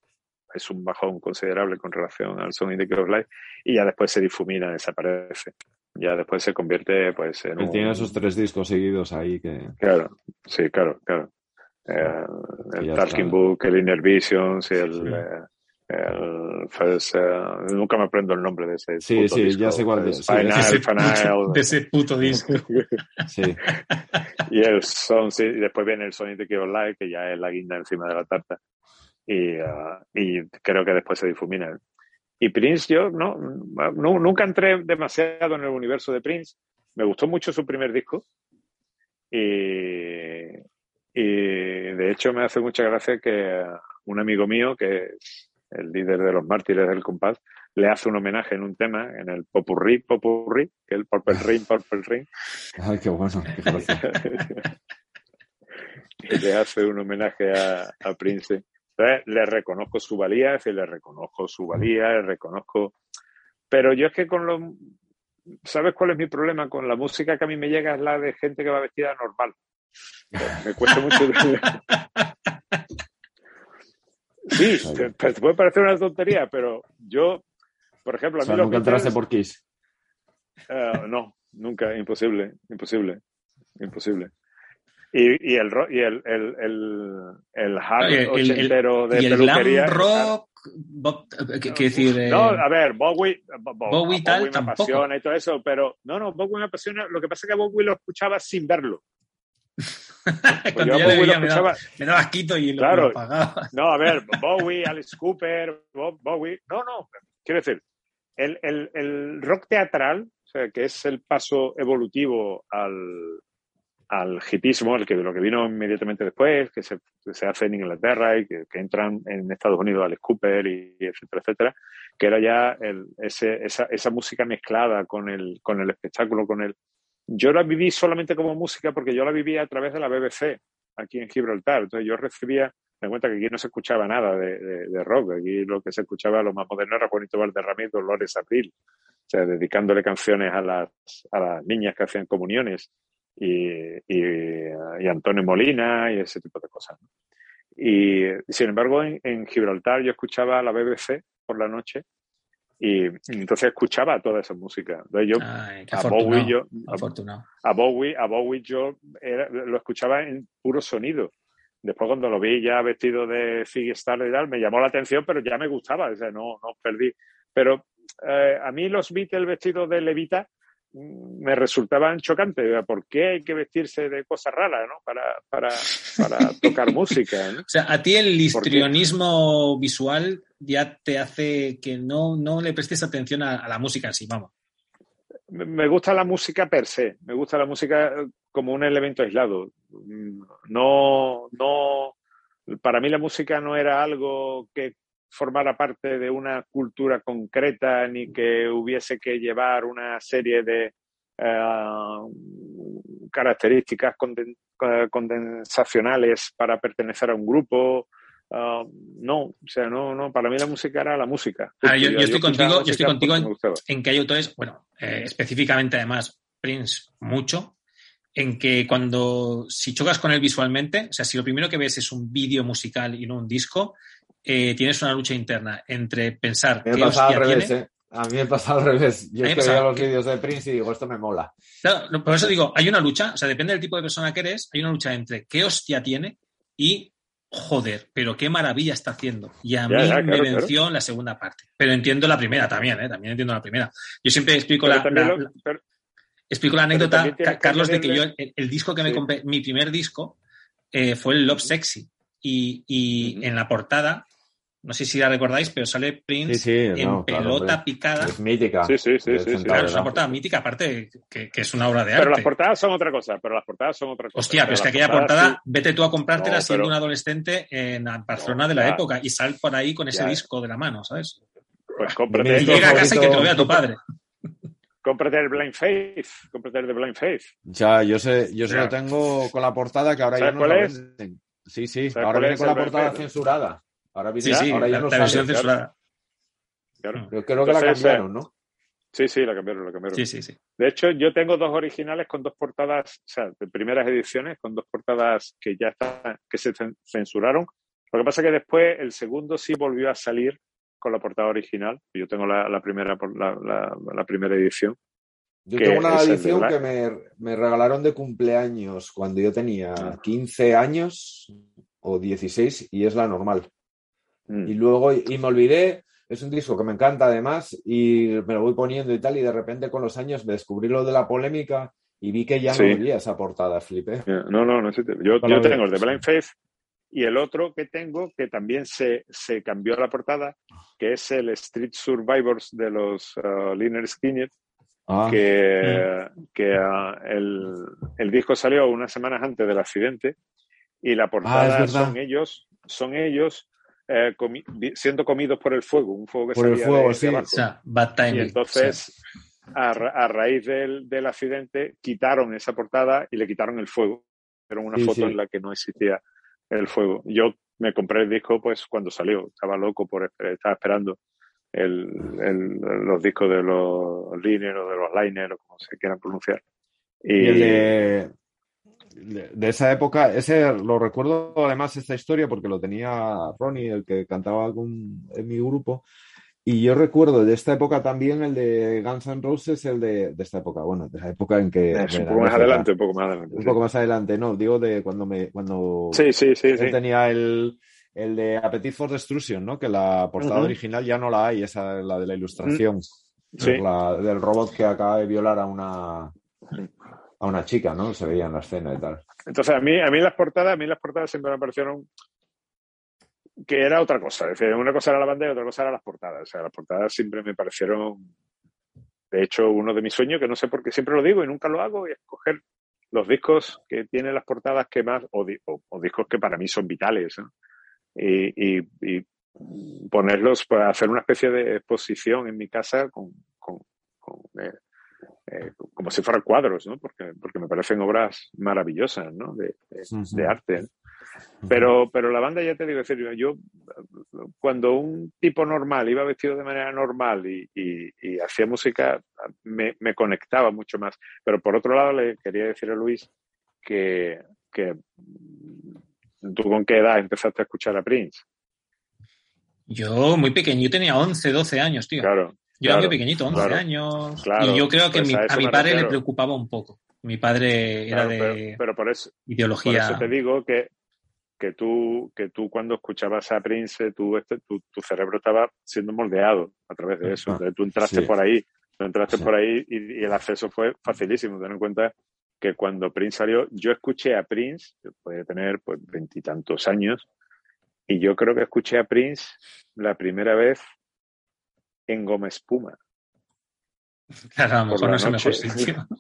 es un bajón considerable con relación al Song in the Key of Life. Y ya después se difumina, desaparece. Ya después se convierte pues en Él un... tiene esos tres discos seguidos ahí que. Claro, sí, claro, claro. Eh, el Talking. Book, el Inner Visions, el, Sí. eh, el First, eh, nunca me aprendo el nombre de ese. Sí, puto sí, disco. ya sé cuál es, sí, Final, de, ese Final, puto, de ese puto disco. Sí. y el son, sí, y después viene el Sonic de Live, que ya es la guinda encima de la tarta. Y, ah, y creo que después se difumina. Y Prince, yo no, no- nunca entré demasiado en el universo de Prince. Me gustó mucho su primer disco. Y, y de hecho me hace mucha gracia que un amigo mío, que es el líder de los mártires del compás, le hace un homenaje en un tema, en el Popurrí, Popurrí, que es el Purple Ring, Purple Ring, Ay, qué bueno, qué y le hace un homenaje a, a Prince. Entonces, le reconozco su valía, es decir, le reconozco su valía, le reconozco. Pero yo es que con los. ¿Sabes cuál es mi problema? Con la música que a mí me llega es la de gente que va vestida normal. Me cuesta mucho. Sí, te, te puede parecer una tontería, pero yo, por ejemplo, a O mí sea, los nunca entraste por Kiss. eh, no, nunca, imposible, imposible, imposible. Y, y el y el, el, el, el hard ochentero de y el peluquería. glam rock, Bob- ¿qué- qué decir? eh, No, a ver, Bowie, Bo- Bo- Bowie tal, me tampoco. apasiona y todo eso, pero no, no, Bowie me apasiona. Lo que pasa es que Bowie lo escuchaba sin verlo. Pues cuando yo Bowie lo veía me daba, escuchaba. me daba asquito y lo, Claro. lo apagaba. No, a ver, Bowie, Alice Cooper, Bob- Bowie. No, no, quiero decir, el, el, el rock teatral, o sea, que es el paso evolutivo al, al hipismo, el que, lo que vino inmediatamente después, que se, que hace en Inglaterra y que, entran en Estados Unidos Alice Cooper y, y etcétera, etcétera, que era ya esa música mezclada con el, con el espectáculo, con el... Yo la viví solamente como música porque yo la vivía a través de la BBC aquí en Gibraltar. Entonces yo recibía, me cuenta que aquí no se escuchaba nada de, de- de rock. Aquí lo que se escuchaba, lo más moderno era Juanito Valderrama y Dolores Abril. O sea, dedicándole canciones a las, a las niñas que hacían comuniones y, y, y Antonio Molina y ese tipo de cosas. ¿no? Y sin embargo, en, en Gibraltar yo escuchaba la BBC por la noche y, y entonces escuchaba toda esa música. Entonces yo Ay, a. Bowie yo afortunado. a Bowie, a Bowie yo era- lo escuchaba en puro sonido. Después cuando lo vi ya vestido de Ziggy Stardust y tal, me llamó la atención, pero ya me gustaba, o sea, no, no perdí. Pero eh, a mí los Beatles vestidos de levita me resultaban chocantes. ¿Por qué hay que vestirse de cosas raras, no? Para, para, para tocar música, ¿no? O sea, a ti el histrionismo visual ya te hace que no, no le prestes atención a, a la música en sí, vamos. Me- gusta la música per se, me gusta la música como un elemento aislado. Mm, No, no, para mí la música no era algo que formara parte de una cultura concreta ni que hubiese que llevar una serie de eh, características conden- eh, condensacionales para pertenecer a un grupo. Ah, no, o sea, no, no, para mí la música era la música. Yo- yo estoy contigo- yo estoy contigo en- que hay autores, bueno, eh, específicamente además Prince mucho, en que cuando, si chocas con él visualmente, o sea, si lo primero que ves es un vídeo musical y no un disco, eh, tienes una lucha interna entre pensar A mí qué me pasa al revés, tiene. ¿eh? A mí me pasa al revés. Yo es que pasa- veo los vídeos de Prince y digo, esto me mola. Claro, por eso digo, hay una lucha, o sea, depende del tipo de persona que eres, hay una lucha entre qué hostia tiene y joder, pero qué maravilla está haciendo. Y a Ya, mí ya, me venció en la segunda parte. Pero entiendo la primera también, ¿eh? También entiendo la primera. Yo siempre explico Pero la, también la- lo- la- pero- explico la anécdota, que Carlos, de que yo el, el disco que me compré, mi primer disco, eh, fue el Love Sexy. Y, y en la portada, no sé si la recordáis, pero sale Prince Sí, sí, en no, pelota picada. Es mítica. Sí, sí, sí, Claro, es una portada mítica, aparte que, que es una obra de Pero las arte. portadas son otra cosa, pero las portadas son otra cosa. Hostia, pero es que aquella portada, sí. vete tú a comprártela No, siendo pero- un adolescente en Barcelona No, de la ya. época y sal por ahí con ese Ya. disco de la mano, ¿sabes? Pues cómprate, Y llega a casa y que te lo vea tu padre. cómprate el Blind Faith. Cómprate el de Blind Faith. Ya, yo sé, yo se lo tengo con la portada que ahora ya ¿Sabes no cuál lo es? Sí, sí, ¿Sabes ahora viene con la portada censurada. Ahora, viene, Sí, sí, ahora ya la, no la versión sale. censurada. Claro. Yo creo que la cambiaron, ¿no? Sí, sí, la cambiaron, la cambiaron. Sí, sí, sí. De hecho, yo tengo dos originales con dos portadas, o sea, de primeras ediciones, con dos portadas que ya están, que se cen- censuraron. Lo que pasa que después el segundo sí volvió a salir con la portada original. Yo tengo la, la primera, la, la- la primera edición. Yo tengo una es edición que me, me regalaron de cumpleaños cuando yo tenía Ah. 15 años o 16 y es la normal. Mm. Y luego, y me olvidé, es un disco que me encanta además y me lo voy poniendo y tal y de repente con los años me descubrí lo de la polémica y vi que ya Sí. no había esa portada, flipé. No, no, no. Yo, No yo tengo el de Blind Faith y el otro que tengo, que también se, se cambió la portada, que es el Street Survivors de los uh, Liner Skinner, Ah, que, que ah, el, el disco salió unas semanas antes del accidente y la portada Ah, verdad. son ellos, son ellos eh, comi- siendo comidos por el fuego, un fuego que Por el salía fuego, de- de sí. O abajo. sea, bad timing. Y entonces, a, ra- a raíz del, del accidente, quitaron esa portada y le quitaron el fuego. Era una Sí, foto sí. en la que no existía el fuego. Yo me compré el disco pues cuando salió. Estaba loco por esper- estaba esperando el, el- los discos de los Liner o de los Liner o como se quieran pronunciar. Y, Y el de, de- de esa época, ese lo recuerdo además esta historia porque lo tenía Ronnie, el que cantaba con- en mi grupo. Y yo recuerdo de esta época también el de Guns N' Roses, el de, de esta época, bueno, de la época en que... es de un poco más adelante, un poco más adelante. Un sí. poco más adelante, no, digo de cuando me, cuando Sí, sí, sí. yo sí. tenía el, el de Appetite for Destruction, ¿no? Que la portada Ujú. original ya no la hay, esa es la de la ilustración. Sí. La del robot que acaba de violar a una, una chica, ¿no? Se veía en la escena y tal. Entonces, a mí, a mí las portadas, a mí las portadas siempre me parecieron que era otra cosa. Es decir, una cosa era la banda y otra cosa eran las portadas. O sea, las portadas siempre me parecieron, de hecho, uno de mis sueños, que no sé por qué siempre lo digo y nunca lo hago, y es coger los discos que tienen las portadas que más, o, di- o- o discos que para mí son vitales, y, ponerlos para hacer una especie de exposición en mi casa con, eh, eh, como si fueran cuadros, ¿no? Porque, porque me parecen obras maravillosas, ¿no? De, de- Ujú. de arte. ¿no? Pero, pero la banda, ya te digo, es decir, yo cuando un tipo normal iba vestido de manera normal y, y- y hacía música, me, me conectaba mucho más. Pero por otro lado, le quería decir a Luis que, que tú con qué edad empezaste a escuchar a Prince. Yo muy pequeño, yo tenía 11, 12 años, tío. Claro. Yo era claro, muy pequeñito, 11 claro, años. claro. y yo creo que Pues mi- a mi padre le preocupaba un poco. Mi padre era de pero, pero por eso, por ideología. eso te digo que, que, tú, que tú cuando escuchabas a Prince, tú, este, tu, tu cerebro estaba siendo moldeado a través de eso. Ah, Entonces tú entraste sí. por ahí, tú entraste Sí. por ahí y, y el acceso fue facilísimo. Ten en cuenta que cuando Prince salió, yo escuché a Prince, que puede tener pues veintitantos años, y yo creo que escuché a Prince la primera vez en Goma Espuma. Claro, a lo mejor no es el mejor sitio.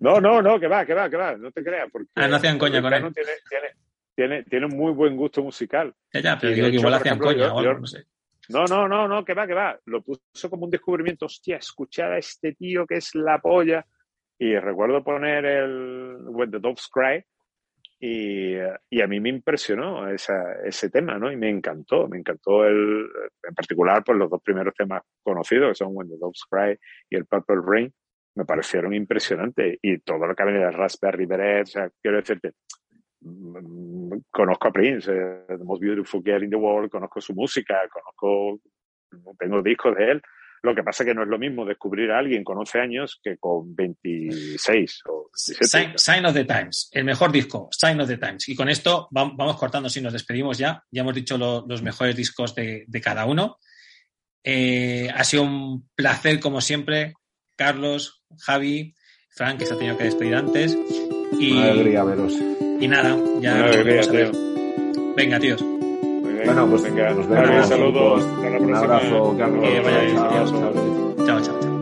No, no, no, que va, que va, que va, no te creas. Porque Ah, no hacían coña con él. Tiene, tiene, tiene, tiene un muy buen gusto musical. Ya, ya, pero digo que igual hacían ejemplo, coña yo- o algo, yo- no sé. No, no, no, no, que va, que va. Lo puso como un descubrimiento. Hostia, escuchar a este tío que es la polla. Y recuerdo poner el When the Doves Cry y, eh, y a mí me impresionó ese tema, ¿no? Y me encantó, me encantó el, en particular, pues los dos primeros temas conocidos, que son When the Doves Cry y el Purple Rain, me parecieron impresionantes. Y todo lo que viene de Raspberry Beret, o sea, quiero decirte, mm, conozco a Prince, eh, The Most Beautiful Girl in the World, conozco su música, conozco, tengo discos de él. Lo que pasa es que no es lo mismo descubrir a alguien con 11 años que con 26 o 17. Sign, Sign of the Times, el mejor disco, Sign of the Times. Y con esto vam- vamos cortando si nos despedimos ya. Ya hemos dicho lo- los mejores discos de, de cada uno. Eh, ha sido un placer, como siempre, Carlos, Javi, Frank, que se ha tenido que despedir antes. Y, Una alegría veros. y nada, ya Una nos alegría, volvemos a ver. tío. Venga, tíos. Bueno, pues venga, nos vemos. saludos. Hasta la Un próxima. abrazo, Carlos. Chao, chao. Chao,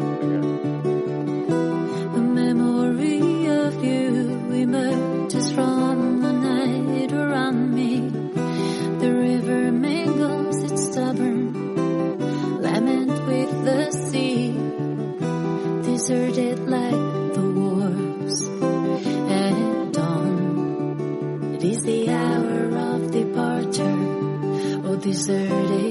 deserted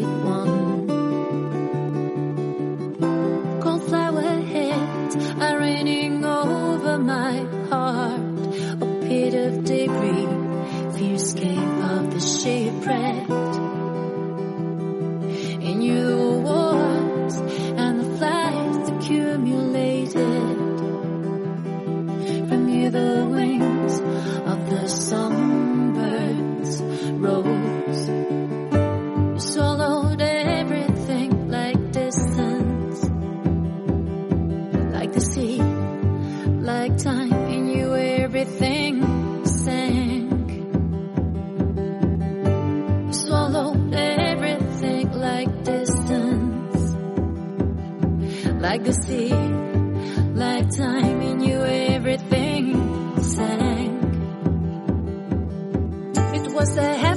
like the sea, like time in you, everything sank. It was a heaven.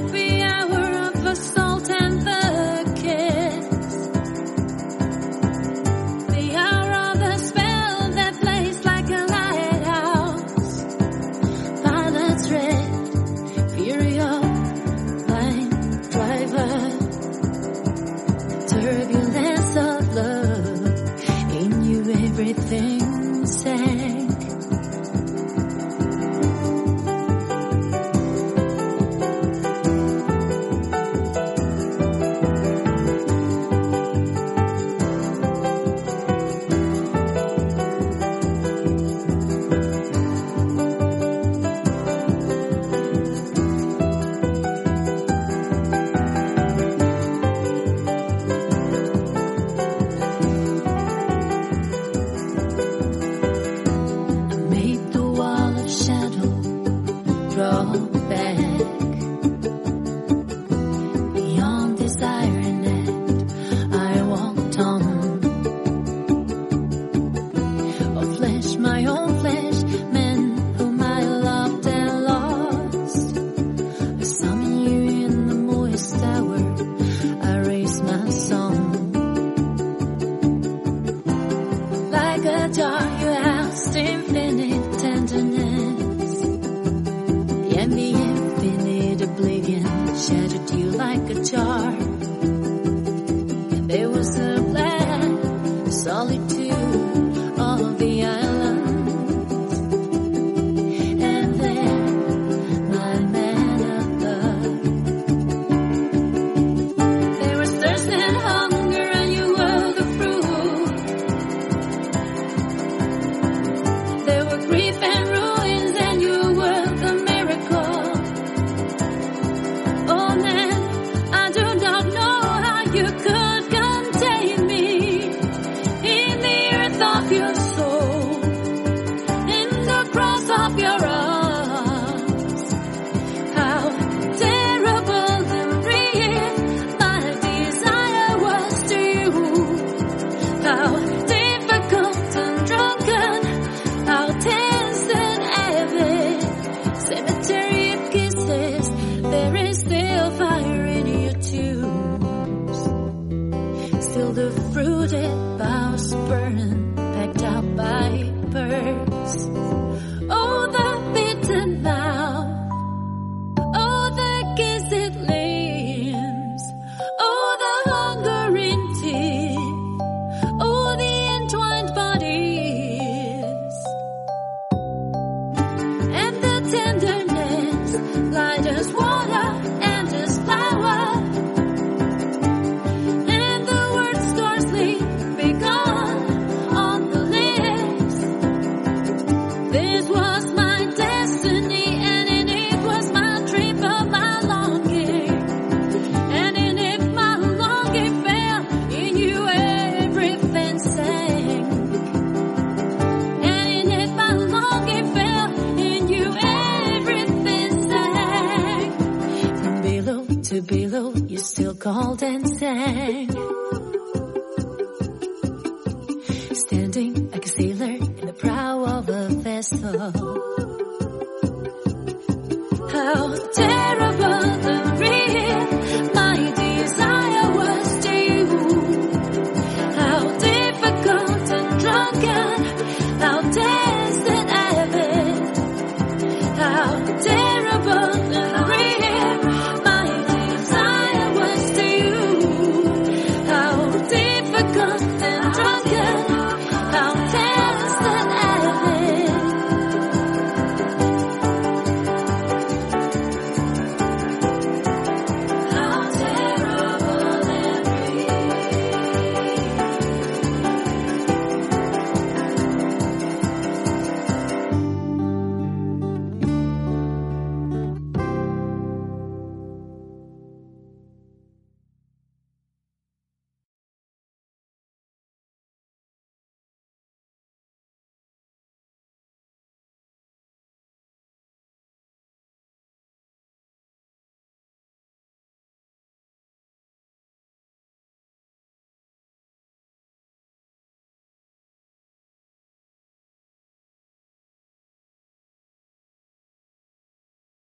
golden